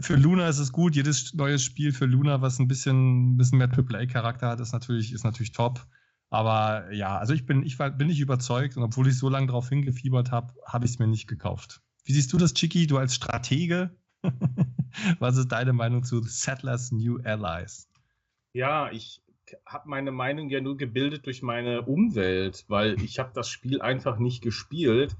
Speaker 5: Für Luna ist es gut. Jedes neue Spiel für Luna, was ein bisschen, ein bisschen mehr AAA-Charakter hat, ist natürlich, ist natürlich top. Aber ja, also ich bin, ich war, bin nicht überzeugt und obwohl ich so lange darauf hingefiebert habe, habe ich es mir nicht gekauft. Wie siehst du das, Chicky, du als Stratege? (laughs) was ist deine Meinung zu Settlers New Allies?
Speaker 4: Ja, ich habe meine Meinung ja nur gebildet durch meine Umwelt, weil ich habe das Spiel einfach nicht gespielt.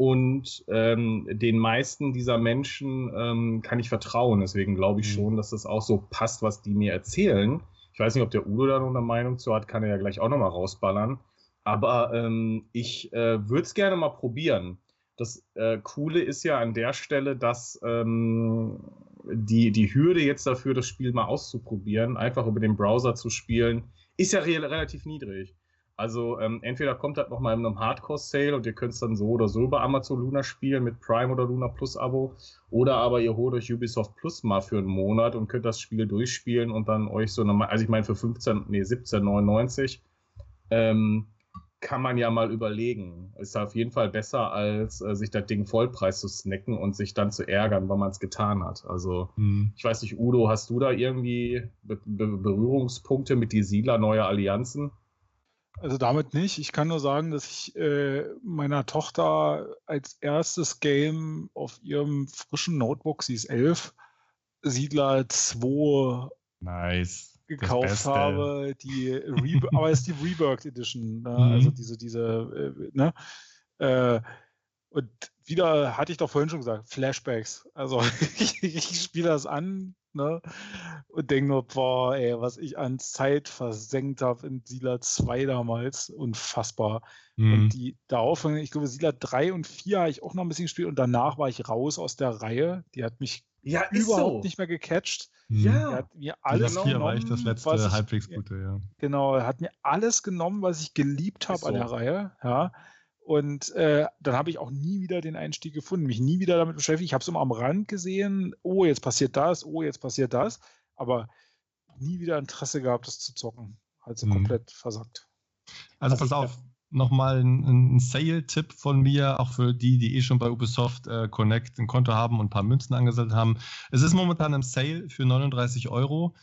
Speaker 4: Und ähm, den meisten dieser Menschen ähm, kann ich vertrauen. Deswegen glaube ich mhm. schon, dass das auch so passt, was die mir erzählen. Ich weiß nicht, ob der Udo da noch eine Meinung zu hat, kann er ja gleich auch nochmal rausballern. Aber ähm, ich äh, würde es gerne mal probieren. Das äh, Coole ist ja an der Stelle, dass ähm, die, die Hürde jetzt dafür, das Spiel mal auszuprobieren, einfach über den Browser zu spielen, ist ja re relativ niedrig. Also ähm, entweder kommt das nochmal in einem Hardcore-Sale und ihr könnt es dann so oder so über Amazon Luna spielen mit Prime oder Luna Plus Abo. Oder aber ihr holt euch Ubisoft Plus mal für einen Monat und könnt das Spiel durchspielen und dann euch so eine, also ich meine für 15, nee, 17,99 ähm, kann man ja mal überlegen. Ist auf jeden Fall besser, als äh, sich das Ding Vollpreis zu snacken und sich dann zu ärgern, weil man es getan hat. Also, mhm. ich weiß nicht, Udo, hast du da irgendwie Be Be Berührungspunkte mit die Siedler neuer Allianzen?
Speaker 3: Also damit nicht. Ich kann nur sagen, dass ich äh, meiner Tochter als erstes Game auf ihrem frischen Notebook, sie ist elf, Siedler 2
Speaker 5: nice
Speaker 3: gekauft habe, die Re (laughs) aber es ist die Reworked Edition, ne? mhm. also diese, diese, äh, ne? Äh, und wieder hatte ich doch vorhin schon gesagt, Flashbacks. Also (laughs) ich, ich spiele das an ne? und denke nur, boah, ey, was ich an Zeit versenkt habe in Sila 2 damals, unfassbar. Mhm. Und die darauf, ich glaube, Sila 3 und 4 habe ich auch noch ein bisschen gespielt und danach war ich raus aus der Reihe. Die hat mich ja, überhaupt so. nicht mehr gecatcht.
Speaker 5: Mhm. Ja. Er hat mir alles das genommen. war ich das letzte ich, halbwegs gute, ja.
Speaker 3: Genau, er hat mir alles genommen, was ich geliebt habe so. an der Reihe. Ja. Und äh, dann habe ich auch nie wieder den Einstieg gefunden, mich nie wieder damit beschäftigt. Ich habe es immer am Rand gesehen, oh, jetzt passiert das, oh, jetzt passiert das, aber nie wieder Interesse gehabt, das zu zocken. Also mhm. komplett versagt.
Speaker 5: Also pass auf, nochmal ein, ein Sale-Tipp von mir, auch für die, die eh schon bei Ubisoft äh, Connect ein Konto haben und ein paar Münzen angesammelt haben. Es ist momentan im Sale für 39 Euro.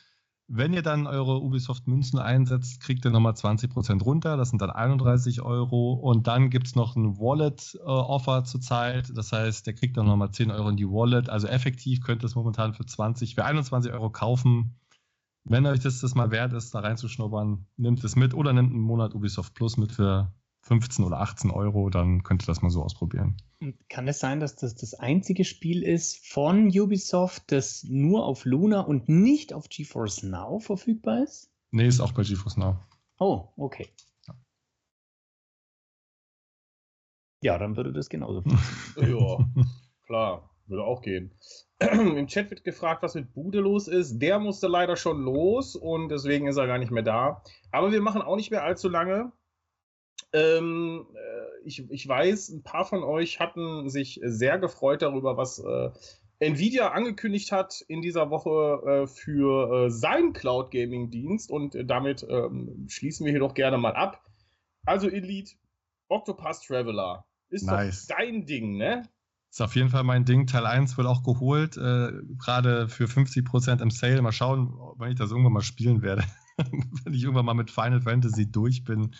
Speaker 5: Wenn ihr dann eure Ubisoft-Münzen einsetzt, kriegt ihr nochmal 20% runter. Das sind dann 31 Euro. Und dann gibt es noch ein Wallet-Offer äh, zurzeit. Das heißt, der kriegt dann nochmal 10 Euro in die Wallet. Also effektiv könnt ihr es momentan für 20, für 21 Euro kaufen. Wenn euch das, das mal wert ist, da reinzuschnuppern, nimmt es mit oder nimmt einen Monat Ubisoft Plus mit für 15 oder 18 Euro, dann könnt ihr das mal so ausprobieren.
Speaker 2: Kann es sein, dass das das einzige Spiel ist von Ubisoft, das nur auf Luna und nicht auf GeForce Now verfügbar ist?
Speaker 5: Nee, ist auch bei GeForce Now.
Speaker 2: Oh, okay. Ja, dann würde das genauso
Speaker 4: funktionieren. (laughs) ja, klar, würde auch gehen. (clears throat) Im Chat wird gefragt, was mit Bude los ist. Der musste leider schon los und deswegen ist er gar nicht mehr da. Aber wir machen auch nicht mehr allzu lange. Ähm, äh, ich, ich weiß, ein paar von euch hatten sich sehr gefreut darüber, was äh, Nvidia angekündigt hat in dieser Woche äh, für äh, seinen Cloud Gaming Dienst und äh, damit ähm, schließen wir hier doch gerne mal ab. Also Elite, Octopus Traveler ist nice. doch dein Ding, ne?
Speaker 5: Ist auf jeden Fall mein Ding. Teil 1 wird auch geholt, äh, gerade für 50% im Sale. Mal schauen, wann ich das irgendwann mal spielen werde. (laughs) Wenn ich irgendwann mal mit Final Fantasy durch bin,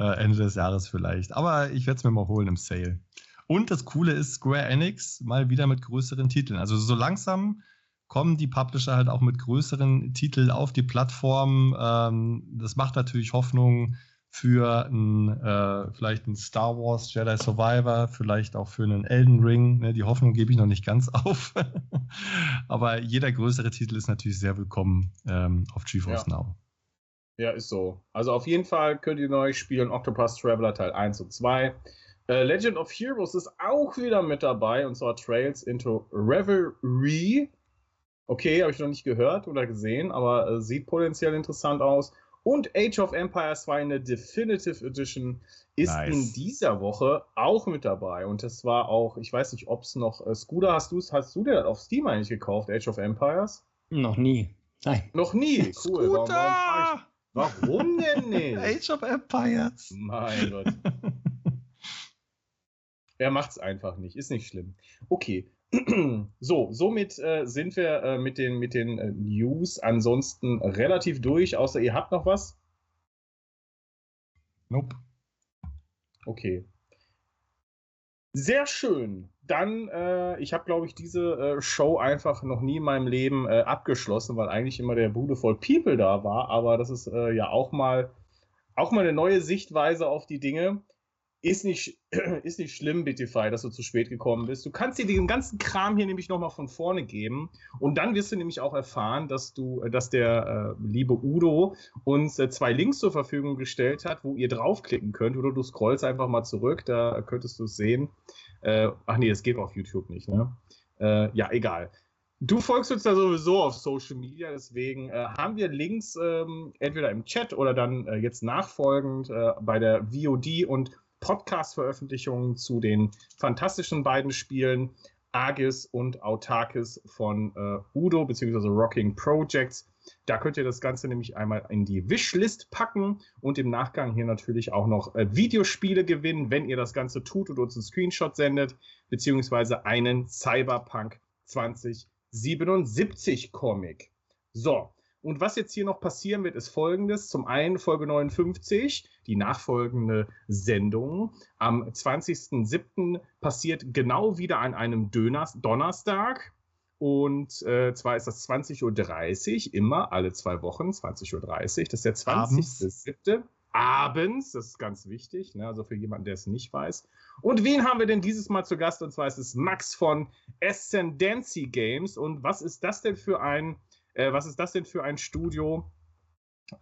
Speaker 5: äh, Ende des Jahres vielleicht. Aber ich werde es mir mal holen im Sale. Und das Coole ist, Square Enix mal wieder mit größeren Titeln. Also so langsam kommen die Publisher halt auch mit größeren Titeln auf die Plattform. Ähm, das macht natürlich Hoffnung für ein, äh, vielleicht ein Star Wars Jedi Survivor, vielleicht auch für einen Elden Ring. Ne, die Hoffnung gebe ich noch nicht ganz (laughs) auf. Aber jeder größere Titel ist natürlich sehr willkommen ähm, auf GeForce ja. Now.
Speaker 4: Ja, ist so. Also auf jeden Fall könnt ihr neu spielen Octopus Traveler Teil 1 und 2. Äh, Legend of Heroes ist auch wieder mit dabei und zwar Trails into Revelry. Okay, habe ich noch nicht gehört oder gesehen, aber äh, sieht potenziell interessant aus. Und Age of Empires 2 in der Definitive Edition ist nice. in dieser Woche auch mit dabei. Und das war auch, ich weiß nicht, ob es noch. Äh, Scooter, hast, hast du dir das auf Steam eigentlich gekauft, Age of Empires?
Speaker 2: Noch nie.
Speaker 4: Nein. Noch nie. (laughs) Cool.
Speaker 5: Scooter! Warum, warum
Speaker 4: Warum denn nicht? (laughs)
Speaker 5: Age of Empires.
Speaker 4: Mein Gott. er macht's einfach nicht. Ist nicht schlimm. Okay. (clears throat) so, somit äh, sind wir äh, mit den, mit den äh, News ansonsten relativ durch, außer ihr habt noch was?
Speaker 5: Nope.
Speaker 4: Okay. Sehr schön. Dann, äh, ich habe, glaube ich, diese äh, Show einfach noch nie in meinem Leben äh, abgeschlossen, weil eigentlich immer der Bude voll People da war. Aber das ist äh, ja auch mal, auch mal eine neue Sichtweise auf die Dinge ist nicht, (clears throat) ist nicht schlimm, Bitify, dass du zu spät gekommen bist. Du kannst dir den ganzen Kram hier nämlich nochmal von vorne geben. Und dann wirst du nämlich auch erfahren, dass du, dass der äh, liebe Udo uns äh, zwei Links zur Verfügung gestellt hat, wo ihr draufklicken könnt. Oder du scrollst einfach mal zurück, da könntest du es sehen. Äh, ach nee, das geht auf YouTube nicht, ne? Äh, ja, egal. Du folgst uns da sowieso auf Social Media, deswegen äh, haben wir Links ähm, entweder im Chat oder dann äh, jetzt nachfolgend äh, bei der VOD und Podcast-Veröffentlichungen zu den fantastischen beiden Spielen Argis und Autarkis von äh, Udo bzw. Rocking Projects. Da könnt ihr das Ganze nämlich einmal in die Wishlist packen und im Nachgang hier natürlich auch noch äh, Videospiele gewinnen, wenn ihr das Ganze tut und uns einen Screenshot sendet, beziehungsweise einen Cyberpunk 2077 Comic. So, und was jetzt hier noch passieren wird, ist folgendes. Zum einen Folge 59, die nachfolgende Sendung. Am 20.07. passiert genau wieder an einem Döners Donnerstag. Und äh, zwar ist das 20.30 Uhr, immer alle zwei Wochen, 20.30 Uhr. Das ist der 20.07. Abends, das ist ganz wichtig, ne? also für jemanden, der es nicht weiß. Und wen haben wir denn dieses Mal zu Gast? Und zwar ist es Max von Ascendancy Games. Und was ist das denn für ein äh, was ist das denn für ein Studio?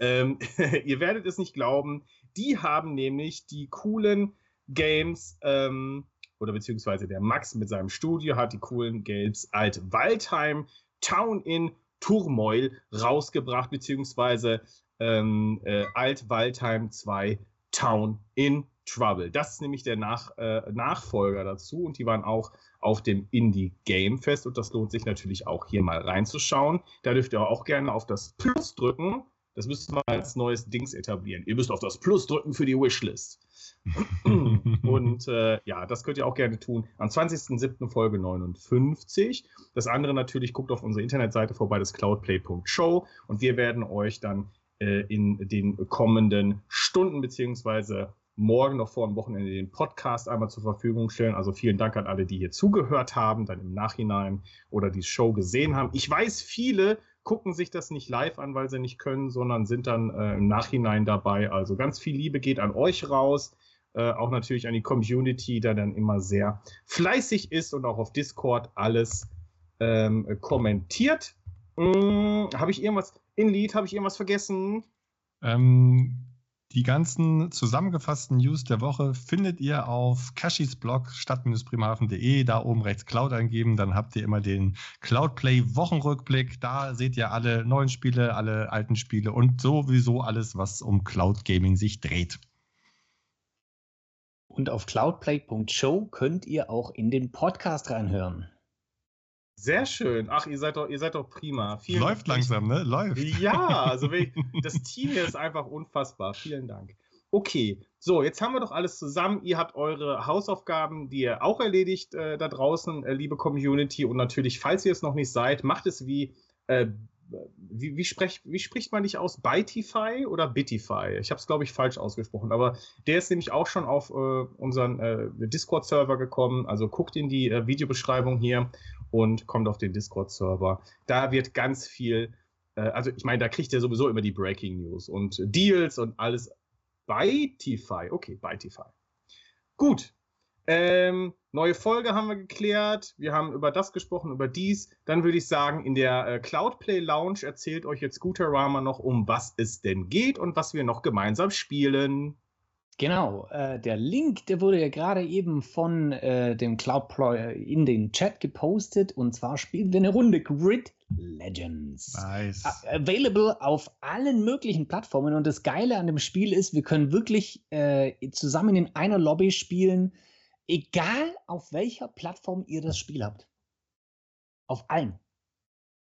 Speaker 4: Ähm, (laughs) ihr werdet es nicht glauben. Die haben nämlich die coolen Games, ähm, oder beziehungsweise der Max mit seinem Studio hat die coolen Games Alt Waldheim, Town in Turmoil rausgebracht, beziehungsweise ähm, äh, Alt Waldheim 2 Town in Trouble. Das ist nämlich der Nach, äh, Nachfolger dazu und die waren auch auf dem Indie Game Fest und das lohnt sich natürlich auch hier mal reinzuschauen. Da dürft ihr auch gerne auf das Plus drücken. Das müsste man als neues Dings etablieren. Ihr müsst auf das Plus drücken für die Wishlist. (laughs) und äh, ja, das könnt ihr auch gerne tun. Am 20.07. Folge 59. Das andere natürlich, guckt auf unsere Internetseite vorbei, das cloudplay.show. Und wir werden euch dann äh, in den kommenden Stunden beziehungsweise morgen noch vor dem Wochenende den Podcast einmal zur Verfügung stellen. Also vielen Dank an alle, die hier zugehört haben, dann im Nachhinein oder die Show gesehen haben. Ich weiß, viele gucken sich das nicht live an, weil sie nicht können, sondern sind dann äh, im Nachhinein dabei. Also ganz viel Liebe geht an euch raus. Äh, auch natürlich an die Community, da dann immer sehr fleißig ist und auch auf Discord alles ähm, kommentiert. Hm, habe ich irgendwas in Lied? Habe ich irgendwas vergessen?
Speaker 5: Ähm, die ganzen zusammengefassten News der Woche findet ihr auf Kashis Blog stadt-bremerhaven.de. Da oben rechts Cloud eingeben, dann habt ihr immer den Cloudplay Wochenrückblick. Da seht ihr alle neuen Spiele, alle alten Spiele und sowieso alles, was um Cloud Gaming sich dreht.
Speaker 2: Und auf cloudplay.show könnt ihr auch in den Podcast reinhören.
Speaker 4: Sehr schön. Ach, ihr seid doch, ihr seid doch prima.
Speaker 5: Vielen Läuft langsam, ne? Läuft.
Speaker 4: Ja, also (laughs) das Team hier ist einfach unfassbar. Vielen Dank. Okay, so, jetzt haben wir doch alles zusammen. Ihr habt eure Hausaufgaben, die ihr auch erledigt äh, da draußen, äh, liebe Community. Und natürlich, falls ihr es noch nicht seid, macht es wie äh, wie, wie, sprech, wie, spricht man dich aus? Bitify oder Bitify? Ich habe es, glaube ich, falsch ausgesprochen, aber der ist nämlich auch schon auf äh, unseren äh, Discord-Server gekommen. Also guckt in die äh, Videobeschreibung hier und kommt auf den Discord-Server. Da wird ganz viel, äh, also ich meine, da kriegt ihr sowieso immer die Breaking News und Deals und alles. Bitify, okay, Bitify. Gut, ähm, neue Folge haben wir geklärt. Wir haben über das gesprochen, über dies. Dann würde ich sagen, in der äh, Cloudplay Lounge erzählt euch jetzt Scooterama noch, um was es denn geht und was wir noch gemeinsam spielen.
Speaker 2: Genau, äh, der Link, der wurde ja gerade eben von äh, dem Cloudplay in den Chat gepostet. Und zwar spielen wir eine Runde Grid Legends.
Speaker 5: Nice.
Speaker 2: Available auf allen möglichen Plattformen. Und das Geile an dem Spiel ist, wir können wirklich äh, zusammen in einer Lobby spielen Egal auf welcher Plattform ihr das Spiel habt. Auf allen.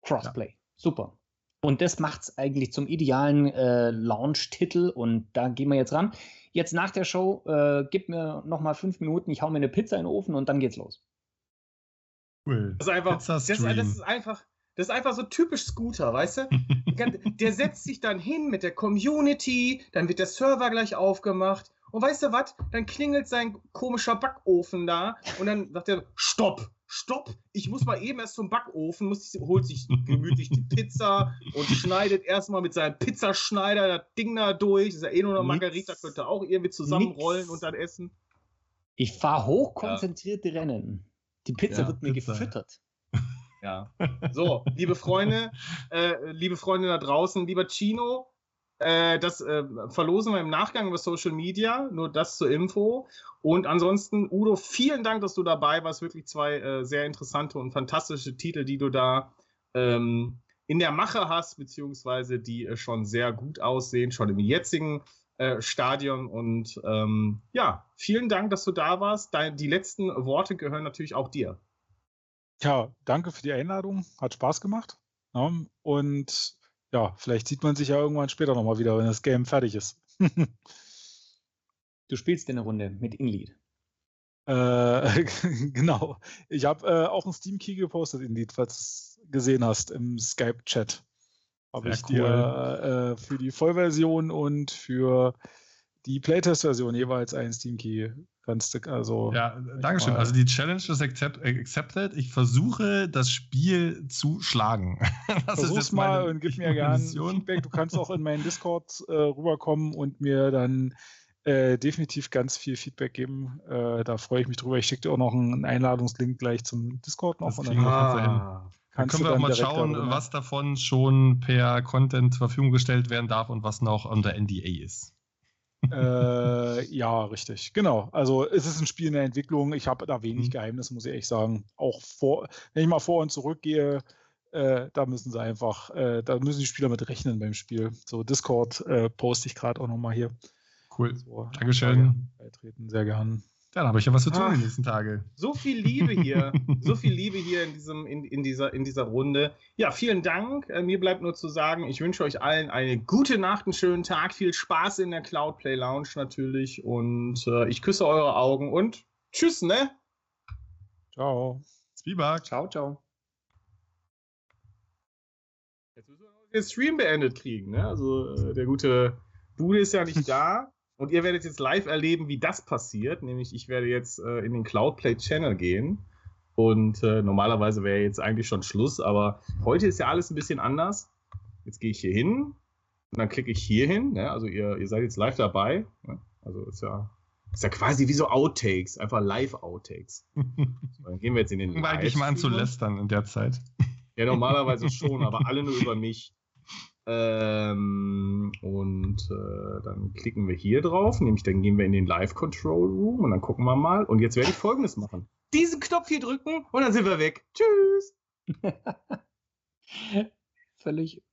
Speaker 2: Crossplay. Ja. Super. Und das macht es eigentlich zum idealen äh, Launch-Titel und da gehen wir jetzt ran. Jetzt nach der Show, äh, gib mir nochmal fünf Minuten, ich hau mir eine Pizza in den Ofen und dann geht's los.
Speaker 4: Cool. Das ist einfach, das, das, ist einfach, das ist einfach so typisch Scooter, weißt du? der setzt sich dann hin mit der Community, dann wird der Server gleich aufgemacht und weißt du was? Dann klingelt sein komischer Backofen da und dann sagt er: Stopp, stopp, ich muss mal eben erst zum Backofen, muss, holt sich gemütlich die Pizza und schneidet erstmal mit seinem Pizzaschneider das Ding da durch. Das ist ja eh nur noch Margarita, könnte auch irgendwie zusammenrollen nix. und dann essen.
Speaker 2: Ich fahre hochkonzentrierte ja. Rennen. Die Pizza ja, wird mir Pizza. gefüttert.
Speaker 4: Ja. So, liebe Freunde, äh, liebe Freunde da draußen, lieber Chino, äh, das äh, verlosen wir im Nachgang über Social Media, nur das zur Info. Und ansonsten, Udo, vielen Dank, dass du dabei warst. Wirklich zwei äh, sehr interessante und fantastische Titel, die du da ähm, in der Mache hast, beziehungsweise die äh, schon sehr gut aussehen, schon im jetzigen äh, Stadion. Und ähm, ja, vielen Dank, dass du da warst. Dein, die letzten Worte gehören natürlich auch dir.
Speaker 3: Ja, danke für die Einladung. Hat Spaß gemacht. Ja, und ja, vielleicht sieht man sich ja irgendwann später nochmal wieder, wenn das Game fertig ist.
Speaker 2: du spielst in der Runde mit Inlead.
Speaker 3: Äh, (laughs) genau. Ich habe äh, auch einen Steam-Key gepostet, Inlead, falls du es gesehen hast im Skype-Chat. Habe ich cool. dir äh, für die Vollversion und für die Playtest-Version jeweils einen Steam-Key Ganz dick, also.
Speaker 5: Ja, Dankeschön. Also die Challenge ist accept, accepted. Ich versuche, das Spiel zu schlagen. (laughs)
Speaker 3: das Versuch's mal und gib mir gerne Feedback. Du kannst auch in meinen Discord äh, rüberkommen und mir dann äh, definitiv ganz viel Feedback geben. Äh, da freue ich mich drüber. Ich schicke dir auch noch einen Einladungslink gleich zum Discord noch. Das
Speaker 5: und dann, ah. dann können wir auch mal schauen, was davon schon per Content zur Verfügung gestellt werden darf und was noch unter NDA ist
Speaker 3: äh, ja, richtig. Genau. Also es ist ein Spiel in der Entwicklung. Ich habe da wenig mhm. Geheimnisse, muss ich echt sagen. Auch vor, wenn ich mal vor und zurück gehe, äh, da müssen sie einfach, äh, da müssen die Spieler mit rechnen beim Spiel. So, Discord äh, poste ich gerade auch nochmal hier.
Speaker 5: Cool. So, Dankeschön.
Speaker 3: Beitreten, sehr gern.
Speaker 5: Ja, dann habe ich ja was zu tun Ach, die nächsten Tage.
Speaker 4: So viel Liebe hier, (laughs) so viel Liebe hier in, diesem, in, in, dieser, in dieser Runde. Ja, vielen Dank. Äh, mir bleibt nur zu sagen, ich wünsche euch allen eine gute Nacht, einen schönen Tag, viel Spaß in der Cloudplay Lounge natürlich und äh, ich küsse eure Augen und tschüss, ne?
Speaker 3: Ciao.
Speaker 2: Zwieback. Ciao, ciao.
Speaker 4: Jetzt müssen wir den Stream beendet kriegen, ne? Also äh, der gute Bude ist ja nicht (laughs) da. Und ihr werdet jetzt live erleben, wie das passiert. Nämlich, ich werde jetzt äh, in den Cloudplay Channel gehen. Und äh, normalerweise wäre jetzt eigentlich schon Schluss, aber heute ist ja alles ein bisschen anders. Jetzt gehe ich hier hin und dann klicke ich hier hin. Ne? Also ihr, ihr seid jetzt live dabei. Ne? Also ist ja, ist ja quasi wie so Outtakes, einfach Live-Outtakes. (laughs) so, dann gehen wir jetzt in den
Speaker 5: wir eigentlich mal an zu lästern in der Zeit.
Speaker 4: Ja, normalerweise (laughs) schon, aber alle nur über mich. Ähm, und äh, dann klicken wir hier drauf, nämlich dann gehen wir in den Live Control Room und dann gucken wir mal. Und jetzt werde ich folgendes machen: Diesen Knopf hier drücken und dann sind wir weg. Tschüss! (laughs)
Speaker 2: Völlig